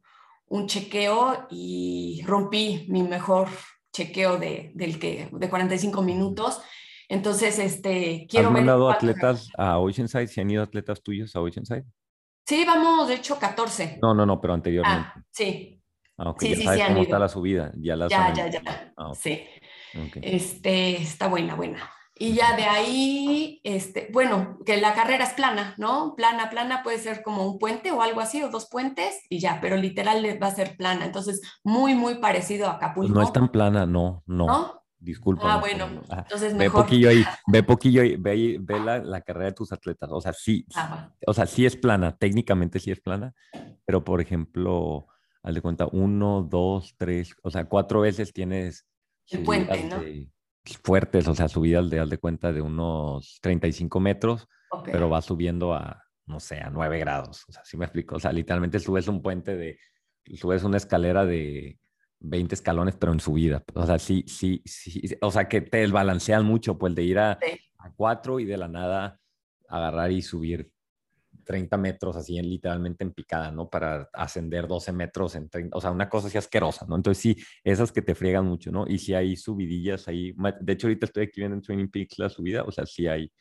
Speaker 5: un chequeo y rompí mi mejor chequeo de, del que, de 45 minutos. Entonces, este, quiero
Speaker 4: ¿Has mandado atletas a Oceanside? ¿Se han ido atletas tuyos a Oceanside?
Speaker 5: Sí, vamos, de hecho, 14.
Speaker 4: No, no, no, pero anteriormente.
Speaker 5: Ah, sí,
Speaker 4: Ah, ok,
Speaker 5: sí,
Speaker 4: ya
Speaker 5: sí,
Speaker 4: sabes
Speaker 5: sí
Speaker 4: cómo está la subida. Ya las
Speaker 5: ya,
Speaker 4: han-
Speaker 5: ya, ya.
Speaker 4: Ah, ok,
Speaker 5: Sí. Este, está buena, buena. Y ya de ahí, este, bueno, que la carrera es plana, ¿no? Plana, plana puede ser como un puente o algo así, o dos puentes y ya, pero literal va a ser plana. Entonces, muy, muy parecido a
Speaker 4: Pues
Speaker 5: Acapulco.
Speaker 4: no es tan plana, no, no.
Speaker 5: ¿no?
Speaker 4: Disculpa.
Speaker 5: Ah, bueno, entonces
Speaker 4: Ve
Speaker 5: mejor.
Speaker 4: poquillo ahí, ve poquillo ahí, ve, ve la, la carrera de tus atletas. O sea, sí,
Speaker 5: Ah,
Speaker 4: o sea, sí es plana, técnicamente sí es plana, pero por ejemplo, al de cuenta, uno, dos, tres, o sea, cuatro veces tienes
Speaker 5: El puente, ¿no?
Speaker 4: de- fuertes, o sea, subidas de, de cuenta, de unos 35 metros, pero va subiendo a, no sé, a 9 grados. O sea, sí me explico. O sea, literalmente subes un puente de, subes una escalera de 20 escalones, pero en subida. O sea, sí, sí, sí. O sea, que te desbalancean mucho, pues de ir a, a cuatro y de la nada agarrar y subir 30 metros así en literalmente en picada, ¿no? Para ascender 12 metros en 30, o sea, una cosa así asquerosa, ¿no? Entonces sí, esas que te friegan mucho, ¿no? Y si hay subidillas ahí, de hecho ahorita estoy aquí viendo en Training Peaks la subida, o sea, sí hay.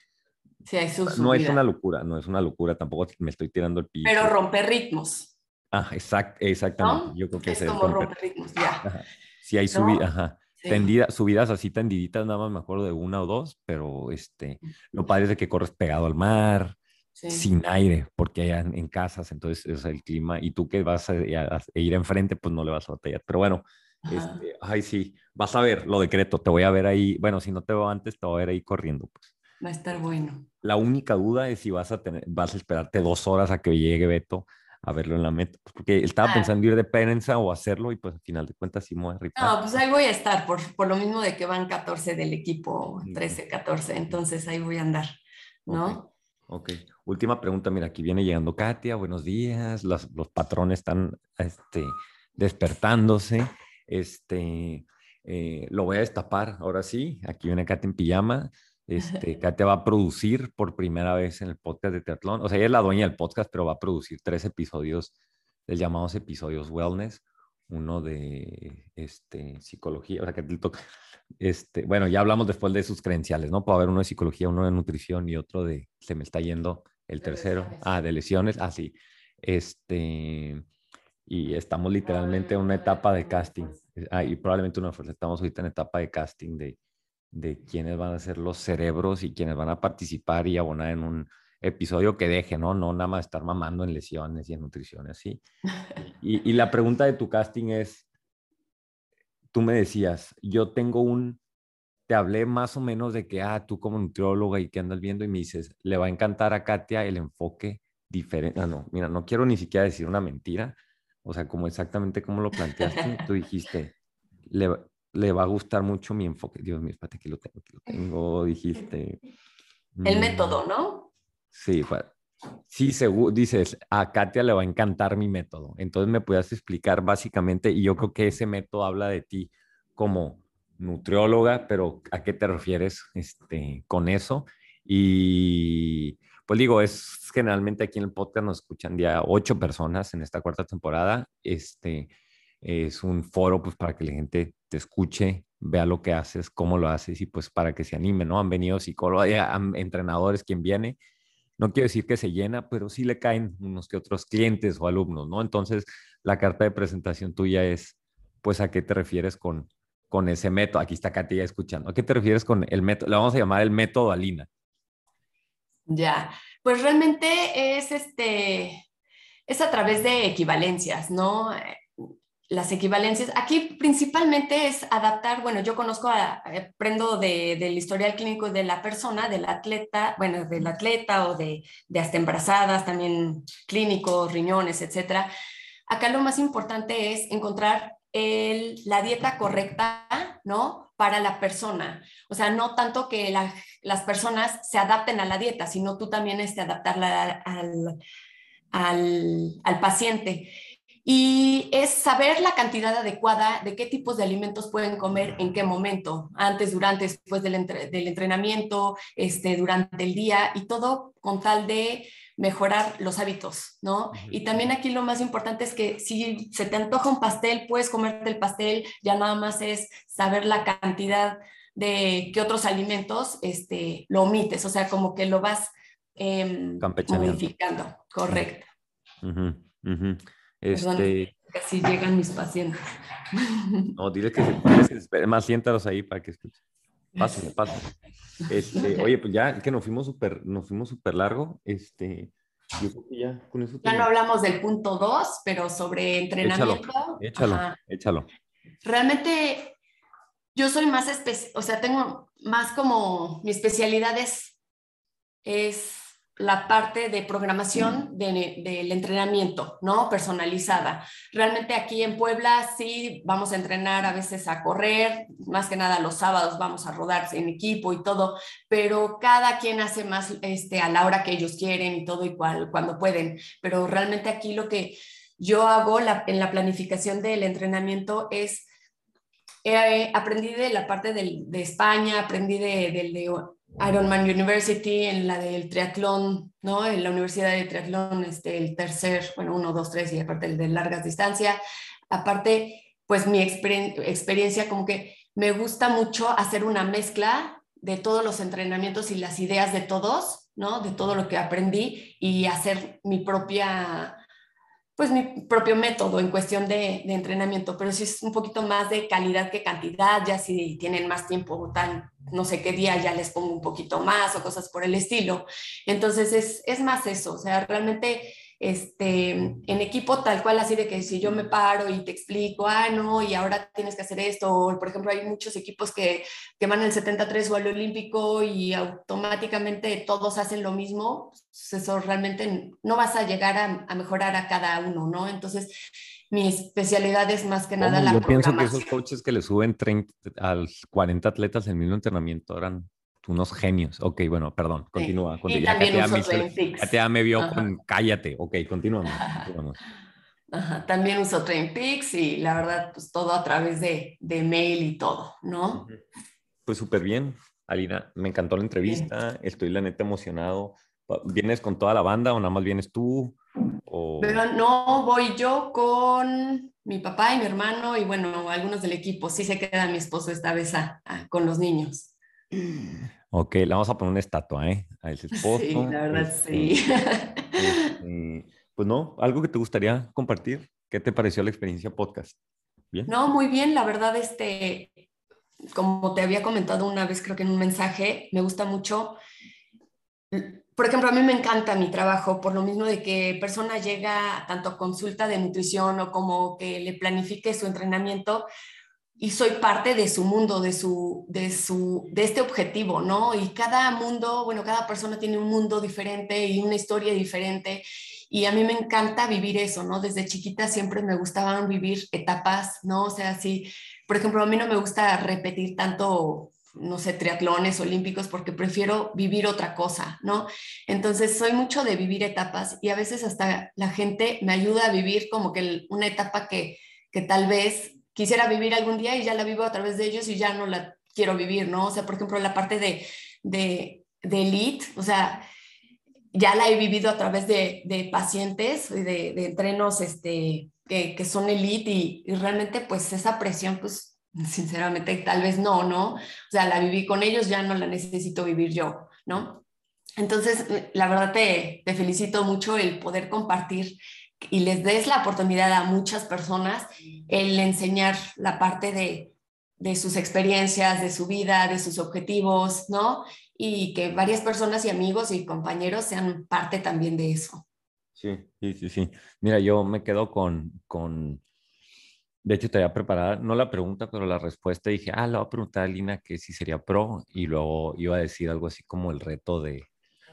Speaker 5: Sí su
Speaker 4: No es una locura, no es una locura, tampoco me estoy tirando el piso.
Speaker 5: Pero romper ritmos.
Speaker 4: Ah, exact, exactamente. Yo creo que
Speaker 5: es, como romper ritmos, ya.
Speaker 4: Sí hay subidas, ajá. subidas así tendiditas, nada más me acuerdo de una o dos, pero este, lo padre es de que corres pegado al mar, sin aire, porque allá en, casas, entonces es el clima, y tú que vas a, ir enfrente, pues no le vas a batallar. Pero bueno, este, ay, sí, vas a ver, lo decreto, te voy a ver ahí, bueno, si no te veo antes, te voy a ver ahí corriendo. Pues.
Speaker 5: Va a estar bueno.
Speaker 4: La única duda es si vas a tener, vas a esperarte dos horas a que llegue Beto a verlo en la meta, pues, porque estaba ah. pensando ir de prensa o hacerlo y pues al final de cuentas sí me voy a
Speaker 5: No, pues ahí voy a estar, por, por lo mismo de que van 14 del equipo, 13, 14, entonces ahí voy a andar, ¿no?
Speaker 4: Ok. Última pregunta, mira, aquí viene llegando Katia, buenos días, los, patrones están este, despertándose, este, eh, lo voy a destapar, ahora sí, aquí viene Katia en pijama, este, Katia va a producir por primera vez en el podcast de Teatlón, o sea, ella es la dueña del podcast, pero va a producir tres episodios, les llamamos episodios wellness, uno de este, psicología, o sea, que este, bueno, ya hablamos después de sus credenciales, ¿no? Puede haber uno de psicología, uno de nutrición y otro de, se me está yendo el tercero, ah, de lesiones, ah, sí, este, y estamos literalmente en una etapa de casting, ah, y probablemente una fuerza, estamos ahorita en etapa de casting de, de quiénes van a ser los cerebros y quiénes van a participar y abonar en un episodio que deje, ¿no? No nada más estar mamando en lesiones y en nutrición, así. Y, y la pregunta de tu casting es, tú me decías, yo tengo un, te hablé más o menos de que, ah, tú como nutrióloga y que andas viendo y me dices, le va a encantar a Katia el enfoque diferente. Ah, no, mira, no quiero ni siquiera decir una mentira, o sea, como exactamente como lo planteaste, tú dijiste, le, le va a gustar mucho mi enfoque. Dios mío, espérate, aquí lo tengo, aquí lo tengo, dijiste.
Speaker 5: El mm, método, ¿no?
Speaker 4: Sí, pues, Sí, seguro, dices, a Katia le va a encantar mi método. Entonces me puedes explicar básicamente, y yo creo que ese método habla de ti como nutrióloga, pero ¿a qué te refieres este, con eso? Y pues digo, es generalmente aquí en el podcast nos escuchan ya ocho personas en esta cuarta temporada. Este es un foro pues para que la gente te escuche, vea lo que haces, cómo lo haces y pues para que se anime, ¿no? Han venido psicólogos, entrenadores, quien viene no quiero decir que se llena, pero sí le caen unos que otros clientes o alumnos, ¿no? Entonces, la carta de presentación tuya es, pues, ¿a qué te refieres con, con ese método? Aquí está Katia escuchando. ¿A qué te refieres con el método? Le vamos a llamar el método Alina.
Speaker 5: Ya, pues realmente es este, es a través de equivalencias, ¿no? Las equivalencias. Aquí principalmente es adaptar, bueno, yo conozco, aprendo del historial clínico de la persona, del atleta, bueno, del atleta o de, de hasta embarazadas, también clínicos, riñones, etcétera. Acá lo más importante es encontrar el, la dieta correcta, ¿no? Para la persona. O sea, no tanto que las personas se adapten a la dieta, sino tú también este, adaptarla al, al, al paciente y es saber la cantidad adecuada de qué tipos de alimentos pueden comer en qué momento, antes, durante, después del, del entrenamiento, este, durante el día y todo con tal de mejorar los hábitos, ¿no? Y también aquí lo más importante es que si se te antoja un pastel, puedes comerte el pastel, ya nada más es saber la cantidad de qué otros alimentos este, lo omites, o sea, como que lo vas eh, modificando, correcto.
Speaker 4: Este...
Speaker 5: Casi llegan mis pacientes.
Speaker 4: No, dile que se, más siéntalos ahí para que escuchen. Pásenme, pásenme. Este, oye, pues ya que nos fuimos súper, nos fuimos súper largo, este, yo creo que ya con eso.
Speaker 5: Ya no hablamos del punto 2, pero sobre entrenamiento.
Speaker 4: Échalo, échalo, échalo.
Speaker 5: Realmente yo soy más, o sea, tengo más como mi especialidad es, es la parte de programación del entrenamiento, ¿no? Personalizada. Realmente aquí en Puebla sí vamos a entrenar a veces a correr, más que nada los sábados vamos a rodar en equipo y todo, pero cada quien hace más este, a la hora que ellos quieren y todo igual cuando pueden. Pero realmente aquí lo que yo hago en la planificación del entrenamiento es eh, aprendí de la parte de España, aprendí de, de Ironman University, en la del triatlón, ¿no? En la Universidad de Triatlón, este, el tercer, bueno, uno, dos, tres, y aparte el de largas distancias. Aparte, pues mi experiencia como que me gusta mucho hacer una mezcla de todos los entrenamientos y las ideas de todos, ¿no? De todo lo que aprendí y hacer mi propia pues mi propio método en cuestión de, entrenamiento, pero si es un poquito más de calidad que cantidad, ya si tienen más tiempo, tan no sé qué día ya les pongo un poquito más o cosas por el estilo. Entonces es, es más eso, o sea, realmente este, en equipo tal cual, así de que si yo me paro y te explico, ah, no, y ahora tienes que hacer esto, o por ejemplo hay muchos equipos que, que van el 73 o al olímpico y automáticamente todos hacen lo mismo, pues eso realmente no vas a llegar a, a mejorar a cada uno, ¿no? Entonces, mi especialidad es más que nada la
Speaker 4: Yo pienso que esos coaches que le suben 30, a 40 atletas en el mismo entrenamiento eran unos genios. Ok, bueno, perdón, continúa.
Speaker 5: Y ya, uso
Speaker 4: me vio con cállate. Ok, continuamos.
Speaker 5: También uso TrainPix y la verdad, pues todo a través de, de mail y todo, ¿no?
Speaker 4: Pues súper bien, Alina. Me encantó la entrevista. Estoy la neta emocionado. ¿Vienes con toda la banda o nada más vienes tú?
Speaker 5: Pero no, voy yo con mi papá y mi hermano y bueno, algunos del equipo. Sí se queda mi esposo esta vez con los niños.
Speaker 4: Ok, le vamos a poner una estatua, ¿eh? A ese esposo.
Speaker 5: Sí, la verdad, sí.
Speaker 4: Este, este, pues no, algo que te gustaría compartir. ¿Qué te pareció la experiencia podcast?
Speaker 5: ¿Bien? No, muy bien, la verdad, este, como te había comentado una vez, creo que en un mensaje, me gusta mucho. Por ejemplo, a mí me encanta mi trabajo, por lo mismo de que persona llega tanto a consulta de nutrición o como que le planifique su entrenamiento, y soy parte de su mundo, de, su, de, su, de este objetivo, ¿no? Y cada mundo, bueno, cada persona tiene un mundo diferente y una historia diferente. Y a mí me encanta vivir eso, ¿no? Desde chiquita siempre me gustaban vivir etapas, ¿no? O sea, si, por ejemplo, a mí no me gusta repetir tanto, no sé, triatlones olímpicos porque prefiero vivir otra cosa, ¿no? Entonces, soy mucho de vivir etapas y a veces hasta la gente me ayuda a vivir como que una etapa que, que tal vez quisiera vivir algún día y ya la vivo a través de ellos y ya no la quiero vivir, ¿no? O sea, por ejemplo, la parte de, de, de elite, o sea, ya la he vivido a través de, de pacientes, de, de, entrenos este, que, que son elite y, y, realmente pues esa presión, pues sinceramente tal vez no, ¿no? O sea, la viví con ellos, ya no la necesito vivir yo, ¿no? Entonces, la verdad te, te felicito mucho el poder compartir y les des la oportunidad a muchas personas el enseñar la parte de, de sus experiencias, de su vida, de sus objetivos, ¿no? Y que varias personas y amigos y compañeros sean parte también de eso.
Speaker 4: Sí, sí, sí, sí. Mira, yo me quedo con, con, de hecho te había preparado, no la pregunta, pero la respuesta dije, ah, le voy a preguntar a Lina que si sería pro y luego iba a decir algo así como el reto de,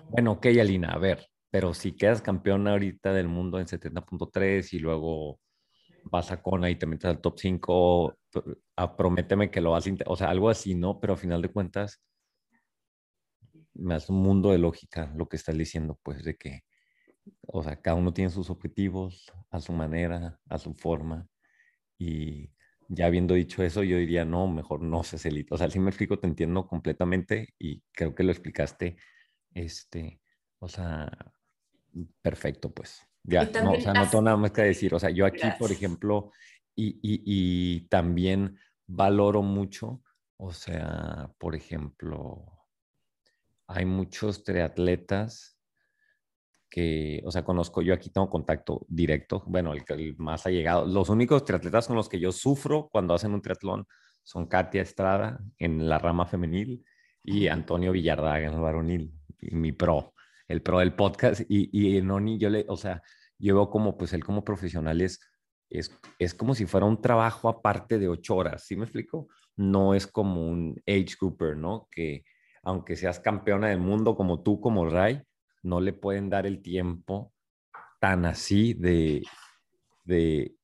Speaker 4: bueno, ok, Alina, a ver, pero si quedas campeón ahorita del mundo en 70.3 y luego vas a Kona y te metes al top 5, prométeme que lo vas a, o sea, algo así, ¿no? Pero a final de cuentas, me hace un mundo de lógica lo que estás diciendo, pues, de que, o sea, cada uno tiene sus objetivos a su manera, a su forma, y ya habiendo dicho eso, yo diría, no, mejor no se celito. O sea, si me explico, te entiendo completamente y creo que lo explicaste, este, o sea, perfecto, pues. Ya, no, o sea, no tengo nada más que decir. O sea, yo aquí, por ejemplo, y, y, y, también valoro mucho, o sea, por ejemplo, hay muchos triatletas que, o sea, conozco, yo aquí tengo contacto directo, bueno, el, el más ha llegado. Los únicos triatletas con los que yo sufro cuando hacen un triatlón son Katia Estrada en la rama femenil y Antonio Villardaga en el varonil, y mi pro el pro del podcast y, y Noni, yo le, o sea, yo como, pues él como profesional es, es, es como si fuera un trabajo aparte de ocho horas, ¿sí me explico? No es como un age grouper, ¿no? Que aunque seas campeona del mundo como tú, como Ray, no le pueden dar el tiempo tan así de, de,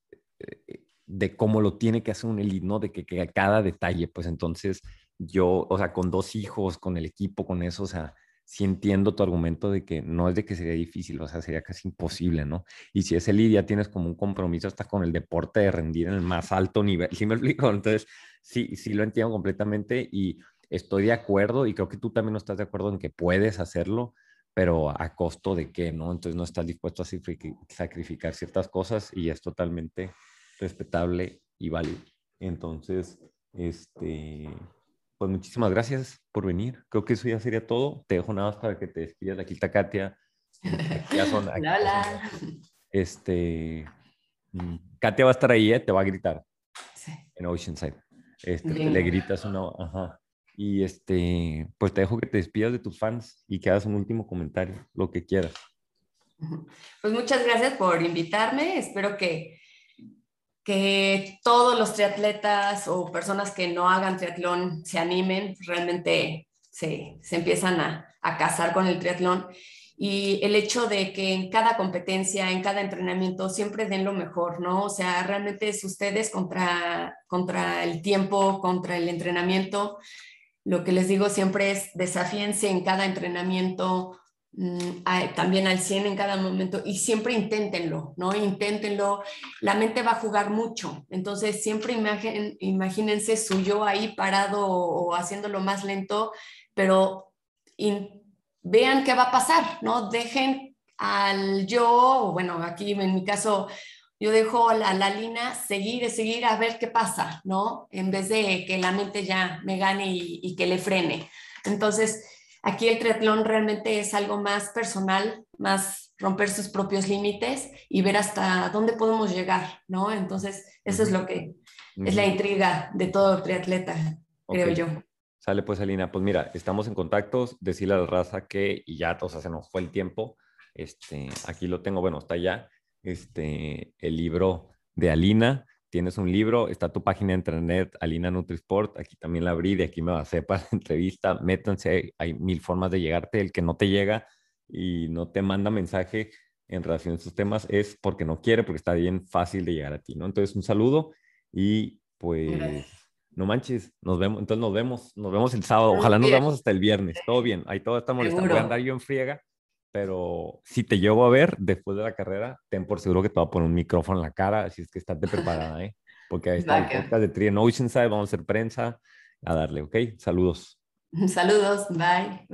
Speaker 4: de cómo lo tiene que hacer un elite, ¿no? De que, que cada detalle, pues entonces yo, o sea, con dos hijos, con el equipo, con eso, o sea, sí entiendo tu argumento de que no es de que sería difícil, o sea, sería casi imposible, ¿no? Y si es el ya tienes como un compromiso hasta con el deporte de rendir en el más alto nivel, ¿sí me explico? Entonces, sí, sí lo entiendo completamente y estoy de acuerdo y creo que tú también no estás de acuerdo en que puedes hacerlo, pero a costo de qué, ¿no? Entonces no estás dispuesto a sacrificar ciertas cosas y es totalmente respetable y válido. Entonces, este, pues muchísimas gracias por venir. Creo que eso ya sería todo. Te dejo nada más para que te despidas. Aquí está Katia. Ya son,
Speaker 5: hola,
Speaker 4: Este, mm, Katia va a estar ahí, ¿eh? te va a gritar. Sí. En Oceanside. Este, le gritas una, ajá. Y este, pues te dejo que te despidas de tus fans y que hagas un último comentario, lo que quieras.
Speaker 5: Pues muchas gracias por invitarme. Espero que que todos los triatletas o personas que no hagan triatlón se animen, realmente se, se empiezan a, a casar con el triatlón. Y el hecho de que en cada competencia, en cada entrenamiento, siempre den lo mejor, ¿no? O sea, realmente es ustedes contra, contra el tiempo, contra el entrenamiento. Lo que les digo siempre es desafíense en cada entrenamiento, también al 100 en cada momento y siempre inténtenlo, ¿no? Inténtenlo. La mente va a jugar mucho, entonces siempre imagínense su yo ahí parado o, haciéndolo más lento, pero vean qué va a pasar, ¿no? Dejen al yo, bueno, aquí en mi caso, yo dejo a la, la Lina seguir, seguir a ver qué pasa, ¿no? En vez de que la mente ya me gane y que le frene. Entonces, Aquí el triatlón realmente es algo más personal, más romper sus propios límites y ver hasta dónde podemos llegar, ¿no? Entonces, eso es lo que es la intriga de todo triatleta, creo yo.
Speaker 4: Sale pues, Alina. Pues mira, estamos en contacto. Decirle a la raza que y ya, o sea, se nos fue el tiempo. Este, aquí lo tengo, bueno, está ya. Este, el libro de Alina tienes un libro, está tu página de internet, Alina Nutrisport, aquí también la abrí, de aquí me va a hacer para la entrevista, métanse, hay mil formas de llegarte, el que no te llega y no te manda mensaje en relación a estos temas es porque no quiere, porque está bien fácil de llegar a ti, ¿no? Entonces, un saludo y pues... No manches, nos vemos, entonces nos vemos, nos vemos el sábado, ojalá nos vemos hasta el viernes, todo bien, ahí todo está molestando, voy a andar yo en friega, pero si te llevo a ver después de la carrera, ten por seguro que te va a poner un micrófono en la cara, así es que estate preparada, ¿eh? Porque ahí está el podcast de Tri en Oceanside, vamos a hacer prensa, a darle, ¿ok? Saludos.
Speaker 5: Saludos, bye.